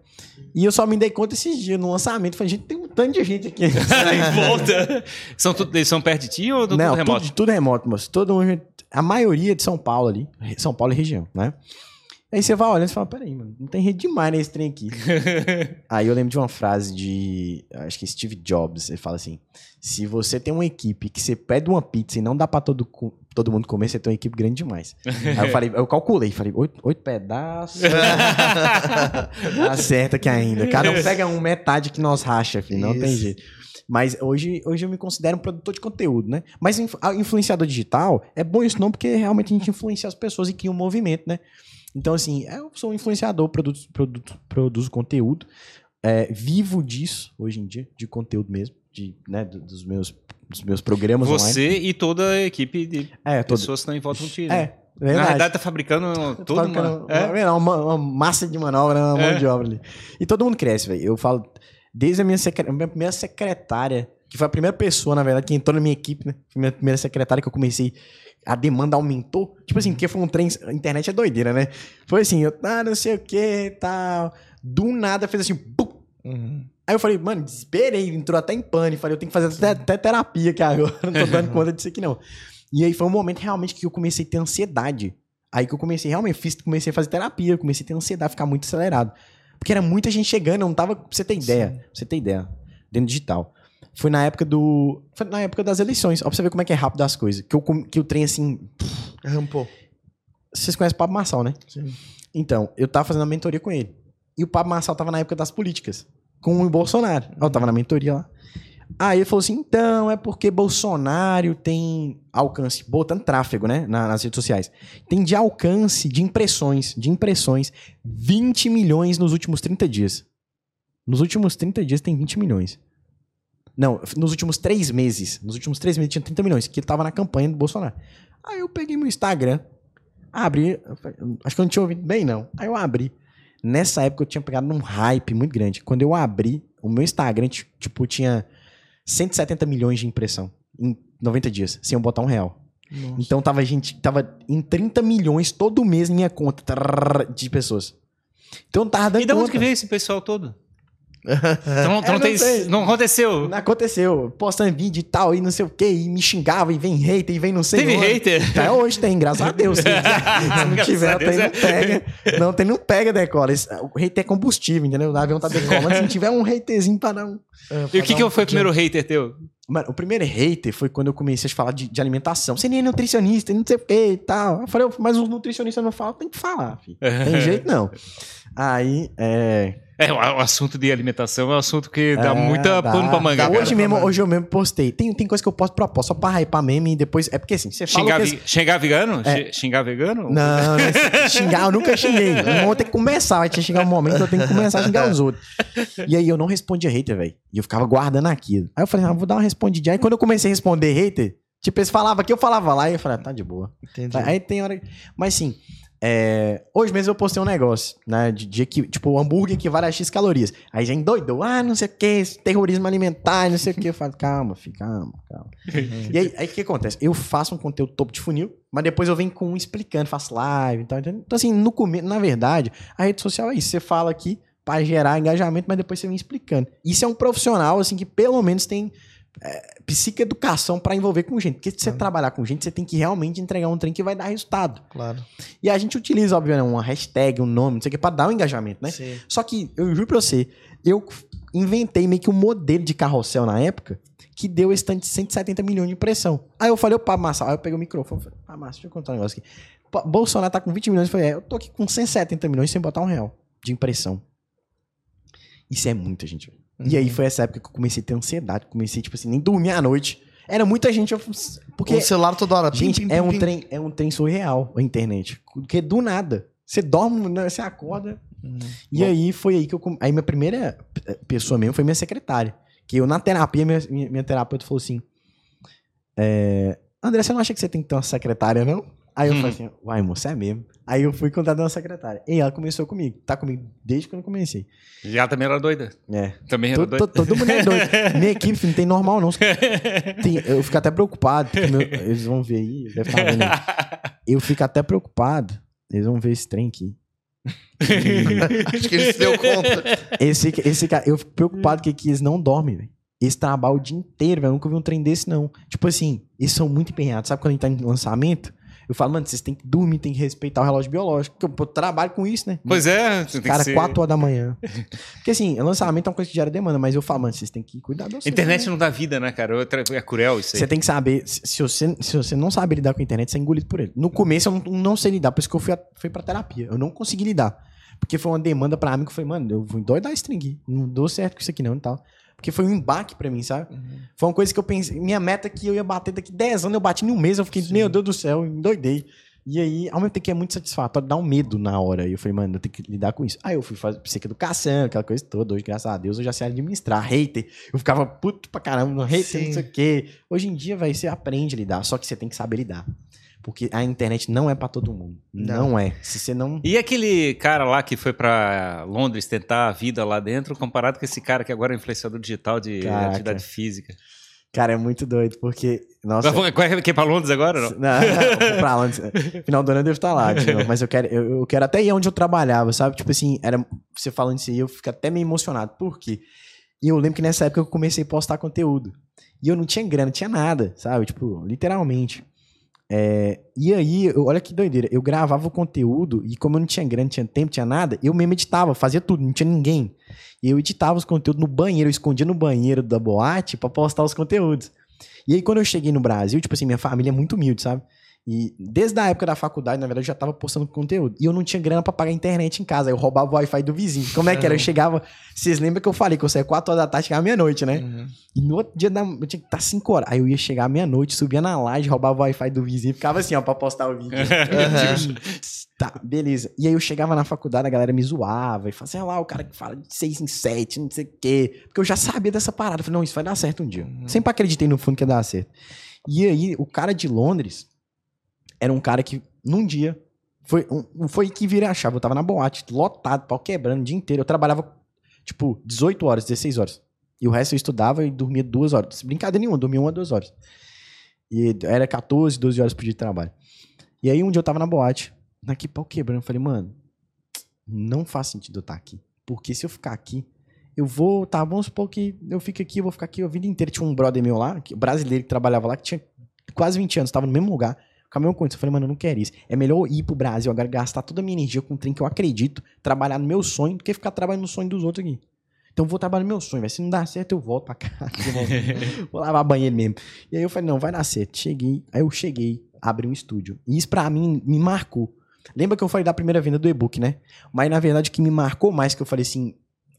E eu só me dei conta esses dias no lançamento. Falei, gente, tem um tanto de gente aqui. em volta. São tudo, eles são perto de ti ou tudo Não, remoto? Tudo, tudo remoto, moço. Todo mundo, a maioria de São Paulo ali. São Paulo e região, né? Aí você vai olhando e fala, peraí, mano, não tem rede demais nesse trem aqui. Aí eu lembro de uma frase de, acho que Steve Jobs, ele fala assim, se você tem uma equipe que você pede uma pizza e não dá pra todo, todo mundo comer, você tem uma equipe grande demais. Aí eu falei, eu calculei, falei, oito, oito pedaços. Acerta que ainda. Cada um pega um metade que nós racha, filho, não tem Isso. jeito. Mas hoje, hoje eu me considero um produtor de conteúdo, né? Mas influenciador digital é bom isso não, porque realmente a gente influencia as pessoas e cria um movimento, né? Então, assim, eu sou um influenciador, produzo, produzo, produzo conteúdo, é, vivo disso hoje em dia, de conteúdo mesmo, de, né, do- dos, meus, dos meus programas online. Você e toda a equipe de É, todo, pessoas que estão em volta né? é, Na verdade. verdade, tá fabricando Tô toda uma... É? uma, uma- massa de manobra, uma É. mão de obra ali. E todo mundo cresce, velho. Eu falo, desde a minha, secre- minha primeira secretária, que foi a primeira pessoa, na verdade, que entrou na minha equipe, né? Foi a minha primeira secretária que eu comecei. A demanda aumentou. Tipo assim, porque foi um trem. A internet é doideira, né? Foi assim, eu, ah, não sei o que tal. Do nada fez assim, pum. Uhum. Aí eu falei, mano, desesperei, entrou até em pânico. Falei, eu tenho que fazer até, até terapia aqui agora, não tô dando conta disso aqui não. E aí foi um momento realmente que eu comecei a ter ansiedade. Aí que eu comecei, realmente, fiz, comecei a fazer terapia, comecei a ter ansiedade, ficar muito acelerado. Porque era muita gente chegando, eu não tava. Pra você ter ideia, pra você ter ideia, dentro digital. Foi na época do. Foi na época das eleições. Ó, pra você ver como é que é rápido as coisas. Que, eu, que o trem assim. Rampou. Vocês conhecem o Pablo Marçal, né? Sim. Então, eu tava fazendo a mentoria com ele. E o Pablo Marçal tava na época das políticas. Com o Bolsonaro. Eu tava na mentoria lá. Aí ele falou assim: então, é porque Bolsonaro tem alcance, botando tráfego, né? na- nas redes sociais. Tem de alcance de impressões, de impressões, 20 milhões nos últimos 30 dias. Nos últimos 30 dias tem 20 milhões. Não, nos últimos três meses. Nos últimos três meses tinha 30 milhões, que ele tava na campanha do Bolsonaro. Aí eu peguei meu Instagram, abri. Acho que eu não tinha ouvido bem, não. Aí eu abri. Nessa época eu tinha pegado num hype muito grande. Quando eu abri, o meu Instagram, ti- tipo, tinha 170 milhões de impressão em 90 dias, sem eu botar um real. Nossa. Então tava gente, tava em 30 milhões todo mês na minha conta de pessoas. Então eu tava dando E de onde que veio esse pessoal todo? Então, Eu não, não tem, não aconteceu. Não aconteceu, postando vídeo e tal, e não sei o que, e me xingava, e vem hater, e vem não sei Teve onde. hater? Até hoje tem, graças a Deus. Se, se não tiver, a Deus, tem, não é. pega. Não tem, não pega decola. O hater é combustível, entendeu? O avião tá decola, mas se não tiver um haterzinho pra um... E o que, que foi o primeiro hater teu? Mano, o primeiro hater foi quando eu comecei a falar de, de alimentação. Você nem é nutricionista, não sei o que e tal. Eu falei, mas os nutricionistas não falam, tem que falar, filho. Tem jeito não. Aí, é... É, o, assunto de alimentação é um assunto que dá É, muita dá. pano pra manga. Hoje cara. mesmo, hoje eu mesmo postei. Tem, tem coisa que eu posto propósito, só pra hypar meme e depois. É porque assim, você fala. Xingar, que vi- xingar vegano? Xi- Xingar vegano? Não, não é xingar, eu nunca xinguei. Eu vou ter que começar, vai ter que chegar um momento que eu tenho que começar a xingar os outros. E aí eu não respondia hater, velho. E eu ficava guardando aquilo. Aí eu falei, ah, vou dar uma respondidinha. Aí quando eu comecei a responder hater, tipo, eles falavam aqui, eu falava lá, e eu falei, ah, tá de boa. Entendi. Aí tem hora. Mas sim, é, hoje mesmo eu postei um negócio, né? De, de que, tipo, o hambúrguer equivale a X calorias. Aí já endoidou, ah, não sei o que, terrorismo alimentar, não sei o que. Eu falo, calma, filho, calma, calma. e aí, o que acontece? Eu faço um conteúdo topo de funil, mas depois eu venho com um explicando, faço live e tal. entendeu? Então, assim, no começo, na verdade, a rede social é isso. Você fala aqui pra gerar engajamento, mas depois você vem explicando. Isso é um profissional, assim, que pelo menos tem é, psicoeducação pra envolver com gente. Porque se você trabalhar com gente, você tem que realmente entregar um trem que vai dar resultado. Claro. E a gente utiliza, obviamente, uma hashtag, um nome, não sei o que, pra dar um engajamento, né? Sim. Só que, eu juro pra você, eu inventei meio que um modelo de carrossel na época que deu esse tanto de 170 milhões de impressão. Aí eu falei, opa, Massa, aí eu peguei o microfone e falei, ah, Massa, deixa eu contar um negócio aqui. Bolsonaro tá com 20 milhões, eu falei, é, eu tô aqui com 170 milhões sem botar um real de impressão. Isso é muita gente, velho. E Uhum. aí foi essa época que eu comecei a ter ansiedade, comecei, tipo assim, nem dormir à noite. Era muita gente, eu, porque... O celular toda hora. Gente, pim, é pim, um pim. trem, é um trem surreal a internet. Porque do nada, você dorme, né, você acorda. Uhum. E aí foi aí que eu. Aí minha primeira eh, pessoa mesmo foi minha secretária. Que eu, na terapia, minha, minha, minha terapeuta falou assim: é, André, você não acha que você tem que ter uma secretária, não? Aí eu falei assim, uai, moça, é mesmo. Aí eu fui contar da secretária. E ela começou comigo. Tá comigo desde quando eu comecei. E ela também era doida. É. Também era Todo, doida. todo, todo mundo é doido. Minha equipe, não tem normal, não. Tem- eu fico até preocupado. porque meu- eles vão ver aí, deve estar vendo aí. Eu fico até preocupado. Eles vão ver esse trem aqui. Acho que ele se deu conta. Esse, esse cara, eu fico preocupado que aqui eles não dormem, velho. Eles trabalham o dia inteiro, velho. Eu nunca vi um trem desse, não. Tipo assim, eles são muito empenhados. Sabe quando a gente tá em lançamento? Eu falo, mano, vocês têm que dormir, tem que respeitar o relógio biológico. Porque eu trabalho com isso, né? Pois é, você tem Cara, que ser... 4 horas da manhã. Porque assim, lançamento é uma coisa que gera demanda, mas eu falo, mano, vocês têm que cuidar da Internet não dá vida, né, cara? É cruel isso aí. Você tem que saber, se se você, se você não sabe lidar com a internet, você é engolido por ele. No começo eu não, não sei lidar, por isso que eu fui, a- fui pra terapia. Eu não consegui lidar. Porque foi uma demanda pra mim que eu falei, mano, eu vou endoidar esse trem aqui. Não dou certo com isso aqui não e tal. Porque foi um embaque pra mim, sabe? Foi uma coisa que eu pensei. Minha meta é que eu ia bater daqui 10 anos, eu bati em um mês, eu fiquei, meu Deus do céu, eu endoidei. E aí, ao mesmo tempo que é muito satisfatório, dá um medo na hora. E eu falei, mano, eu tenho que lidar com isso. Aí eu fui fazer psicoeducação, aquela coisa toda. Hoje, graças a Deus, eu já sei administrar. Hater. Eu ficava puto pra caramba, hater, Sim. não sei o quê. Hoje em dia, vai você aprende a lidar. Só que você tem que saber lidar. Porque a internet não é pra todo mundo. Não, Não. é. Se você não. E aquele cara lá que foi pra Londres tentar a vida lá dentro, comparado com esse cara que agora é influenciador digital de Caraca. atividade física. Cara, é muito doido, porque. Nossa. Quer ir pra Londres agora? Não? Não, pra lá. Final do ano eu devo estar lá, de novo, mas eu quero, eu, eu quero até ir onde eu trabalhava, sabe? Tipo assim, era, você falando isso aí, eu fico até meio emocionado. Por quê? E eu lembro que nessa época eu comecei a postar conteúdo. E eu não tinha grana, não tinha nada, sabe? Tipo, literalmente. É, e aí, eu- olha que doideira. Eu gravava o conteúdo e como eu não tinha grana, não tinha tempo, não tinha nada, eu mesmo editava, fazia tudo, não tinha ninguém. E eu editava os conteúdos no banheiro, eu escondia no banheiro da boate pra postar os conteúdos. E aí, quando eu cheguei no Brasil, tipo assim, minha família é muito humilde, sabe? E desde a época da faculdade, na verdade, eu já tava postando conteúdo. E eu não tinha grana pra pagar a internet em casa. Eu roubava o Wi-Fi do vizinho. Como é que era? Eu chegava. Vocês lembram que eu falei que eu saía 4 horas da tarde, chegava meia-noite, né? Uhum. E no outro dia da, eu tinha que estar 5 horas. Aí eu ia chegar meia-noite, subia na laje, roubava o Wi-Fi do vizinho ficava assim, ó, pra postar o vídeo. tá, beleza. E aí eu chegava na faculdade, a galera me zoava e falava assim, ah lá, o cara que fala de 6 em 7, não sei o quê. Porque eu já sabia dessa parada. Eu falei, não, isso vai dar certo um dia. Sempre acreditei no fundo que ia dar certo. E aí, o cara de Londres era um cara que, num dia, foi, um, foi que virei a chave. Eu tava na boate, lotado, pau quebrando o dia inteiro. Eu trabalhava, tipo, 18 horas, 16 horas. E o resto eu estudava e dormia duas horas. Brincadeira nenhuma, dormia uma, duas horas. E era 14, 12 horas por dia de trabalho. E aí um dia eu tava na boate, daqui pau quebrando. Eu falei, mano, não faz sentido eu estar aqui. Porque se eu ficar aqui, eu vou, tá, vamos supor que eu fico aqui, eu vou ficar aqui a vida inteira. Tinha um brother meu lá, brasileiro que trabalhava lá, que tinha quase 20 anos, tava no mesmo lugar, com a mesma coisa. Eu falei, mano, eu não quero isso. É melhor ir pro Brasil agora, gastar toda a minha energia com um trem que eu acredito, trabalhar no meu sonho, do que ficar trabalhando no sonho dos outros aqui. Então eu vou trabalhar no meu sonho, vai. Se não dar certo, eu volto pra casa. vou, vou lavar banheiro mesmo. E aí eu falei, não, vai dar certo. Cheguei, aí eu cheguei, abri um estúdio. E isso pra mim me marcou. Lembra que eu falei da primeira venda do e-book, né? Mas na verdade o que me marcou mais, que eu falei assim,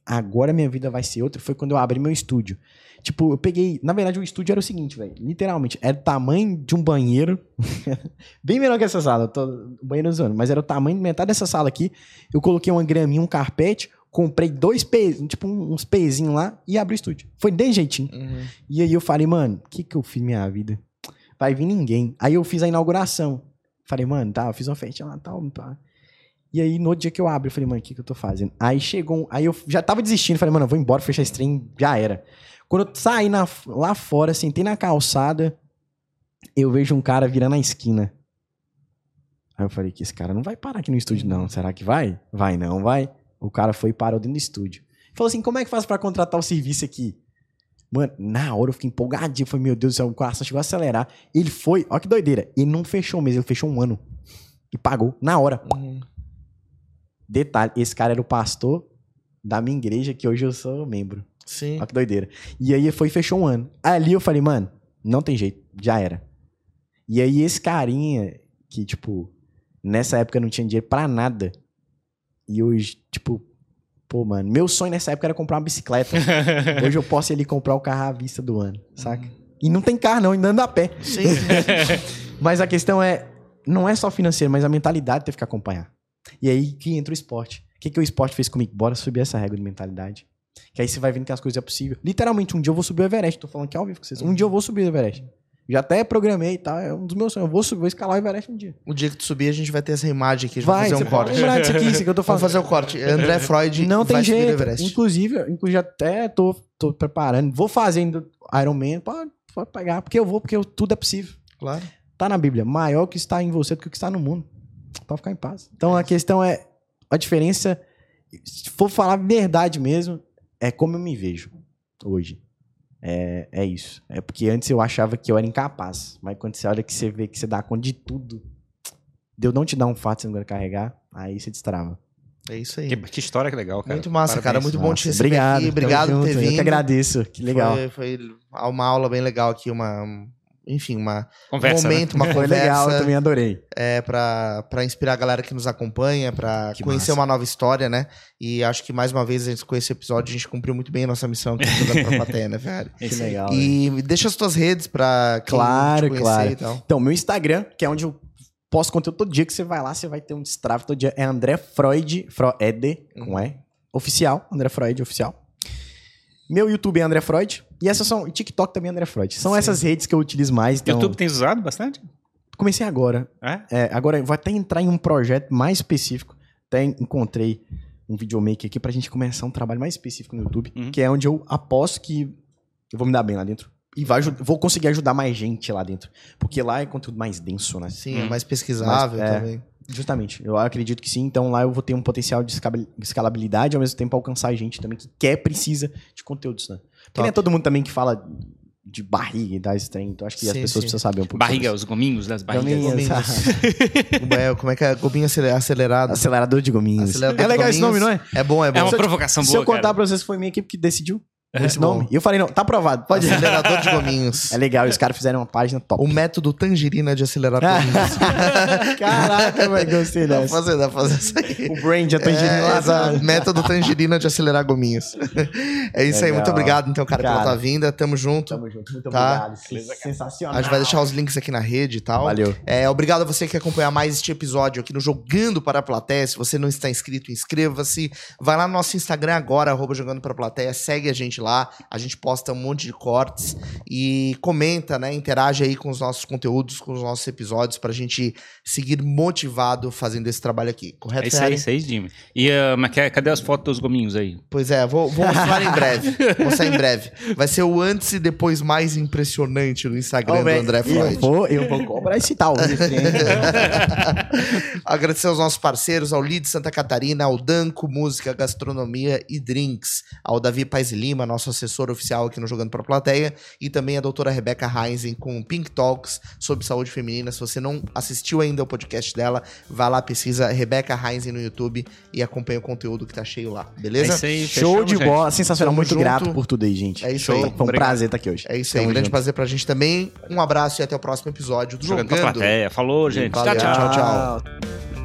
agora minha vida vai ser outra, foi quando eu abri meu estúdio. Tipo, eu peguei. Na verdade, o estúdio era o seguinte, velho. Literalmente, era o tamanho de um banheiro. bem menor que essa sala. Tô, o banheiro usando, mas era o tamanho de metade dessa sala aqui. Eu coloquei uma graminha, um carpete, comprei dois pés, tipo uns pezinhos lá e abri o estúdio. Foi de jeitinho. Uhum. E aí eu falei, mano, o que que eu fiz minha vida? Vai vir ninguém. Aí eu fiz a inauguração. Falei, mano, tá, eu fiz uma festinha lá, tal, tá. E aí, no dia que eu abro, eu falei, mano, o que que eu tô fazendo? Aí chegou, um- aí eu já tava desistindo, falei, mano, eu vou embora, fechar esse trem, já era. Quando eu saí na- lá fora, sentei na calçada, eu vejo um cara virando a esquina. Aí eu falei que esse cara não vai parar aqui no estúdio, não. Será que vai? Vai, não, vai. O cara foi e parou dentro do estúdio. Falou assim, como é que faz pra contratar o serviço aqui? Mano, na hora eu fiquei empolgadinho. Falei, meu Deus do céu, o coração chegou a acelerar. Ele foi, ó que doideira. Ele não fechou mês, ele fechou um ano. E pagou, na hora. Uhum. Detalhe, esse cara era o pastor da minha igreja, que hoje eu sou membro. Sim. Olha que doideira. E aí foi e fechou um ano. Ali eu falei, mano, não tem jeito, já era. E aí esse carinha, que, tipo, nessa época não tinha dinheiro pra nada. E hoje, tipo, pô, mano, meu sonho nessa época era comprar uma bicicleta. hoje eu posso ir ali comprar o carro à vista do ano, saca? E não tem carro, não, ainda anda a pé. Sim. Mas a questão é, não é só financeiro, mas a mentalidade teve que acompanhar. E aí que entra o esporte. O que, que o esporte fez comigo? Bora subir essa régua de mentalidade. Que aí você vai vendo que as coisas é possível. Literalmente, um dia eu vou subir o Everest. Tô falando aqui ao vivo com vocês. Um dia eu vou subir o Everest. Já até programei e tal. É um dos meus sonhos. Eu vou, subir, vou escalar o Everest um dia. O dia que tu subir, a gente vai ter essa imagem aqui. A gente Vai, vai fazer um corte. lembrar disso aqui, isso que eu tô Vamos falando. fazer o corte. André Freud Não tem jeito. Everest. Inclusive, inclusive até tô, tô preparando. Vou fazer ainda Iron Man. Pode, pode pegar. Porque eu vou, porque eu- tudo é possível. Claro. Tá na Bíblia. Maior que está em você do que o que está no mundo. Pode ficar em paz. Então a questão é. A diferença. Se for falar a verdade mesmo, é como eu me vejo hoje. É, é isso. É porque antes eu achava que eu era incapaz. Mas quando você olha que você vê que você dá conta de tudo. Deus não te dá um fato você não vai carregar, aí você destrava. É isso aí. Que, que história que legal, cara. Muito massa, cara. Parabéns. Muito bom te receber obrigado. aqui. Obrigado por ter junto, vindo. Eu que agradeço. Que legal. Foi, foi uma aula bem legal aqui, uma... Enfim, uma, Conversa, um né? momento, uma Foi conversa legal, eu também adorei. é, pra, pra inspirar a galera que nos acompanha, pra Que conhecer massa. uma nova história, né? E acho que mais uma vez, a gente, com esse episódio, a gente cumpriu muito bem a nossa missão aqui plateia, né, velho? Que legal. E deixa as tuas redes pra quem Claro, te conhecer claro. e tal. Então, meu Instagram, que é onde eu posto conteúdo todo dia, que você vai lá, você vai ter um destrave todo dia. É André Freud, Freud, com E, oficial, André Freud, oficial. Meu YouTube é André Freud. E essas são. e TikTok também é André Freud. São Sim. essas redes que eu utilizo mais. Então, YouTube tem usado bastante? comecei agora. É? É, agora eu vou até entrar em um projeto mais específico. Até encontrei um videomaker aqui pra gente começar um trabalho mais específico no YouTube, Uhum. que é onde eu aposto que eu vou me dar bem lá dentro. E vai, vou conseguir ajudar mais gente lá dentro. Porque lá é conteúdo mais denso, né? Sim, é Hum. mais pesquisável Mas, é. também. Justamente. Eu acredito que sim. Então lá eu vou ter um potencial de escalabilidade e ao mesmo tempo alcançar gente também que quer, precisa de conteúdos, né? Porque Top. não é todo mundo também que fala de barriga e das trem. Então acho que as Sim, pessoas sim. precisam saber um pouco. Barriga, os gominhos das isso. barrigas. Gominhos. É, Como é que é? Gobinho acele- acelerado. Acelerador de gominhos. Acelerador é legal esse nome, gominhos. não é? É bom, é bom. É uma Se provocação Se boa, eu contar cara. pra vocês, foi minha equipe que decidiu esse bom. nome. E eu falei, não, tá aprovado, pode ir. Acelerador de gominhos. É legal, os caras fizeram uma página top. O método tangerina de acelerar gominhos. Caraca, velho, gostei Dá pra dessa. fazer, dá pra fazer isso aí. O Brain já tá tangerina É, método tangerina de acelerar gominhos. É isso aí, Legal. muito obrigado, então, cara, pela Cara. tua vinda. Tamo junto. Tamo junto, muito Tá. obrigado. Sensacional. A gente vai deixar os links aqui na rede e tal. Valeu. É, obrigado a você que acompanhar mais este episódio aqui no Jogando para a Plateia. Se você não está inscrito, inscreva-se. Vai lá no nosso Instagram agora, arroba Jogando para a Plateia. Segue a gente lá. A gente posta um monte de cortes. E comenta, né? Interage aí com os nossos conteúdos, com os nossos episódios, pra gente seguir motivado fazendo esse trabalho aqui. Correto, É isso aí, Ferrari? isso aí, Jimmy. E uh, mas cadê as fotos dos gominhos aí? Pois é, vou, vou mostrar em breve. Vou mostrar em breve. Vai ser o antes e depois mais impressionante no Instagram Ô, do André eu Freud. vou, eu vou cobrar esse tal. Agradecer aos nossos parceiros, ao Lid Santa Catarina, ao Danco Música, Gastronomia e Drinks, ao Davi Paz Lima, nosso assessor oficial aqui no Jogando para a Plateia, e também a doutora Rebeca Heinzen com Pink Talks sobre saúde feminina. Se você não assistiu ainda o podcast dela, vai lá, pesquisa Rebeca Heinzen no YouTube e acompanha o conteúdo que tá cheio lá, É beleza? isso aí, Show de gente. bola, sensacional. Tamo Muito junto. grato por tudo aí, gente. É isso Show. aí. Foi um Obrigado. prazer estar aqui hoje. É isso aí, Tamo um grande junto. prazer pra gente também. Um abraço e até o próximo episódio do Jogando Jogando. pra plateia. Falou, gente. Valeu, tchau, tchau. tchau, tchau.